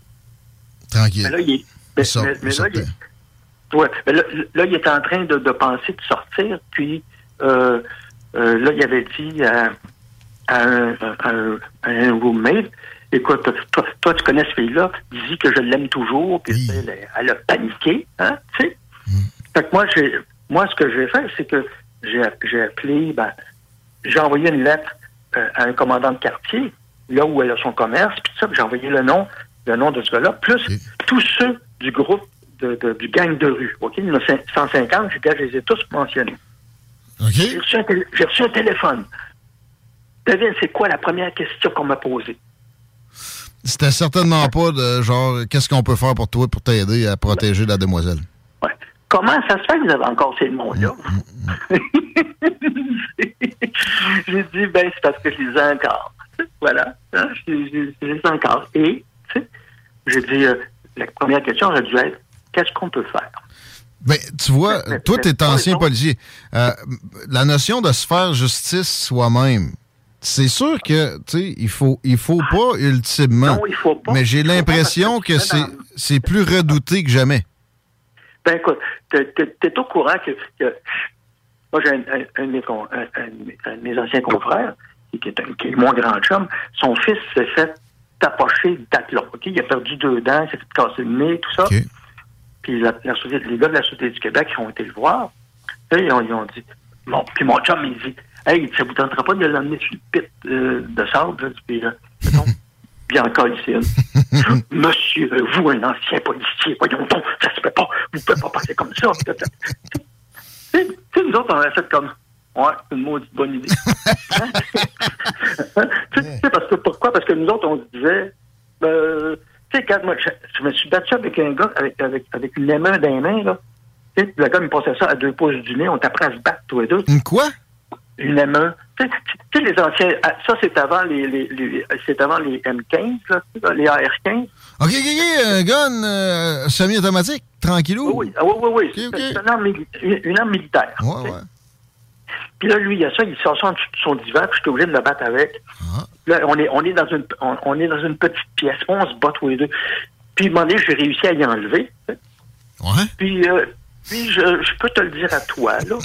Tranquille. Mais là, il est, mais- sort, mais- il mais là, sortait. il est- ouais, mais là, là, il est en train de, de penser de sortir, puis euh, euh, là, il avait dit à, à un, à un- à un roommate, écoute, toi, toi, tu connais ce fille-là, dis que je l'aime toujours, puis elle, a- elle a paniqué, hein, tu sais. Fait que moi, j'ai, moi, ce que j'ai fait, c'est que j'ai, j'ai appelé, ben, j'ai envoyé une lettre euh, à un commandant de quartier, là où elle a son commerce, puis tout ça, j'ai envoyé le nom, le nom de ce gars-là, plus tous ceux du groupe de, de- du gang de rue. OK? Il y en a cin- 150, j'ai dit, je les ai tous mentionnés. J'ai, reçu tél- reçu un téléphone. Devine, c'est quoi la première question qu'on m'a posée? C'était certainement pas de genre, qu'est-ce qu'on peut faire pour toi pour t'aider à protéger la demoiselle? Comment ça se fait que vous avez encore ces noms-là? j'ai dit, ben, c'est parce que je les ai encore. Voilà. Je, je- je les ai encore. Et, tu sais, j'ai dit, euh, la première question aurait dû être, qu'est-ce qu'on peut faire? Ben, tu vois, toi, mais- t'es ancien policier. Euh, la notion de se faire justice soi-même, c'est sûr que, tu sais, il faut, il faut pas ultimement. Non, il faut pas. Mais j'ai l'impression que tu c'est plus redouté que jamais. Ben écoute, t'es, au courant que, que Moi, j'ai un, un- un de mes un- de anciens confrères, qui est, un- qui est mon grand chum, son fils s'est fait tapocher d'aplomb. OK? Il a perdu deux dents, il s'est fait casser le nez, tout ça. Puis la, la société- les gars de la Société du Québec ils ont été le voir. Et ils ont, ils ont dit, bon, puis mon chum, il dit, hey, ça vous tentera pas de l'emmener sur le pit euh, de sable, là, puis là, encore ici, monsieur, vous, un ancien policier, voyons donc, ça se fait pas, vous pouvez pas passer comme ça. Tu sais, nous autres, on a fait comme, ouais, c'est une maudite bonne idée. Tu sais, parce que, pourquoi? Parce que nous autres, on se disait, euh, tu sais, quand moi, je, je me suis battu avec un gars, avec, avec, avec une dans les mains, là. Tu sais, le gars me passait ça à deux pouces du nez, on t'apprend à se battre, tous les deux. Une quoi? Une émeute. Tu sais, les anciens, ah, ça, c'est avant les, les, les- c'est avant les M15, là, les AR-15. OK, OK, OK, un gun euh, semi-automatique, tranquillou. Oui, ah oui, oui, oui. C'est c'est une arme, une, militaire. Ouais, ouais. Puis là, lui, il y a ça, il sort ça de son divan, puis j'étais obligé de me battre avec. Ah. Là, on est, on est dans une, on, on est dans une petite pièce, on se bat tous les deux. Puis, à un moment donné, j'ai réussi à y enlever. Ouais. Puis, euh, puis je, je peux te le dire à toi, là.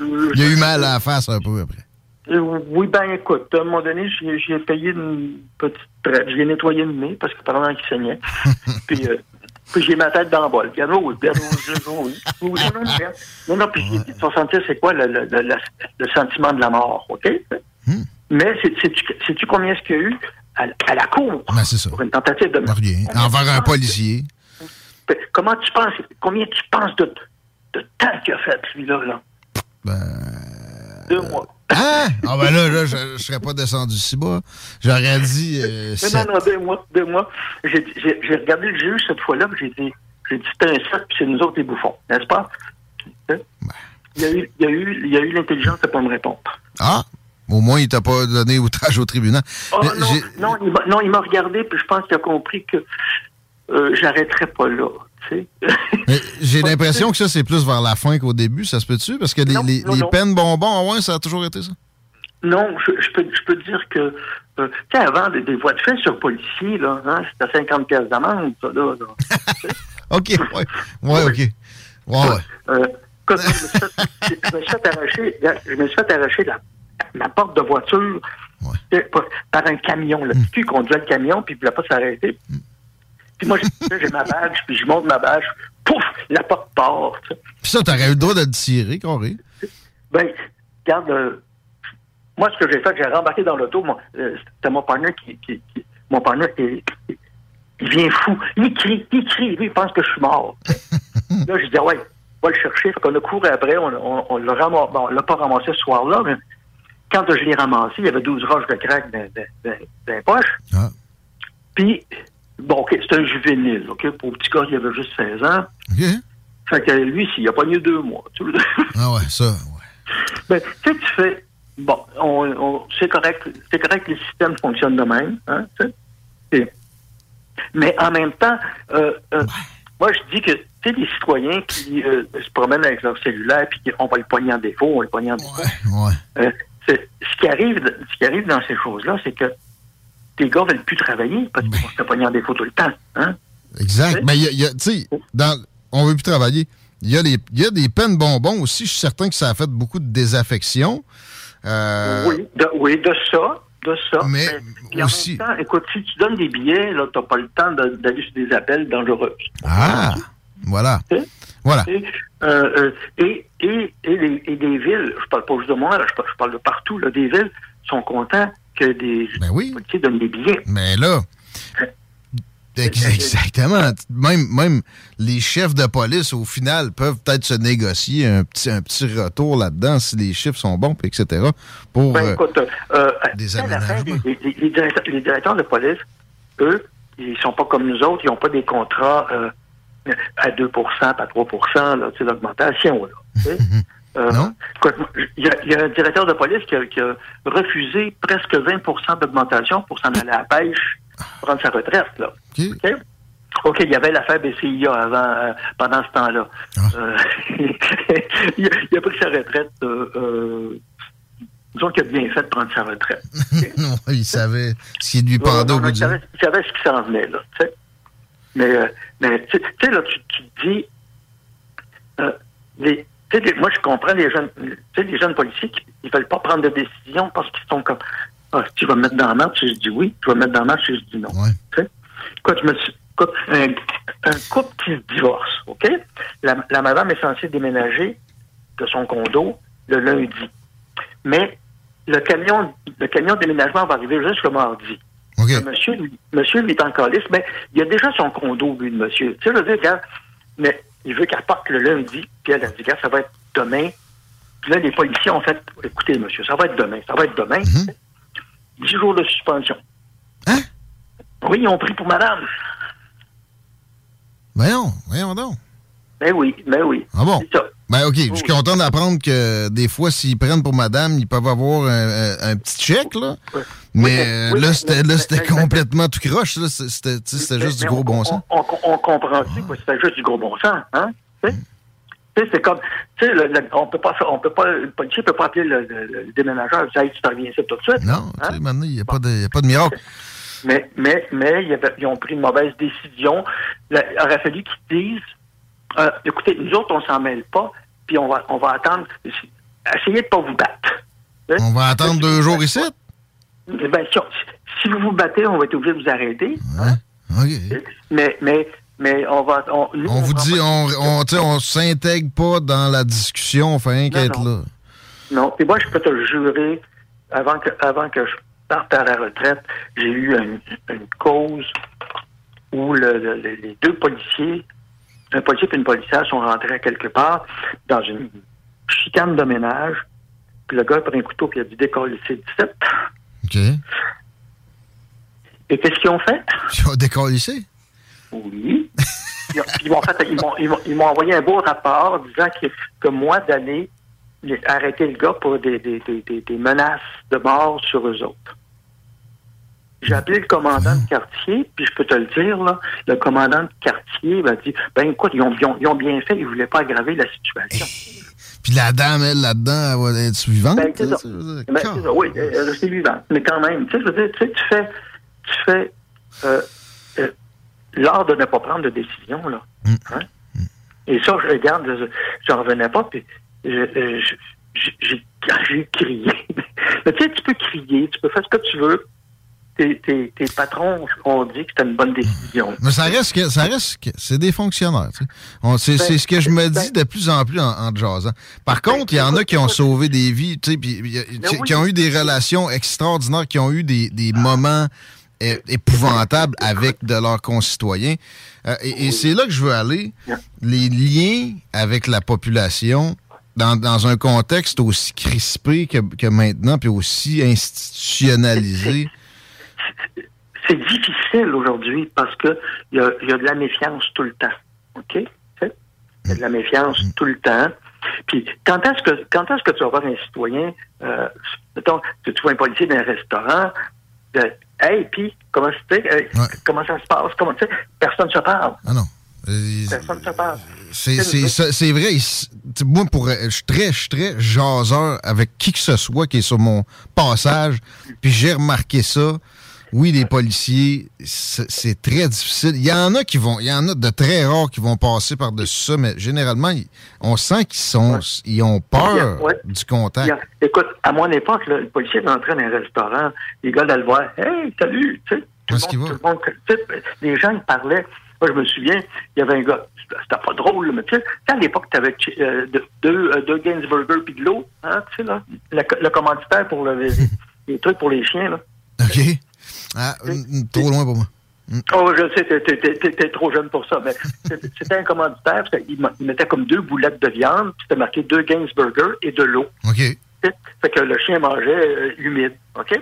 Euh, Il a eu mal à la face un peu après. euh, oui, ben écoute, à un moment donné, j'ai payé une petite traite. J'ai nettoyé le nez parce que pendant qu'il saignait. puis, euh, puis j'ai ma tête dans le bol. Puis, ah, oui, bien, oui, oui, oui, oui, non, non, bien. non, non, puis dit, tu vas sentir c'est quoi le, le, le, le- le sentiment de la mort, OK? Mais c'est- sais-tu combien est-ce qu'il y a eu à, à la cour Ben, ça. pour une tentative de meurtre? Rien. Envers un policier. Comment tu penses, combien tu penses de, de temps qu'il a fait, celui-là, là? Deux mois. Hein? Ah ben là, là je, je serais pas descendu si bas. J'aurais dit euh, non, non, deux mois, deux mois. J'ai j'ai- j'ai regardé le juge cette fois-là, puis j'ai dit, j'ai dit, c'est un 7, puis c'est nous autres les bouffons, n'est-ce pas? Hein? Il y a eu, il y a eu, il y a eu l'intelligence de pas me répondre. Ah! Au moins, il t'a pas donné outrage au tribunal. Oh, Mais non, j'ai- non, il m'a- non, il m'a regardé, puis je pense qu'il a compris que euh, j'arrêterais pas là, tu J'ai l'impression que ça, c'est plus vers la fin qu'au début. Ça se peut-tu? Parce que les, les, non, les non. peines bonbons, ouais, ça a toujours été ça. Non, je, je peux, je peux dire que, euh, tu sais, avant, des, des voies de fait sur policier, là, hein, c'était 50 pièces d'amende, ça, là. là. OK, ouais. Ouais, OK. Ouais, ouais. Euh, je me suis fait, je me suis fait arracher, je me suis fait arracher la, ma porte de voiture euh, par- un camion. Le petit cul conduisait le camion, puis il voulait pas s'arrêter. Puis moi, j'ai ma badge, puis je monte ma badge, pouf, la porte part. Puis ça, t'aurais eu le droit de le tirer, carré. Ben, regarde, euh, moi, ce que j'ai fait, j'ai rembarqué dans l'auto. euh, C'était mon partner qui, qui- qui- mon partner qui, qui- il vient fou. Il crie, il crie, lui, il pense que je suis mort. là, je dis, ouais, va le chercher. Fait qu'on a couru après, on, on, on l'a bon, on pas ramassé ce soir-là, mais quand je l'ai ramassé, il y avait 12 roches de crack dans, dans, dans- dans les poches. Puis, bon, OK, c'est un juvénile, OK? Pour le petit gars, il avait juste 16 ans. OK. Fait que lui, il a pas eu deux mois. tu. Ah ouais, ça. Ben, tu sais, tu fais, bon, on, on- c'est correct, c'est correct que les systèmes fonctionnent de même, hein, tu sais? Mais en même temps, euh, euh, moi, je dis que, tu sais, les citoyens qui euh, se promènent avec leur cellulaire puis qu'on va le poigner en défaut, on va le poigner en défaut. Euh, c'est- ce qui arrive, ce qui arrive dans ces choses-là, c'est que tes gars veulent plus travailler parce qu'ils vont se poigner en défaut tout le temps, hein? Exact. Mais il y a, tu sais, on veut plus travailler. Il y, a les- il y a des peines bonbons aussi. Je suis certain que ça a fait beaucoup de désaffection. Euh, Oui, de, oui, de ça, de ça. Mais en aussi- même temps, écoute, si tu donnes des billets, là, t'as pas le temps d'aller sur des appels dangereux. Ah, voilà. Voilà. Et, euh, euh, et, et, et, les- et des villes, je parle pas juste de moi, là, je, parle, je parle de partout, là, des villes sont contents que des policiers donnent des billets. Mais là, ex- exactement. Même, même les chefs de police, au final, peuvent peut-être se négocier un petit, un petit retour là-dedans si les chiffres sont bons, etc. pour Ben, euh, écoute, euh, des la fin, aménagements. les, les- les directeurs, les directeurs de police, eux, ils sont pas comme nous autres, ils n'ont pas des contrats euh, à 2% à 3 là, d'augmentation. là. Euh, écoute, Il y, a- il y a un directeur de police qui a, qui a refusé presque 20% d'augmentation pour s'en aller à la pêche, prendre sa retraite. Là. OK? OK, il y avait l'affaire BCIA avant, euh, pendant ce temps-là. Euh, il, a, il a pris sa retraite. Disons qu'il a bien fait de prendre sa retraite. il savait ce qui lui pendait au bout il, savait, il savait ce qui s'en venait, là. Mais, euh, mais tu sais, là, tu, tu te dis, les, les- moi, je comprends les jeunes, les jeunes policiers qui ils veulent pas prendre de décision parce qu'ils sont comme, ah, tu vas me mettre dans la marche, je dis oui, tu vas me mettre dans la marche, je dis non. Je me suis, écoute, un, un couple qui se divorce, OK? La, la madame est censée déménager de son condo le lundi. Mais le camion, le camion de déménagement va arriver juste le mardi. Le monsieur, lui- monsieur, lui, est en calice, mais il a déjà son condo, lui, le monsieur. Tu sais, je veux dire, regarde, mais il veut qu'elle parte le lundi, puis elle a dit, ça va être demain. Puis là, les policiers ont fait, écoutez, monsieur, ça va être demain, ça va être demain. Dix jours de suspension. Hein? Oui, ils ont pris pour madame. Voyons, voyons donc. Ben oui, ben oui. Ah bon? Ça. Ben OK, je suis content d'apprendre que des fois, s'ils prennent pour madame, ils peuvent avoir un, petit chèque, là. Mais euh, oui, là, mais- c'était là, c'était complètement tout croche. là. C'était c'était juste du gros on- bon sens. On, on, on comprend aussi que c'est juste du gros bon sens, hein? C'est comme, tu sais, on peut pas, on peut pas, le policier peut pas appeler le, le- le déménageur, hey, tu reviens ici tout de suite. Non, hein? tu sais, maintenant, il n'y a, pas de- il y a pas de miracle. Mais, mais, mais, ils ont pris une mauvaise décision. Il aurait fallu qu'ils disent, euh, écoutez, nous autres, on s'en mêle pas, puis on va, on va attendre, essayez de pas vous battre. Hein? On va attendre deux jours ici? Eh ben, si, on- si vous vous battez, on va être obligé de vous arrêter. hein? Mais, mais, mais on va, on, nous, On vous dit, on, sais, on s'intègre pas dans la discussion, rien qu'être non. là. Non, et moi, je peux te le jurer, avant que, avant que je parte à la retraite, j'ai eu une, une cause où le- le- le- les deux policiers, un policier et une policière sont rentrés à quelque part dans une chicane de ménage. Puis le gars a pris un couteau et il a dit décoller c'est 17. OK. Et qu'est-ce qu'ils ont fait? Ils ont décollissé? Oui. Ils, ils m'ont ils envoyé un beau rapport disant que, que moi, d'aller arrêter le gars pour des, des, des, des- des menaces de mort sur eux autres. J'ai appelé le commandant de quartier, puis je peux te le dire, là, le commandant de quartier m'a dit, ben écoute, ils ont, ils ont- ils ont bien fait, ils voulaient pas aggraver la situation. Puis la dame, elle, là-dedans, elle va être suivante. Ben, c'est ça. Ben, c'est ça, oui, euh, rester vivant. Mais quand même, tu sais, je veux dire, tu sais, tu fais, tu fais euh, euh, l'art de ne pas prendre de décision, là. Hein? Et ça, je regarde, je j'en revenais pas, puis je- euh, je- je- j'ai j'ai crié. Mais tu sais, tu peux crier, tu peux faire ce que tu veux. Tes, tes, tes patrons ont dit que c'était une bonne décision. Mais ça reste que ça reste que c'est des fonctionnaires. tu sais. On- C'est c'est ce que je me dis de plus en plus en, en jasant. Par contre, il y en a qui ont sauvé des vies, tu sais, puis il y a- qui, ont eu des relations extraordinaires, qui ont eu des, des moments épouvantables avec de leurs concitoyens. Euh, et et c'est là que je veux aller. Les liens avec la population dans, dans un contexte aussi crispé que, que maintenant, puis aussi institutionnalisé. C'est difficile aujourd'hui parce que il y a, il y a de la méfiance tout le temps. OK? Il y a de la méfiance tout le temps. Puis quand est-ce que quand est-ce que tu vas voir un citoyen, euh, mettons, tu vois un policier dans un restaurant, de Hey, puis comment c'était? euh, comment ça se passe? Comment tu sais? Personne ne se parle. Ah non. Personne ne se parle. C'est vrai. Moi, pour, je suis très, je suis très jaseur avec qui que ce soit qui est sur mon passage. Puis j'ai remarqué ça. Oui, les policiers, c'est très difficile. Il y en a qui vont, il y en a de très rares qui vont passer par-dessus ça, mais généralement, on sent qu'ils sont, ils ont peur Ouais. du contact. A- écoute, à mon époque, là, le policier rentrait dans un restaurant, les gars allaient le voir. Hey, salut! Tu sais, tout, le monde, tout le monde- tu sais, les gens ils parlaient. Moi, je me souviens, il y avait un gars, c'était pas drôle, mais tu sais, à l'époque, tu avais deux, euh, deux Gainsburger puis de l'eau, hein, tu sais, là, le, le commanditaire pour le, les, les trucs pour les chiens, là. OK. Ah, trop loin pour moi. Oh, je sais, t'es, trop jeune pour ça, mais c'était un commanditaire, il mettait comme deux boulettes de viande, puis c'était marqué deux Gainsburger et de l'eau. OK. Fait que le chien mangeait euh, humide, OK?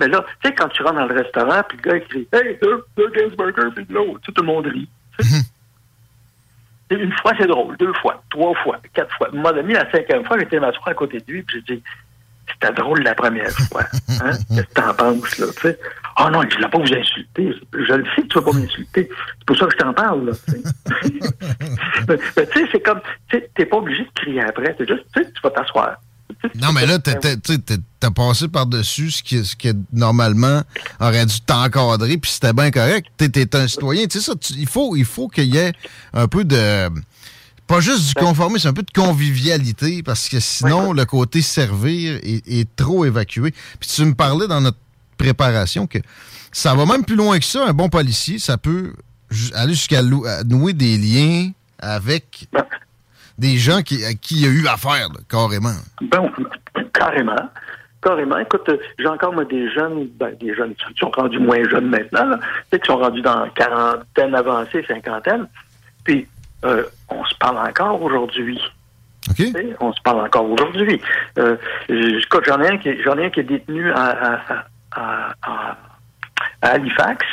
Mais là, tu sais, quand tu rentres dans le restaurant, puis le gars, il crie « Hey, deux, deux Gainsburger puis de l'eau! » tout le monde rit. Et Une fois, c'est drôle. Deux fois, trois fois, quatre fois. Moment donné, la cinquième fois, j'étais m'asseoir à côté de lui, puis j'ai dit « C'était drôle la première fois. Hein? Qu'est-ce que t'en penses, là? » Tu sais. « Ah non, je ne vais pas vous insulter. Je le sais que tu ne vas pas m'insulter. C'est pour ça que je t'en parle, là. tu sais. mais mais tu sais, c'est comme, tu t'es pas obligé de crier après. C'est juste, tu sais, tu vas t'asseoir. Non, mais là, t'as- tu t'as- passé par-dessus ce qui, ce qui normalement aurait dû t'encadrer, puis c'était bien correct. T'es t'es un citoyen. Tu sais ça, tu- il faut il faut qu'il y ait un peu de pas juste du conformisme, un peu de convivialité, parce que sinon, le côté servir est, est trop évacué. Puis tu me parlais dans notre préparation que ça va même plus loin que ça. Un bon policier, ça peut aller jusqu'à nouer des liens avec des gens qui, à qui il y a eu affaire, là, carrément. Ben, carrément. Carrément. Écoute, j'ai encore moi, des jeunes, ben, des jeunes qui sont rendus moins jeunes maintenant, là, qui sont rendus dans quarantaine avancée, cinquantaine. Puis, euh, on se parle encore aujourd'hui. On se parle encore aujourd'hui. Euh, j'en ai un qui, est détenu à, à, à, à- à Halifax.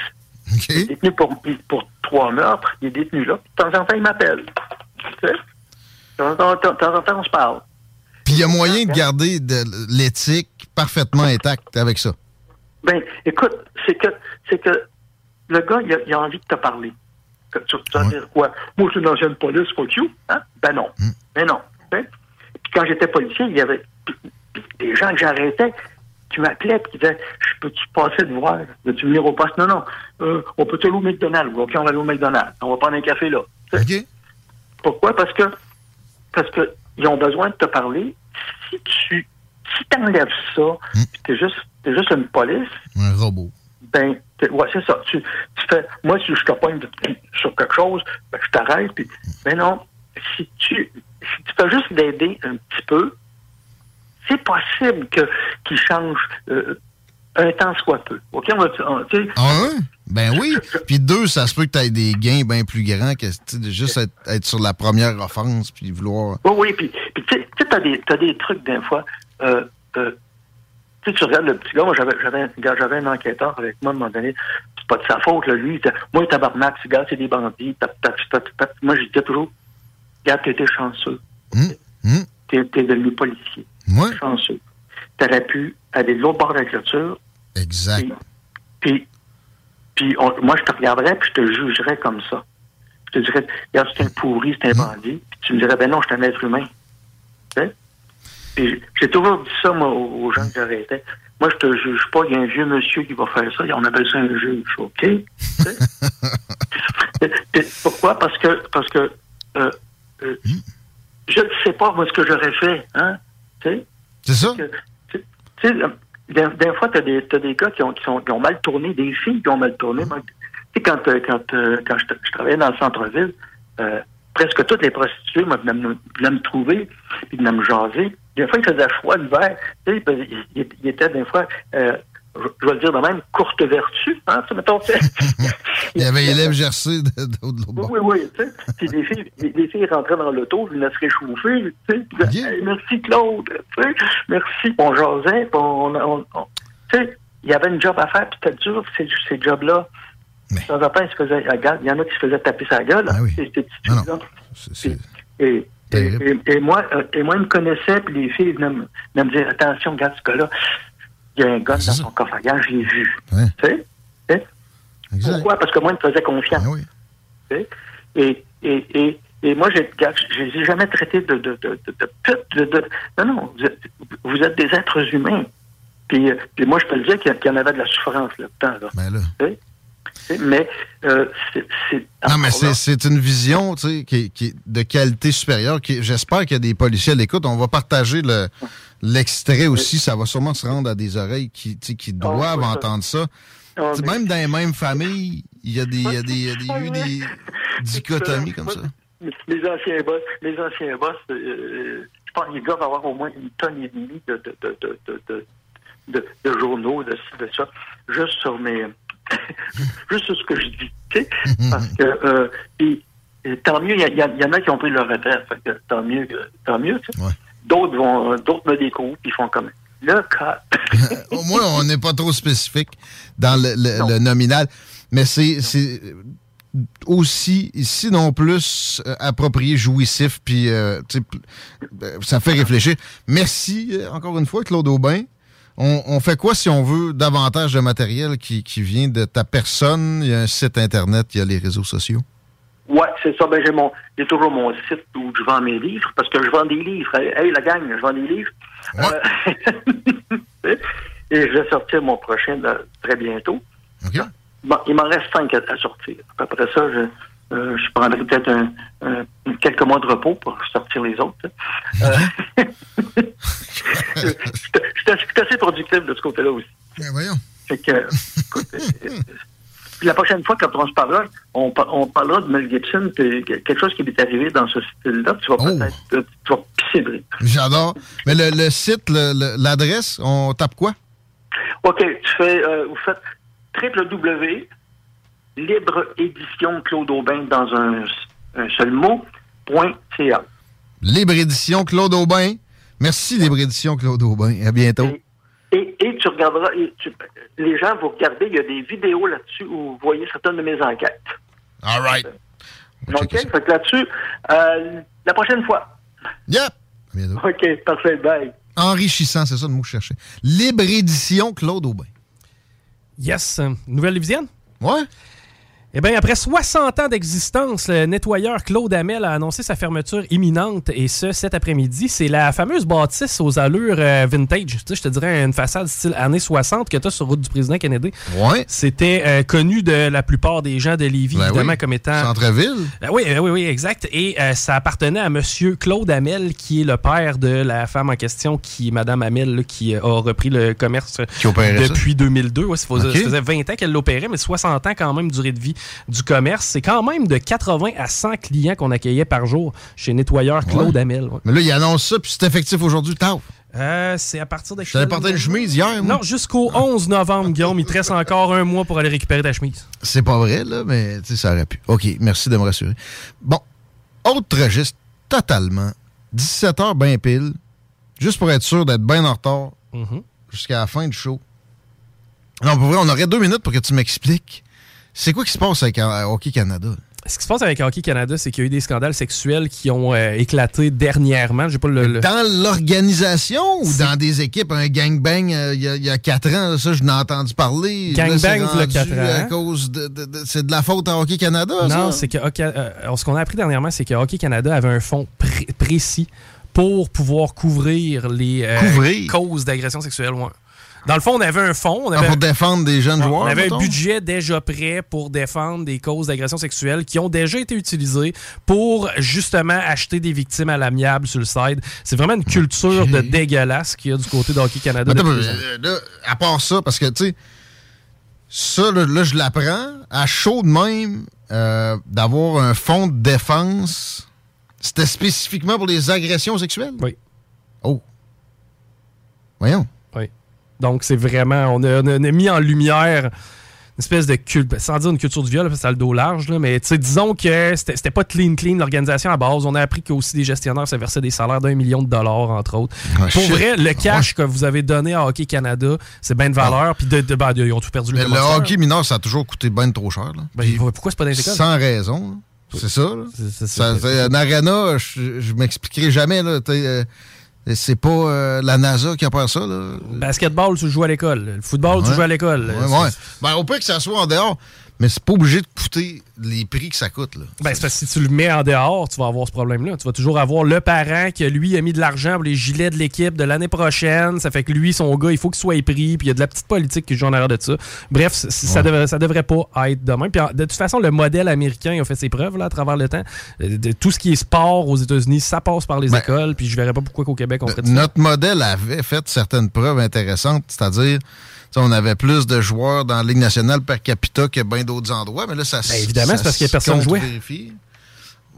Il est détenu pour, pour trois meurtres. Il est détenu là. De temps en temps, il m'appelle. De temps en temps, de temps en temps, on se parle. Puis il y a moyen de garder de l'éthique parfaitement intacte avec ça. Ben, écoute, c'est que c'est que le gars, il a, il a envie de te parler. Que tu, vas dire quoi? Moi, je suis une ancienne police, fuck you. Hein? Ben non. Ben non. Hein? Puis quand j'étais policier, il y avait des gens que j'arrêtais qui m'appelaient et qui disaient Je peux-tu passer te voir? Veux-tu venir au poste? Non, non. Euh, on peut te aller au McDonald's? OK, on va aller au McDonald's. On va prendre un café là. Pourquoi? Parce que parce que ils ont besoin de te parler. Si tu si t'enlèves ça, puis t'es juste t'es juste une police, Un robot. ben, ouais, c'est ça. Tu, tu fais, moi, si je te pogne sur quelque chose, ben, je t'arrête, puis, ben non, si tu, si tu fais juste l'aider un petit peu, c'est possible que, qu'il change, euh, un temps soit peu. OK, on va, on- sais, Ah? Ben oui. Puis deux, ça se peut que tu aies des gains bien plus grands que juste être, être sur la première offense puis vouloir. Oui, oui, puis, tu sais, tu t'as des trucs des fois. Euh, euh, tu tu regardes le petit gars, moi j'avais, j'avais, un- enquêteur avec moi à un moment donné, c'est pas de sa faute, là, lui, il était, moi, tabarnak, ce gars, c'est des bandits, tap, tap, tap, tap. moi, je disais toujours, regarde, t'étais chanceux. T'es, t'es devenu policier. Ouais. Chanceux. T'aurais pu aller de l'autre bord de la clôture. Exact. Puis, puis on- moi, je te regarderais, puis je te jugerais comme ça. Je te dirais, regarde, c'est un pourri, c'est un bandit. Puis tu me dirais, ben non, je suis un être humain. J'ai toujours dit ça, moi, aux gens que j'arrêtais. Moi, je te juge pas, il y a un vieux monsieur qui va faire ça, on appelle ça un juge, OK? Pourquoi? Parce que, parce que, euh, euh, je ne sais pas, moi, ce que j'aurais fait, hein? C'est ça? Tu sais, des, fois, tu as des, t'as des gars qui ont, qui, sont, qui ont mal tourné, des filles qui ont mal tourné. Moi, tu sais, quand, euh, quand, euh, quand je, je travaillais dans le centre-ville, euh, presque toutes les prostituées, moi, venaient me, trouver, puis venaient me jaser. Des fois, il faisait froid l'hiver. Tu sais, il, était des fois, euh, je, je vais le dire de même, courte vertu. Hein, mettons. Il y avait élève gercé de, l'autre bord. Oui, oui, tu sais. Puis les filles, les, les filles rentraient dans l'auto, venaient se réchauffer, tu sais. Hey, merci Claude, tu sais. Merci. On jasait, puis on, on- on- tu sais, il y avait une job à faire, puis c'était dur, ces, ces jobs-là. De temps en temps, ils se il y en a qui se faisaient taper sa gueule, Ah. Puis- Et, et, moi, euh, et moi, ils me connaissaient, puis les filles venaient me, venaient me dire, attention, regarde ce gars-là, il y a un gun dans son coffre à gaz, je l'ai vu. Tu sais? Tu sais? Pourquoi? Parce que moi, ils me faisaient confiance. Tu sais? Et, et, et, et moi, je ne les ai jamais traités de, de, de, de, Non, non, vous êtes, vous êtes des êtres humains. Puis, euh, puis moi, je peux le dire qu'il y, en avait de la souffrance là-dedans. Là. Ben là. Tu sais? Mais euh, c'est... Non, mais c'est une vision tu sais, qui, de qualité supérieure. J'espère qu'il y a des policiers à l'écoute. On va partager le- l'extrait aussi. Ça va sûrement se rendre à des oreilles qui, tu sais, qui doivent ça. entendre ça. Ah, Tu sais, mais- Même dans les mêmes familles, il y a des, il y a des, il y a des- eu des dichotomies comme ça. Les anciens boss, les anciens boss, euh, je pense que les gars vont avoir au moins une tonne et demie de, de, de, de, journaux, de ça, juste sur mes, juste sur ce que je dis, tu sais, parce que, euh, puis, et tant mieux, il y, en a qui ont pris leur fait que tant mieux, que- tant mieux. D'autres vont, euh, d'autres me découvrent, puis ils font comme, le cas, Au moins, on n'est pas trop spécifique dans le, le- le nominal. Mais c'est c'est aussi, sinon plus, euh, approprié, jouissif, puis euh, euh, ça fait réfléchir. Merci euh, encore une fois, Claude Aubin. On, on fait quoi si on veut davantage de matériel qui, qui vient de ta personne? Il y a un site Internet, il y a les réseaux sociaux. Ouais, c'est ça. Ben, j'ai mon, j'ai toujours mon site où je vends mes livres parce que je vends des livres. Hey, la gang, je vends des livres. Euh, et je vais sortir mon prochain là, très bientôt. Bon, il m'en reste cinq à, à sortir. Après ça, je, euh, je prendrai peut-être un, un- quelques mois de repos pour sortir les autres. Euh, J'étais j'étais assez productif de ce côté-là aussi. Ben voyons. Fait que, écoute, euh, puis la prochaine fois, quand on se parlera, on, on parlera de Mel Gibson, puis quelque chose qui lui est arrivé dans ce style-là, tu vas Oh. peut-être euh, tu vas pisser. J'adore. Mais le, le site, l'adresse, on tape quoi? OK, tu fais, euh, vous faites www, libre édition Claude Aubin dans un, un seul mot, point .ca. Libre édition Claude Aubin. Merci, Libre édition Claude Aubin. À bientôt. Et, et tu regarderas, et tu- les gens, vous regardez, il y a des vidéos là-dessus où vous voyez certaines de mes enquêtes. All right. OK, fait que là-dessus, euh, la prochaine fois. Yep. OK, parfait, bye. Enrichissant, c'est ça le mot que je cherchais. Libre édition Claude Aubin. Yes. Nouvelle Lévisienne? Ouais. Eh bien, après 60 ans d'existence, le nettoyeur Claude Hamel a annoncé sa fermeture imminente, et ce, cet après-midi. C'est la fameuse bâtisse aux allures euh, vintage. Tu sais, je te dirais une façade style années 60 que tu as sur route du président Kennedy. Ouais. C'était euh, connu de la plupart des gens de Lévis, Ben évidemment, oui. comme étant... Centre-ville. Ben oui, ben oui, oui, exact. Et euh, ça appartenait à Monsieur Claude Hamel, qui est le père de la femme en question, qui, Madame Hamel, là, qui a repris le commerce Qui ça? depuis 2002. Ouais, ça, faisait, Ok. ça faisait 20 ans qu'elle l'opérait, mais 60 ans quand même durée de vie du commerce. C'est quand même de 80 à 100 clients qu'on accueillait par jour chez Nettoyeur Claude Ouais. Hamel. ouais. Mais là, il annonce ça, puis c'est effectif aujourd'hui. Taf. Euh, c'est à partir de... Je t'avais porté une chemise hier, moi. Non, jusqu'au 11 novembre, Guillaume. Il te reste encore un mois pour aller récupérer ta chemise. C'est pas vrai, là, mais ça aurait pu. OK, merci de me rassurer. Bon, autre registre, totalement. 17h bien pile, juste pour être sûr d'être bien en retard Mhm. jusqu'à la fin du show. Non, pour vrai, on aurait deux minutes pour que tu m'expliques. C'est quoi qui se passe avec euh, Hockey Canada? Ce qui se passe avec Hockey Canada, c'est qu'il y a eu des scandales sexuels qui ont euh, éclaté dernièrement. J'ai pas le, le- Dans l'organisation ou dans des équipes, un gangbang euh, il y, a- il y a quatre ans, ça, je n'ai entendu parler. Gangbang, il y a quatre ans. À cause de, de- de- c'est de la faute à Hockey Canada, Non, c'est que euh, ce qu'on a appris dernièrement, c'est que Hockey Canada avait un fonds pré- précis pour pouvoir couvrir les Couvrir? causes d'agression sexuelle. ouais. Dans le fond, on avait un fonds. On Ah, avait, pour défendre des jeunes joueurs, On avait mettons? un budget déjà prêt pour défendre des causes d'agression sexuelle qui ont déjà été utilisées pour justement acheter des victimes à l'amiable sur le side. C'est vraiment une culture de dégueulasse qu'il y a du côté de Hockey Canada. Attends, euh, là, à part ça, parce que, tu sais, ça, là, là, je l'apprends, à chaud de même, euh, d'avoir un fonds de défense, c'était spécifiquement pour les agressions sexuelles? Oui. Oh. Voyons. Donc, c'est vraiment. On a, on a mis en lumière une espèce de culte, sans dire une culture du viol, parce que ça a le dos large, là, mais disons que c'était pas clean, clean l'organisation à base. On a appris qu'aussi des gestionnaires se versaient des salaires d'un million de dollars, entre autres. Ah, Pour shit. vrai, le cash que vous avez donné à Hockey Canada, c'est bien de valeur. Puis de, de- ben, ils ont tout perdu le Mais le commanditaire. hockey mineur, ça a toujours coûté bien trop cher. Là. Ben, pourquoi c'est pas dans les écoles? Sans raison. C'est ça. là. c'est- Ça, c'est- c'est- Un arena, je, je m'expliquerai jamais. là, euh, c'est pas euh, la NASA qui a peur ça. Là. Basketball, tu joues à l'école. Le football, tu joues à l'école. Ouais, ouais. Ben, au pire que ça soit en dehors, mais c'est pas obligé de coûter les prix que ça coûte. Là. Ben, c'est parce que si tu le mets en dehors, tu vas avoir ce problème-là. Tu vas toujours avoir le parent qui, lui, a mis de l'argent pour les gilets de l'équipe de l'année prochaine. Ça fait que lui, son gars, il faut qu'il soit pris. Puis il y a de la petite politique qui joue en arrière de ça. Bref, ça, devrait, ça devrait pas être de même. Puis de toute façon, le modèle américain il a fait ses preuves là, à travers le temps. Euh, de- tout ce qui est sport aux États-Unis, ça passe par les écoles. Puis je verrais pas pourquoi qu'au Québec, on ferait ça. Notre modèle avait fait certaines preuves intéressantes, c'est-à-dire, on avait plus de joueurs dans la Ligue nationale per capita que bien d'autres endroits, mais là, ça Ben, évidemment, c'est parce que se personne jouait. contre-vérifie.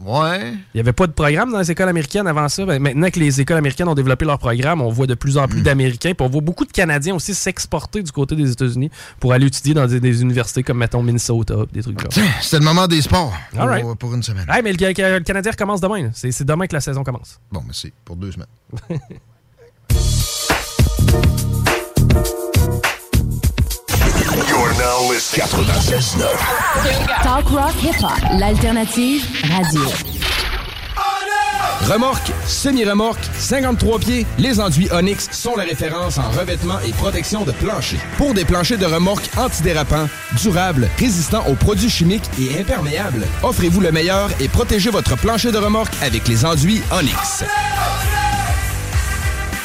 Ouais. Il n'y avait pas de programme dans les écoles américaines avant ça. Ben, maintenant que les écoles américaines ont développé leur programme, on voit de plus en plus Hmm. d'Américains. Puis on voit beaucoup de Canadiens aussi s'exporter du côté des États-Unis pour aller étudier dans des, des universités comme, mettons, Minnesota, des trucs comme ça. C'est le moment des sports pour, right. pour une semaine. Hey, mais le, le Canadien recommence demain. c'est demain que la saison commence. Bon, mais c'est pour deux semaines. You're now listening 96.9. Talk rock hip-hop, l'alternative radio. Remorque, semi-remorque, 53 pieds, les enduits Onyx sont la référence en revêtement et protection de plancher. Pour des planchers de remorque antidérapants, durables, résistants aux produits chimiques et imperméables, offrez-vous le meilleur et protégez votre plancher de remorque avec les enduits Onyx.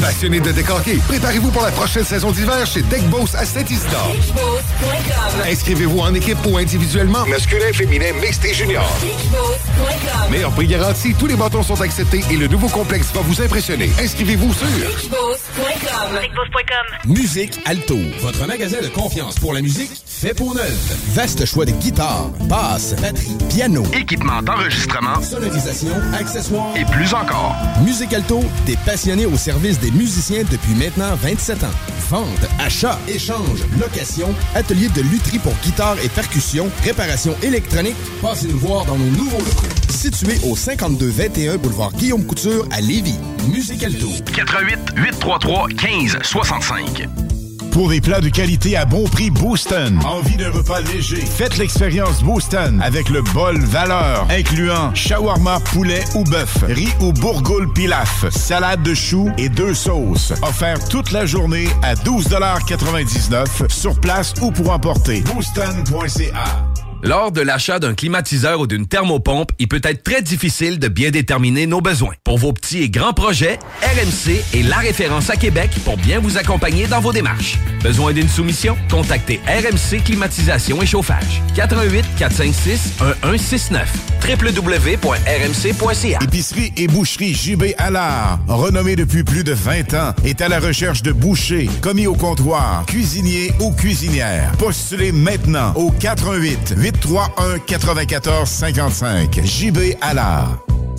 Passionné de décorquer, préparez-vous pour la prochaine saison d'hiver chez Deck Boss à Saint-Isidore. Inscrivez-vous en équipe ou individuellement, masculin, féminin, mixte et junior. Meilleur prix garanti, tous les bâtons sont acceptés et le nouveau complexe va vous impressionner. Inscrivez-vous sur Musique Alto, votre magasin de confiance pour la musique fait pour neuf. Vaste choix de guitares, basses, batteries, piano, Équipement d'enregistrement sonorisation, accessoires et plus encore. Musique Alto, des passionnés au service des musiciens depuis maintenant 27 ans. Vente, achat, échange, location, atelier de lutherie pour guitare et percussion, réparation électronique. Passez nous voir dans nos nouveaux locaux. Situé au 5221 boulevard Guillaume Couture à Lévis. Musique Alto. 88 833 15 65. Pour des plats de qualité à bon prix, Booston. Envie d'un repas léger? Faites l'expérience Booston avec le bol valeur, incluant shawarma, poulet ou bœuf, riz ou bourgoule pilaf, salade de choux et deux sauces. Offert toute la journée à 12,99 sur place ou pour emporter. Booston.ca Lors de l'achat d'un climatiseur ou d'une thermopompe, il peut être très difficile de bien déterminer nos besoins. Pour vos petits et grands projets, RMC est la référence à Québec pour bien vous accompagner dans vos démarches. Besoin d'une soumission? Contactez RMC Climatisation et Chauffage. 88 456 1169 www.rmc.ca Épicerie et boucherie JB Allard, renommée depuis plus de 20 ans, est à la recherche de bouchers, commis au comptoir, cuisiniers ou cuisinières. Postulez maintenant au 88 831 94 55. JB Allard.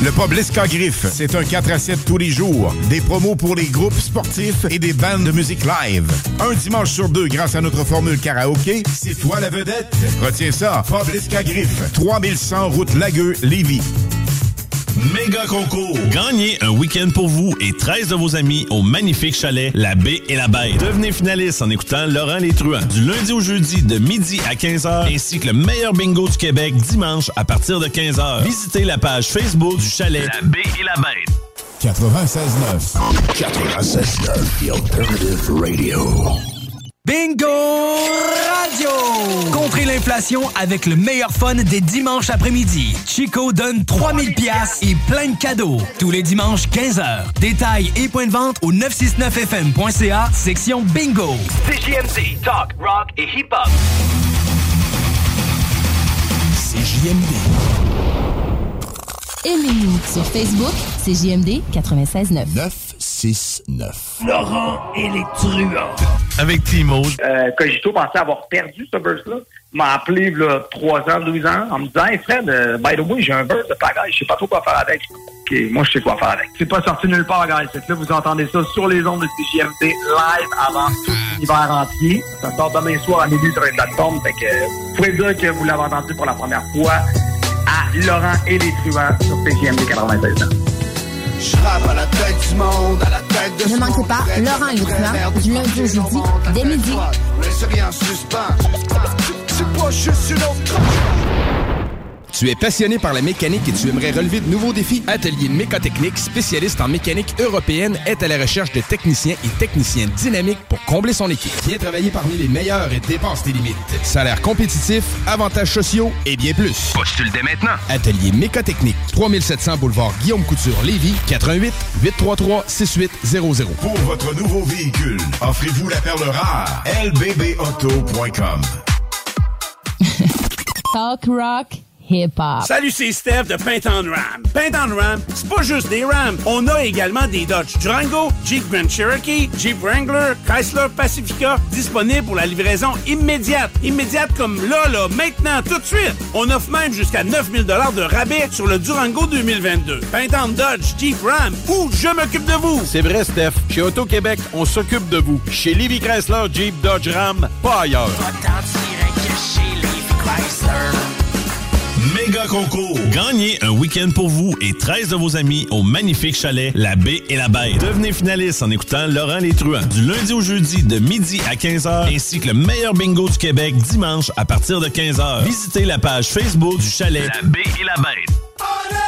Le pub Lisca Griff, c'est un 4 à 7 tous les jours. Des promos pour les groupes sportifs et des bandes de musique live. Un dimanche sur deux grâce à notre formule karaoké, c'est toi la vedette. Retiens ça, pub Lisca Griff, 3100 route Lagueux, Lévis. Méga concours! Gagnez un week-end pour vous et 13 de vos amis au magnifique chalet La Baie et la Bête. Devenez finaliste en écoutant Laurent Les Truands du lundi au jeudi de midi à 15h ainsi que le meilleur bingo du Québec dimanche à partir de 15h. Visitez la page Facebook du chalet La Baie et la Bête. 96.9. 96.9, The Alternative Radio. Bingo Radio! Contrez l'inflation avec le meilleur fun des dimanches après-midi. Chico donne 3000 pièces et plein de cadeaux. Tous les dimanches, 15h. Détails et points de vente au 969fm.ca, section Bingo. CJMD, Talk, Rock et Hip Hop. CJMD. Aimez-nous sur Facebook, c'est JMD 96.9. 969. Laurent et les truands. Avec Timo. Euh, Cogito pensait avoir perdu ce burst-là. Il m'a appelé là, 3 ans, 12 ans, en me disant Hey Fred, euh, by the way, j'ai un burst de pagaille, je sais pas trop quoi faire avec. OK, moi je sais quoi faire avec. C'est pas sorti nulle part, guys. Là, vous entendez ça sur les ondes de CGMT live avant tout l'hiver entier. Ça sort demain soir à minuit sur les plateformes. Fait que vous pouvez dire que vous l'avez entendu pour la première fois à Laurent et les truands sur CGMT 96 ans. Je à la tête du monde, à la tête de Ne manquez pas Laurent truands du lundi au jeudi dès midi. Laisse rien en suspens. C'est pas juste une autre Tu es passionné par la mécanique et tu aimerais relever de nouveaux défis? Atelier Mécotechnique, spécialiste en mécanique européenne, est à la recherche de techniciens et techniciennes dynamiques pour combler son équipe. Viens travailler parmi les meilleurs et dépasse tes limites. Salaire compétitif, avantages sociaux et bien plus. Postule dès maintenant. Atelier Mécotechnique, 3700 boulevard Guillaume Couture, Lévis, 88 833 6800. Pour votre nouveau véhicule, offrez-vous la perle rare. lbbauto.com. Talk rock, hip-hop. Salut, c'est Steph de Paint on Ram. Paint on Ram, c'est pas juste des Rams. On a également des Dodge Durango, Jeep Grand Cherokee, Jeep Wrangler, Chrysler Pacifica, disponibles pour la livraison immédiate. Immédiate comme là, là, maintenant, tout de suite. On offre même jusqu'à 9000 de rabais sur le Durango 2022. Paint on Dodge, Jeep Ram, ou je m'occupe de vous. C'est vrai, Steph. Chez Auto-Québec, on s'occupe de vous. Chez Livy Chrysler, Jeep, Dodge, Ram, pas ailleurs. Méga concours. Gagnez un week-end pour vous et 13 de vos amis au magnifique chalet La Baie et la Bête. Devenez finaliste en écoutant Laurent Les Truands du lundi au jeudi de midi à 15h ainsi que le meilleur bingo du Québec dimanche à partir de 15h. Visitez la page Facebook du chalet La Baie et la Bête.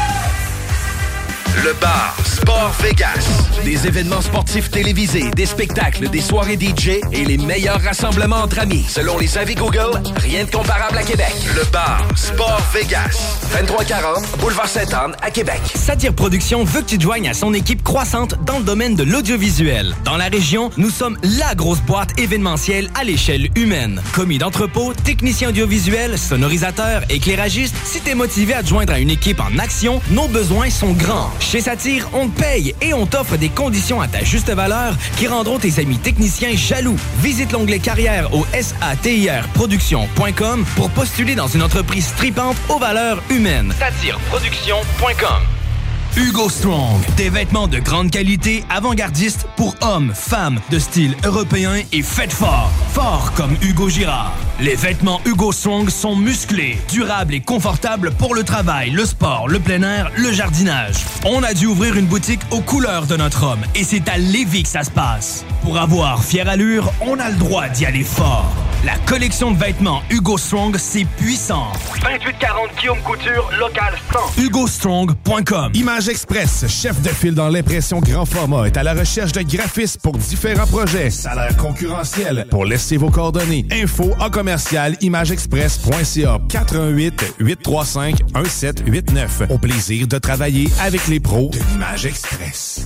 Le bar Sport Vegas. Des événements sportifs télévisés, des spectacles, des soirées DJ et les meilleurs rassemblements entre amis. Selon les avis Google, rien de comparable à Québec. Le bar Sport Vegas. 2340 Boulevard Sainte-Anne à Québec. Satire Productions veut que tu te joignes à son équipe croissante dans le domaine de l'audiovisuel. Dans la région, nous sommes la grosse boîte événementielle à l'échelle humaine. Commis d'entrepôt, technicien audiovisuel, sonorisateur, éclairagiste, si t'es motivé à te joindre à une équipe en action, nos besoins sont grands. Chez Satire, on te paye et on t'offre des conditions à ta juste valeur qui rendront tes amis techniciens jaloux. Visite l'onglet carrière au satirproduction.com pour postuler dans une entreprise tripante aux valeurs humaines. Satireproduction.com Hugo Strong. Des vêtements de grande qualité, avant-gardistes pour hommes, femmes, de style européen et faites fort. Fort comme Hugo Girard. Les vêtements Hugo Strong sont musclés, durables et confortables pour le travail, le sport, le plein air, le jardinage. On a dû ouvrir une boutique aux couleurs de notre homme et c'est à Lévis que ça se passe. Pour avoir fière allure, on a le droit d'y aller fort. La collection de vêtements Hugo Strong, c'est puissant. 2840 Guillaume Couture, local 100. HugoStrong.com Image Express, chef de file dans l'impression grand format, est à la recherche de graphistes pour différents projets. Salaire concurrentiel. Pour laisser vos coordonnées. Info en commercial imageexpress.ca 418 835 1789. Au plaisir de travailler avec les pros de l'Image Express.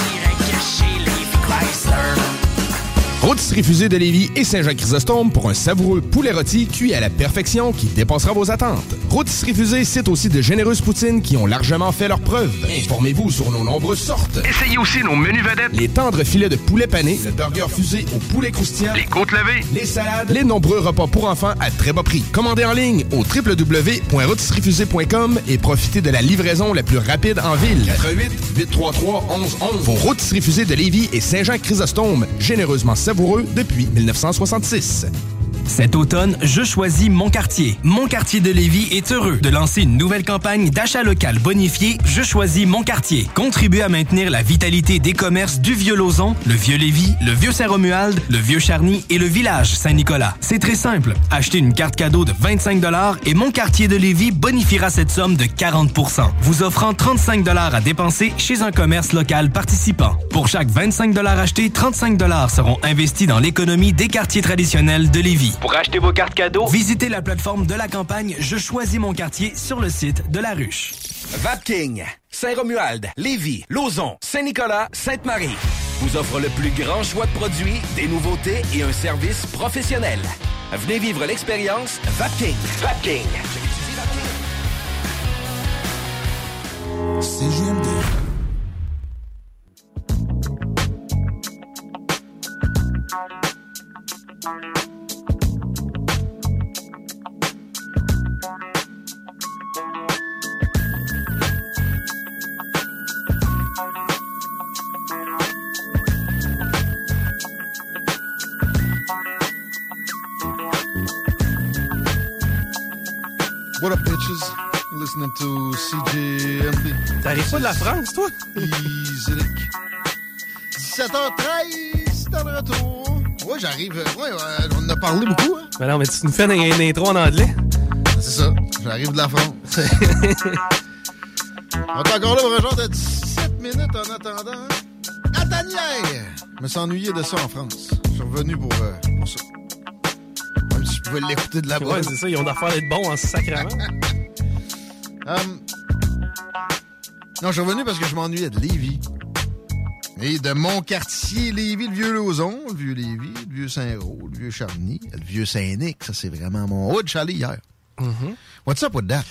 Rôtisserie Fusée de Lévis et Saint-Jean-Chrysostome pour un savoureux poulet rôti cuit à la perfection qui dépassera vos attentes. Rôtisserie Fusée cite aussi de généreuses poutines qui ont largement fait leurs preuves. Informez-vous sur nos nombreuses sortes. Essayez aussi nos menus vedettes. Les tendres filets de poulet pané, le burger fusé au poulet croustillant, Les côtes levées. les salades, les nombreux repas pour enfants à très bas prix. Commandez en ligne au www.rôtisseriefusée.com et profitez de la livraison la plus rapide en ville. 88 833 1111 Vos rôtisseries fusées de Lévis et Saint-Jean-Chrysostome, généreusement savoureux depuis 1966. Cet automne, je choisis Mon Quartier. Mon Quartier de Lévis est heureux de lancer une nouvelle campagne d'achat local bonifié Je choisis Mon Quartier. Contribuer à maintenir la vitalité des commerces du Vieux-Lauzon, le Vieux-Lévis, le Vieux-Saint-Romuald, le Vieux-Charny et le village Saint-Nicolas. C'est très simple. Achetez une carte cadeau de 25 et Mon Quartier de Lévis bonifiera cette somme de 40% vous offrant 35 à dépenser chez un commerce local participant. Pour chaque 25 achetés, 35 seront investis dans l'économie des quartiers traditionnels de Lévis. Pour acheter vos cartes cadeaux, visitez la plateforme de la campagne Je choisis mon quartier sur le site de la ruche. Vapking, Saint-Romuald, Lévis, Lauson, Saint-Nicolas, Sainte-Marie vous offre le plus grand choix de produits, des nouveautés et un service professionnel. Venez vivre l'expérience Vapking. Vapking. To CJMD. T'arrives pas de la France, toi? Easy 17h13, dans le retour. Ouais, j'arrive. Ouais, ouais, on en a parlé beaucoup, hein? Ben non, mais tu nous fais une, intro en anglais. C'est ça. J'arrive de la France. on est encore là pour un genre de 17 minutes en attendant. Nathaniel! Je me suis ennuyé de ça en France. Je suis revenu pour, euh, pour ça. Même si je pouvais l'écouter de la Ouais, c'est ça, ils ont d'affaires d'être bons en sacrament. Hum, non, je suis revenu parce que je m'ennuyais de Lévis. Et de mon quartier Lévis, le vieux Lauson, le vieux Lévis, le vieux Saint-Roch, le vieux Charny, le vieux Saint-Nic. Ça, c'est vraiment mon. Je suis allé hier. What's up with that?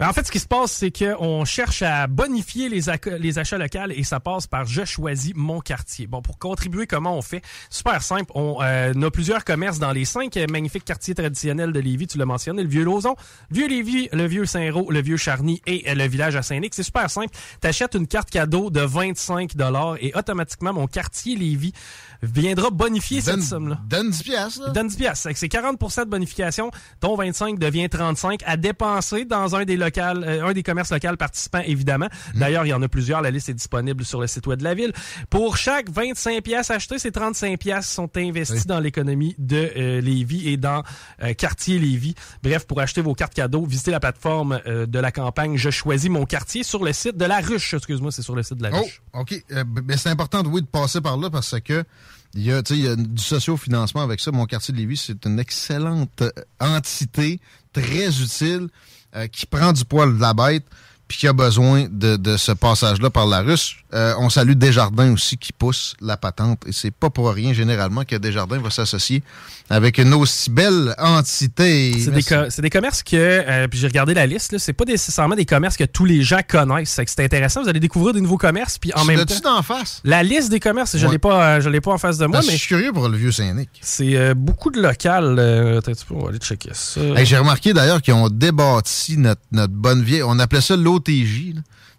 Ben, en fait, ce qui se passe, c'est qu'on cherche à bonifier les, achats locaux et ça passe par Je choisis mon quartier. Bon, pour contribuer, comment on fait? Super simple. On euh, a plusieurs commerces dans les cinq euh, magnifiques quartiers traditionnels de Lévis. Tu l'as mentionné, le Vieux Lauson, Vieux Lévis, le Vieux Saint-Roch, le Vieux Charny et euh, le village à Saint-Nic. C'est super simple. T'achètes une carte cadeau de 25 et automatiquement, mon quartier Lévis viendra bonifier cette somme-là. Donne 10 piastres, là. Donne 10 piastres. C'est 40% de bonification. Ton 25 devient 35 à dépenser dans un des locales, euh, un des commerces locaux participants, évidemment. D'ailleurs, il y en a plusieurs. La liste est disponible sur le site web de la ville. Pour chaque 25 piastres achetés, ces 35 piastres sont investis dans l'économie de euh, Lévis et dans euh, quartier Lévis. Bref, pour acheter vos cartes cadeaux, visitez la plateforme euh, de la campagne Je choisis mon quartier sur le site de la ruche. Excuse-moi, c'est sur le site de la Oh, ruche. OK. Euh, b- mais c'est important, oui, de passer par là parce que il y a, il y a du socio-financement avec ça. Mon quartier de Lévis, c'est une excellente euh, entité, très utile, euh, qui prend du poil de la bête, puis qui a besoin de, de ce passage-là par la russe. Euh, on salue Desjardins aussi qui pousse la patente. Et c'est pas pour rien, généralement, que Desjardins va s'associer avec une aussi belle entité. C'est des, commerces que, euh, puis j'ai regardé la liste, là, c'est pas nécessairement des commerces que tous les gens connaissent. C'est intéressant, vous allez découvrir des nouveaux commerces, puis en Tu même temps. d'en face? La liste des commerces, je Ouais. l'ai pas, euh, pas en face de moi, mais Je suis curieux pour le vieux Saint-Nic. c'est beaucoup de local. on va aller checker ça. Hey, J'ai remarqué d'ailleurs qu'ils ont débâti notre, notre bonne vieille. On appelait ça l'OTJ.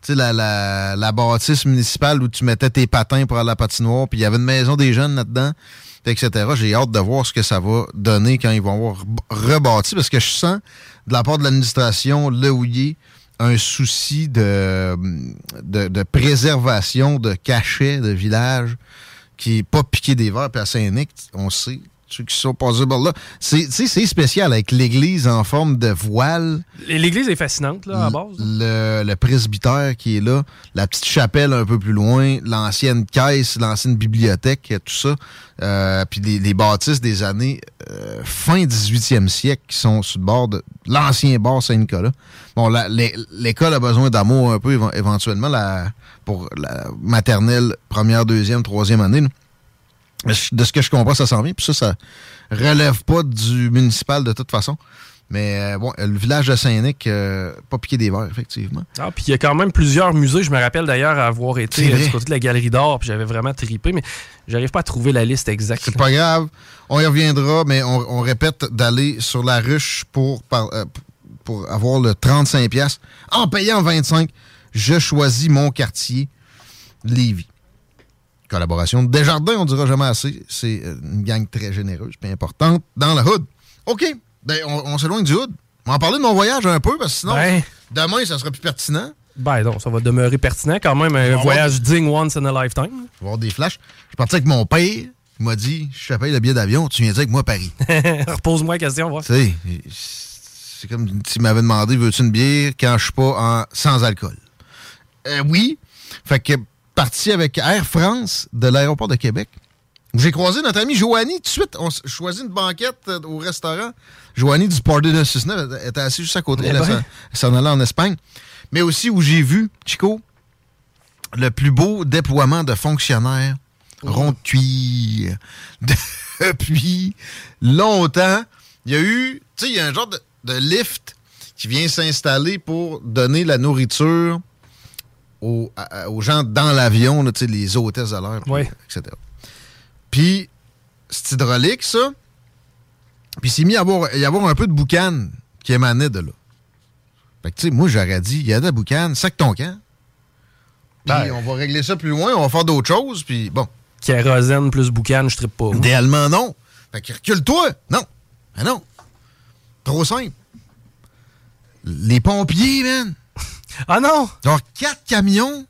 Sais, la, la, la bâtisse municipale où tu mettais tes patins pour aller à la patinoire, puis il y avait une maison des jeunes là-dedans, etc. J'ai hâte de voir ce que ça va donner quand ils vont avoir re- rebâti, parce que je sens, de la part de l'administration, le Houillet, un souci de, de, de préservation de cachets de village qui est pas piqué des verres. Puis à Saint-Nic, on sait, ceux qui sont passés par là, c'est spécial avec l'église en forme de voile. L'église est fascinante, là, à base. Le, le presbytère qui est là, la petite chapelle un peu plus loin, l'ancienne caisse, l'ancienne bibliothèque, tout ça. Euh, puis les, les bâtisses des années euh, fin 18e siècle qui sont sur le bord de l'ancien bar Saint-Nicolas. Bon, l'école a besoin d'amour un peu éven- éventuellement la, pour la maternelle, première, deuxième, troisième année. là. De ce que je comprends, ça s'en vient. Puis ça, ça relève pas du municipal de toute façon. Mais euh, bon, le village de Saint-Nic, euh, pas piqué des verres, effectivement. Ah, puis il y a quand même plusieurs musées. Je me rappelle d'ailleurs avoir été euh, du côté de la Galerie d'Or, puis j'avais vraiment tripé, mais j'arrive pas à trouver la liste exacte. C'est pas grave. On y reviendra, mais on, on répète d'aller sur la ruche pour, par- euh, pour avoir le 35$ piastres en payant 25$. Je choisis mon quartier, Lévis. Collaboration de Desjardins, on dira jamais assez. C'est euh, une gang très généreuse et importante dans la hood. OK. Ben, on, on s'éloigne du hood. On va en parler de mon voyage un peu, parce que sinon, Ben. demain, ça sera plus pertinent. Ben non, ça va demeurer pertinent quand même. Un voyage digne once in a lifetime. Je vais avoir des flashs. Je suis parti avec mon père. Il m'a dit Je te paye le billet d'avion, tu viens avec moi à Paris? Repose-moi la question, voir. Tu sais, c'est comme s'il m'avait demandé veux-tu une bière quand je suis pas en, sans alcool Euh, Oui. Fait que parti avec Air France de l'aéroport de Québec. J'ai croisé notre ami Joanie tout de suite. On choisit une banquette euh, au restaurant. Joanie du Party 969 elle était assise juste à côté. Eh Elle, ben. s'en- allait en Espagne. Mais aussi où j'ai vu, Chico, le plus beau déploiement de fonctionnaires rond de cuir depuis longtemps. Il y a eu, tu sais, il y a un genre de, de lift qui vient s'installer pour donner la nourriture aux, à- à- aux gens dans l'avion, là, les hôtesses de l'air, etc. Puis, c'est hydraulique, ça. Puis, il s'est mis à avoir, y avoir un peu de boucan qui émanait de là. Fait que, tu sais, moi, j'aurais dit, il y a de la boucan, sac ton camp. Puis, Ben. on va régler ça plus loin, on va faire d'autres choses, puis bon. Kérosène plus boucan, je trippe pas. moi. Idéalement, non. Fait que recule-toi. Non. Ah non. Trop simple. Les pompiers, man. Ah non! Genre quatre camions.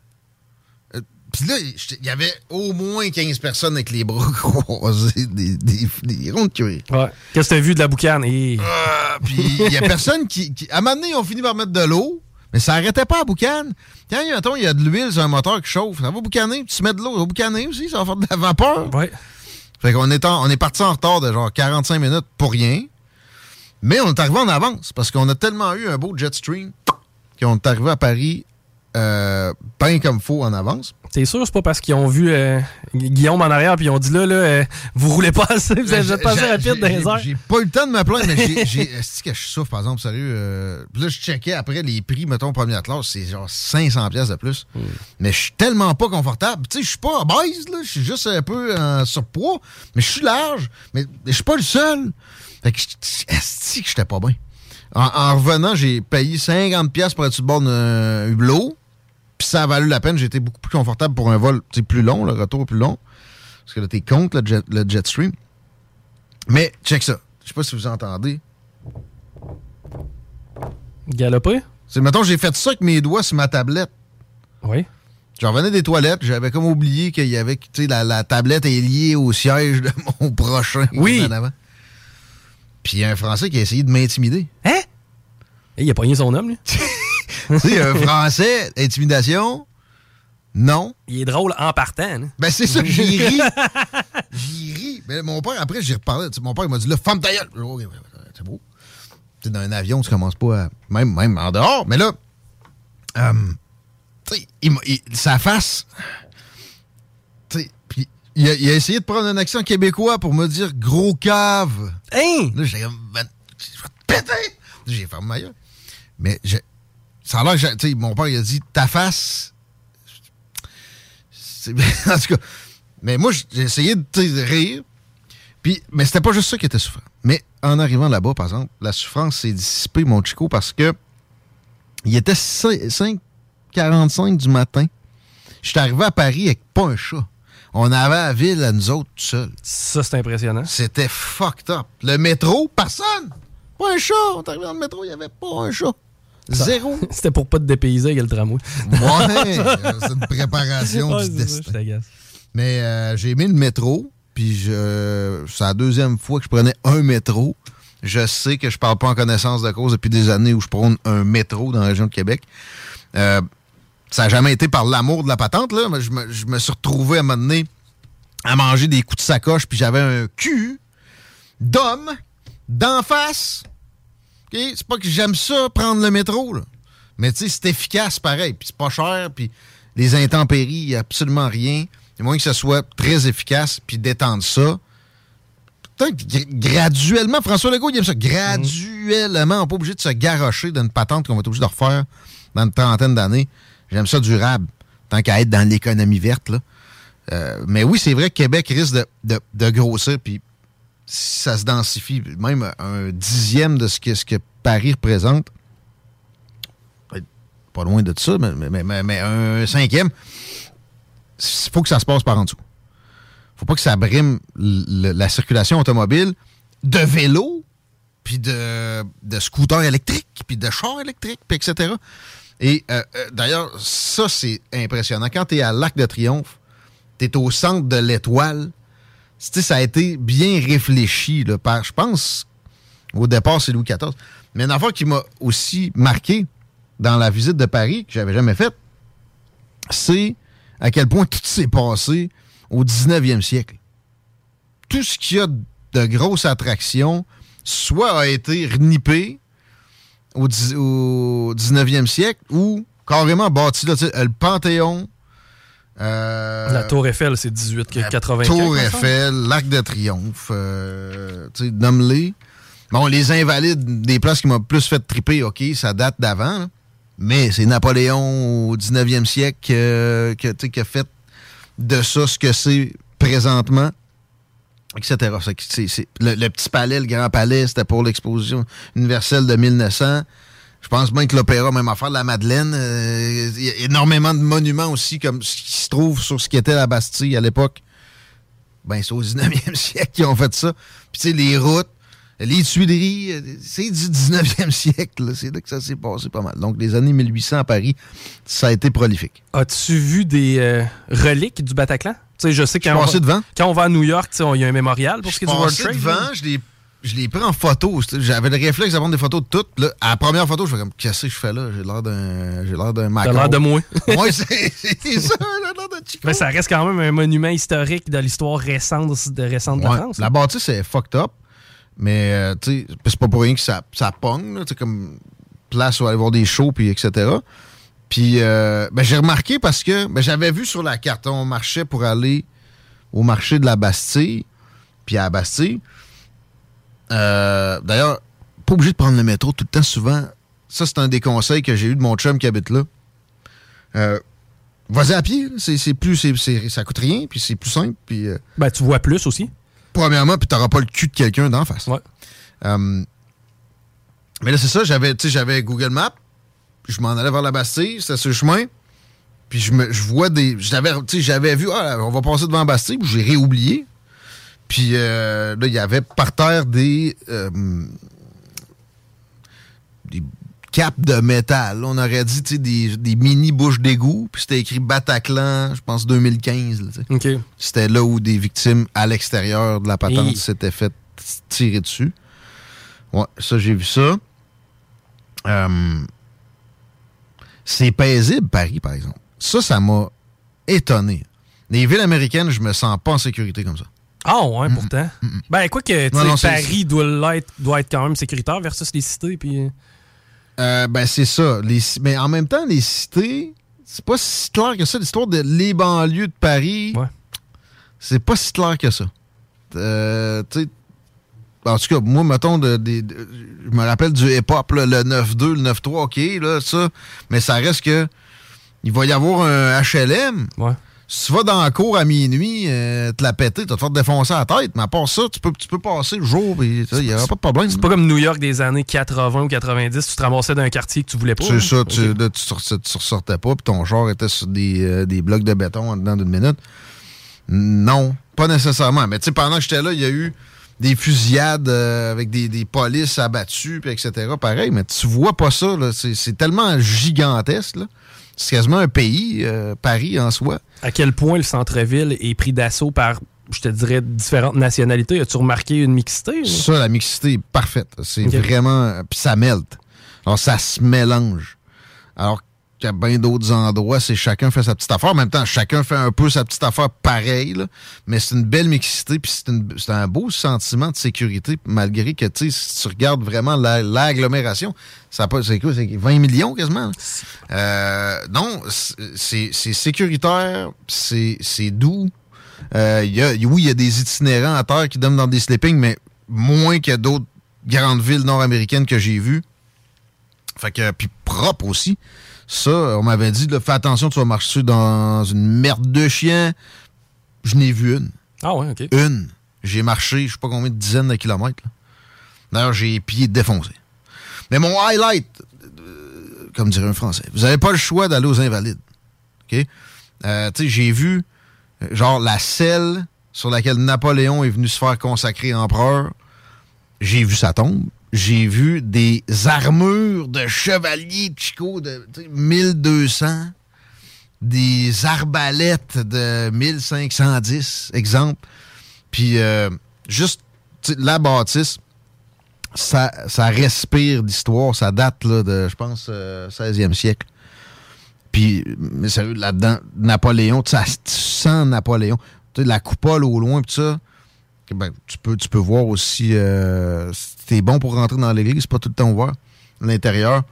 Euh, Puis là, il y avait au moins 15 personnes avec les bras croisés, des, des, des ronds de cuir. Ouais. Qu'est-ce que t'as vu de la boucane? Et... Puis il y a personne qui, qui- À un moment donné, ils ont fini par mettre de l'eau, mais ça arrêtait pas à boucan. Quand, il y a de l'huile sur un moteur qui chauffe, ça va boucaner. Puis tu mets de l'eau, ça va boucaner aussi, ça va faire de la vapeur. Ouais. Fait qu'on est, en- on est parti en retard de genre 45 minutes pour rien. Mais on est arrivé en avance parce qu'on a tellement eu un beau jet stream qu'on est arrivé à Paris euh, bien comme faut en avance. C'est sûr, c'est pas parce qu'ils ont vu euh, Guillaume en arrière puis ils ont dit là, là, euh, vous roulez pas assez, vous Ben, êtes pas assez rapide dans les j'ai- airs. J'ai pas eu le temps de me plaindre, mais j'ai-. Est-ce que je souffre, par exemple, sérieux? euh, là, je checkais après les prix, mettons, première classe, c'est genre 500$ piastres de plus. Hmm. Mais je suis tellement pas confortable. Tu sais, je suis pas obèse, là. Je suis juste un peu en surpoids, mais je suis large. Mais je suis pas le seul. Fait que, est-ce que j'étais pas bien? En, en revenant, j'ai payé 50$ piastres pour être sur le bord d'un hublot. Puis ça a valu la peine. Été beaucoup plus confortable pour un vol plus long, le retour plus long. Parce que là, t'es contre le jet, le jet stream. Mais, check ça. Je sais pas si vous entendez. Galopé? C'est, mettons, j'ai fait ça avec mes doigts sur ma tablette. Oui. Je revenais des toilettes, j'avais comme oublié qu'il y avait, tu sais, la, la tablette est liée au siège de mon prochain. Oui. en avant. Puis il y a un Français qui a essayé de m'intimider. Hein? Et il a pogné son homme, lui. tu sais, un Français, intimidation, non. Il est drôle en partant. hein? Ben, c'est ça, j'ai ri. j'ai ri. Mais mon père, après, j'ai reparlé. Tu sais, Mon père, il m'a dit, là, femme ta c'est beau. Tu sais, dans un avion, tu commences pas à. Même, même en dehors. Mais là, euh, tu sais, sa face. Il a, il a essayé de prendre un accent québécois pour me dire gros cave. Hein? Là, j'ai comme. Ben, Je vais te péter! J'ai fermé ma gueule. Mais je- ça a l'air que. Tu sais, mon père, il a dit, ta face. En tout cas. Mais moi, j'ai essayé de, de rire. Puis, mais c'était pas juste ça qui était souffrant. Mais en arrivant là-bas, par exemple, la souffrance s'est dissipée, mon chico, parce que il était 5h45 du matin. J'étais arrivé à Paris avec pas un chat. On avait la ville à nous autres tout seuls. Ça, c'est impressionnant. C'était fucked up. Le métro, personne. Pas un chat. On est arrivé dans le métro, il n'y avait pas un chat. Zéro. C'était pour pas te dépayser avec le tramway. Ouais, c'est une préparation Ouais, du ça, destin. je. Mais euh, j'ai aimé le métro, puis je, c'est la deuxième fois que je prenais un métro. Je sais que je parle pas en connaissance de cause depuis des années où je prône un métro dans la région de Québec. Euh, ça n'a jamais été par l'amour de la patente, là. Je me, suis retrouvé à un moment donné à manger des coups de sacoche, puis j'avais un cul d'homme d'en face. OK? C'est pas que j'aime ça, prendre le métro, là. Mais tu sais, c'est efficace pareil, puis c'est pas cher, puis les intempéries, il y a absolument rien. Il moins que ce soit très efficace, puis d'étendre ça. Gra- graduellement, François Legault, il aime ça. Graduellement, on n'est pas obligé de se garrocher d'une patente qu'on va être obligé de refaire dans une trentaine d'années. J'aime ça durable, tant qu'à être dans l'économie verte, là. Euh, mais oui, c'est vrai que Québec risque de, de- grossir, puis si ça se densifie, même un dixième de ce que, ce que Paris représente, pas loin de ça, mais, mais- mais- mais un cinquième, il faut que ça se passe par en dessous. faut pas que ça brime la circulation automobile de vélos, puis de, de scooters électriques, puis de chars électriques, puis etc. Et euh, euh, d'ailleurs, ça, c'est impressionnant. Quand tu es à l'Arc de Triomphe, tu es au centre de l'étoile. Ça a été bien réfléchi là, par, je pense, au départ, c'est Louis XIV. Mais une affaire qui m'a aussi marqué dans la visite de Paris, que j'avais jamais faite, c'est à quel point tout s'est passé au 19e siècle. Tout ce qu'il y a de grosses attractions, soit a été renippé au, au 19e siècle ou carrément bâti là, le Panthéon. euh, La Tour Eiffel, c'est 18,80. Tour Eiffel, l'Arc de Triomphe, euh, nomme-les. Bon, les Invalides, des places qui m'ont plus fait triper, OK, ça date d'avant, mais c'est Napoléon au 19e siècle euh, que, qui a fait de ça ce que c'est présentement, etc. Le, petit palais, le grand palais, c'était pour l'exposition universelle de 1900. Je pense bien que l'opéra, même affaire de la Madeleine, euh, il y a énormément de monuments aussi, comme ce qui se trouve sur ce qui était la Bastille à l'époque. Ben, c'est au 19e siècle qu'ils ont fait ça. Puis, tu sais, les routes, Les Tuileries, euh, c'est du 19e siècle. C'est là que ça s'est passé pas mal. Donc, les années 1800 à Paris, ça a été prolifique. As-tu vu des euh, reliques du Bataclan? Je sais quand, on devant. quand on va à New York, il y a un mémorial pour ce qui est du World Trade. devant, je l'ai je l'ai pris en photo. J'avais le réflexe de prendre des photos de toutes. Là, à la première photo, je fais comme, qu'est-ce que je fais là? J'ai l'air d'un j'ai l'air d'un macron. l'air de moi. ouais, c'est ça, j'ai l'air d'un chico. Mais ça reste quand même un monument historique de l'histoire récente de, récente de la Ouais, France. La bâtisse est fucked up, mais euh, tu sais, c'est pas pour rien que ça, ça pogne, là, comme place où aller voir des shows, puis etc. Puis euh, ben, j'ai remarqué parce que ben, j'avais vu sur la carte, on marchait pour aller au marché de la Bastille, puis à la Bastille. euh, D'ailleurs, pas obligé de prendre le métro tout le temps, souvent. Ça, c'est un des conseils que j'ai eu de mon chum qui habite là. Euh, Vas-y à pied, c'est plus, ça coûte rien, puis c'est plus simple, puis... Ben, tu vois plus aussi. Premièrement, puis t'auras pas le cul de quelqu'un d'en face. Euh, mais là, c'est ça, j'avais, tu sais, j'avais Google Maps, je m'en allais vers la Bastille, c'était sur le chemin, puis je, me, je vois des... J'avais, tu sais, j'avais vu, ah, on va passer devant la Bastille, puis j'ai réoublié. Puis euh, là, il y avait par terre des... euh, des capes de métal. Là, on aurait dit, tu sais, des, des mini bouches d'égout, puis c'était écrit Bataclan, je pense 2015. là. C'était là où des victimes à l'extérieur de la patente Et- s'étaient fait tirer dessus. Ouais, ça, j'ai vu ça. Euh, c'est paisible, Paris, par exemple. Ça, ça m'a étonné. Les villes américaines, je me sens pas en sécurité comme ça. Ah ouais, pourtant. Ben, quoi que, Non, non, Paris doit l'être, doit être quand même sécuritaire versus les cités, puis... Euh, ben, c'est ça. Les, mais en même temps, les cités, c'est pas si clair que ça. L'histoire de les banlieues de Paris, c'est pas si clair que ça. Euh, tu sais, en tout cas, moi, mettons, de, des- de- je me rappelle du hip-hop, le 9-2, le 9-3, OK, là, ça. Mais ça reste que il va y avoir un HLM. Si tu vas dans la cour à minuit, euh, te la péter, tu vas te faire défoncer la tête. Mais à part ça, tu peux, tu peux passer le jour, il n'y aura pas de problème. C'est pas comme New York des années 80 ou 90, tu te ramassais d'un quartier que tu voulais pas. C'est ça, tu, là, tu, sortais- tu ressortais pas, puis ton char était sur des, euh, des blocs de béton en dedans d'une minute. Non, pas nécessairement. Mais tu sais, pendant que j'étais là, il y a eu des fusillades euh, avec des, des polices abattues, puis etc. Pareil, mais tu vois pas ça. là. C'est c'est tellement gigantesque. C'est quasiment un pays, euh, Paris en soi. À quel point le centre-ville est pris d'assaut par, je te dirais, différentes nationalités? As-tu remarqué une mixité? Ça, la mixité est parfaite. C'est vraiment. Puis ça mêle. Alors, ça se mélange. Alors qu'à bien d'autres endroits, c'est chacun fait sa petite affaire. En même temps, chacun fait un peu sa petite affaire pareil. là. Mais c'est une belle mixité. Puis c'est un beau sentiment de sécurité, malgré que, tu si tu regardes vraiment la- l'agglomération, ça c'est quoi? C'est 20 millions quasiment? Euh, non, c'est sécuritaire, c'est doux. Euh, y a, oui, il y a des itinérants à terre qui donnent dans des sleepings, mais moins que d'autres grandes villes nord-américaines que j'ai vues. Fait que, puis propre aussi. Ça, on m'avait dit, là, fais attention, tu vas marcher dans une merde de chien. Je n'ai vu une. Ah ouais, OK. Une. J'ai marché, je sais pas combien de dizaines de kilomètres. D'ailleurs, j'ai les pieds défoncés. Mais mon highlight, euh, comme dirait un Français, vous n'avez pas le choix d'aller aux Invalides. OK? Euh, tu sais, j'ai vu, euh, genre, la selle sur laquelle Napoléon est venu se faire consacrer empereur. J'ai vu sa tombe. J'ai vu des armures de chevaliers Chico de tu sais, 1200, des arbalètes de 1510, exemple. Puis euh, juste la bâtisse, ça, ça respire d'histoire. Ça date là, de, je pense, euh, 16e siècle. Puis, mais sérieux, là-dedans, Napoléon, tu sens Napoléon. La coupole au loin, pis ça. ben, tu, peux, tu peux voir aussi. Euh, c'est bon pour rentrer dans l'église, pas tout le temps ouvert. L'intérieur.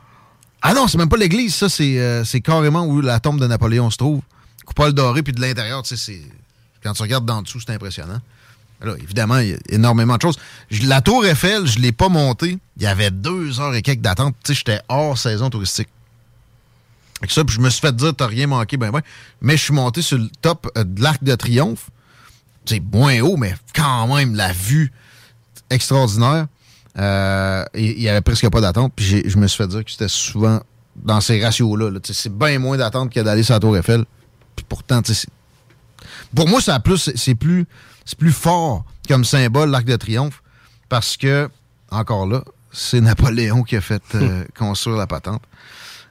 Ah non, c'est même pas l'église, ça, c'est euh, c'est carrément où la tombe de Napoléon se trouve. Coupole dorée, puis de l'intérieur, tu sais, c'est. Quand tu regardes d'en dessous, c'est impressionnant. Là, évidemment, il y a énormément de choses. La tour Eiffel, je l'ai pas montée. Il y avait deux heures et quelques d'attente. Tu sais, j'étais hors saison touristique. Avec ça, puis je me suis fait dire, t'as rien manqué, ben ben. Mais je suis monté sur le top euh, de l'Arc de Triomphe. C'est moins haut, mais quand même, la vue extraordinaire. Euh, il y avait presque pas d'attente. Puis je me suis fait dire que c'était souvent dans ces ratios-là. là. C'est bien moins d'attente que d'aller sur la Tour Eiffel. Puis pourtant, c'est- pour moi, a plus, c'est- c'est plus, c'est plus fort comme symbole, l'Arc de Triomphe, parce que encore là, c'est Napoléon qui a fait euh, construire la patente.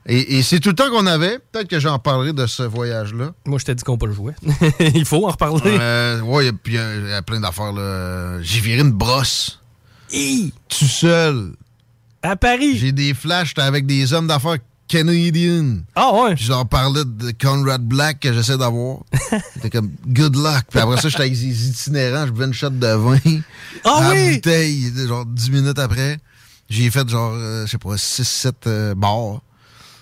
Et, et c'est tout le temps qu'on avait. Peut-être que j'en parlerai de ce voyage-là. Moi, je t'ai dit qu'on peut le jouer. Il faut en reparler. Euh, ouais, puis il y, a- il y a plein d'affaires. là. J'ai viré une brosse. Tout seul. À Paris. J'ai des flashs j'étais avec des hommes d'affaires canadiens. Ah ouais? Puis je leur parlais de Conrad Black que j'essaie d'avoir. C'était comme good luck. Puis après ça, j'étais avec des itinérants, je buvais une shot de vin. Ah oui? bouteille, genre 10 minutes après. J'ai fait genre, euh, je sais pas, 6-7 euh, bars.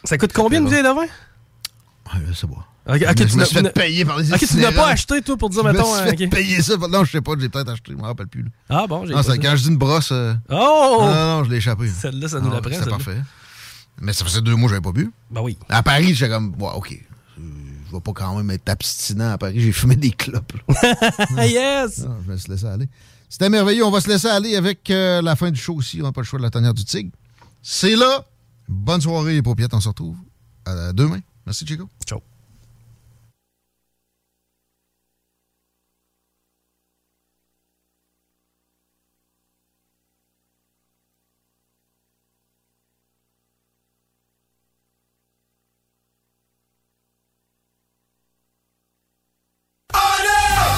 Ça coûte combien une bouteille de vin? Ouais, je sais pas. Ok, Je ok, me- tu je me n'as- suis fait n'as- payer par les Ok, tu n'as itinérants. pas acheté, toi, pour dire, Je me mettons. suis fait euh, ok. payer ça. Non, je sais pas, j'ai peut-être acheté, je me rappelle plus. là. Ah bon, j'ai Non, pas c'est ça. quand je dis une brosse. euh, Oh! Non, non, non, je l'ai échappé. Celle-là, ça nous Non, la prend, celle-là. parfait. Mais ça faisait deux mois que j'avais pas bu. Ben oui. À Paris, j'étais comme, ouais, OK. euh, Je vais pas quand même être abstinent à Paris. J'ai fumé des clopes. yes! Non, je vais se laisser aller. C'était merveilleux. On va se laisser aller avec euh, la fin du show aussi. On n'a pas le choix de la tanière du tigre. C'est là. Bonne soirée, les paupiètes. On se retrouve à demain. Merci, Chico.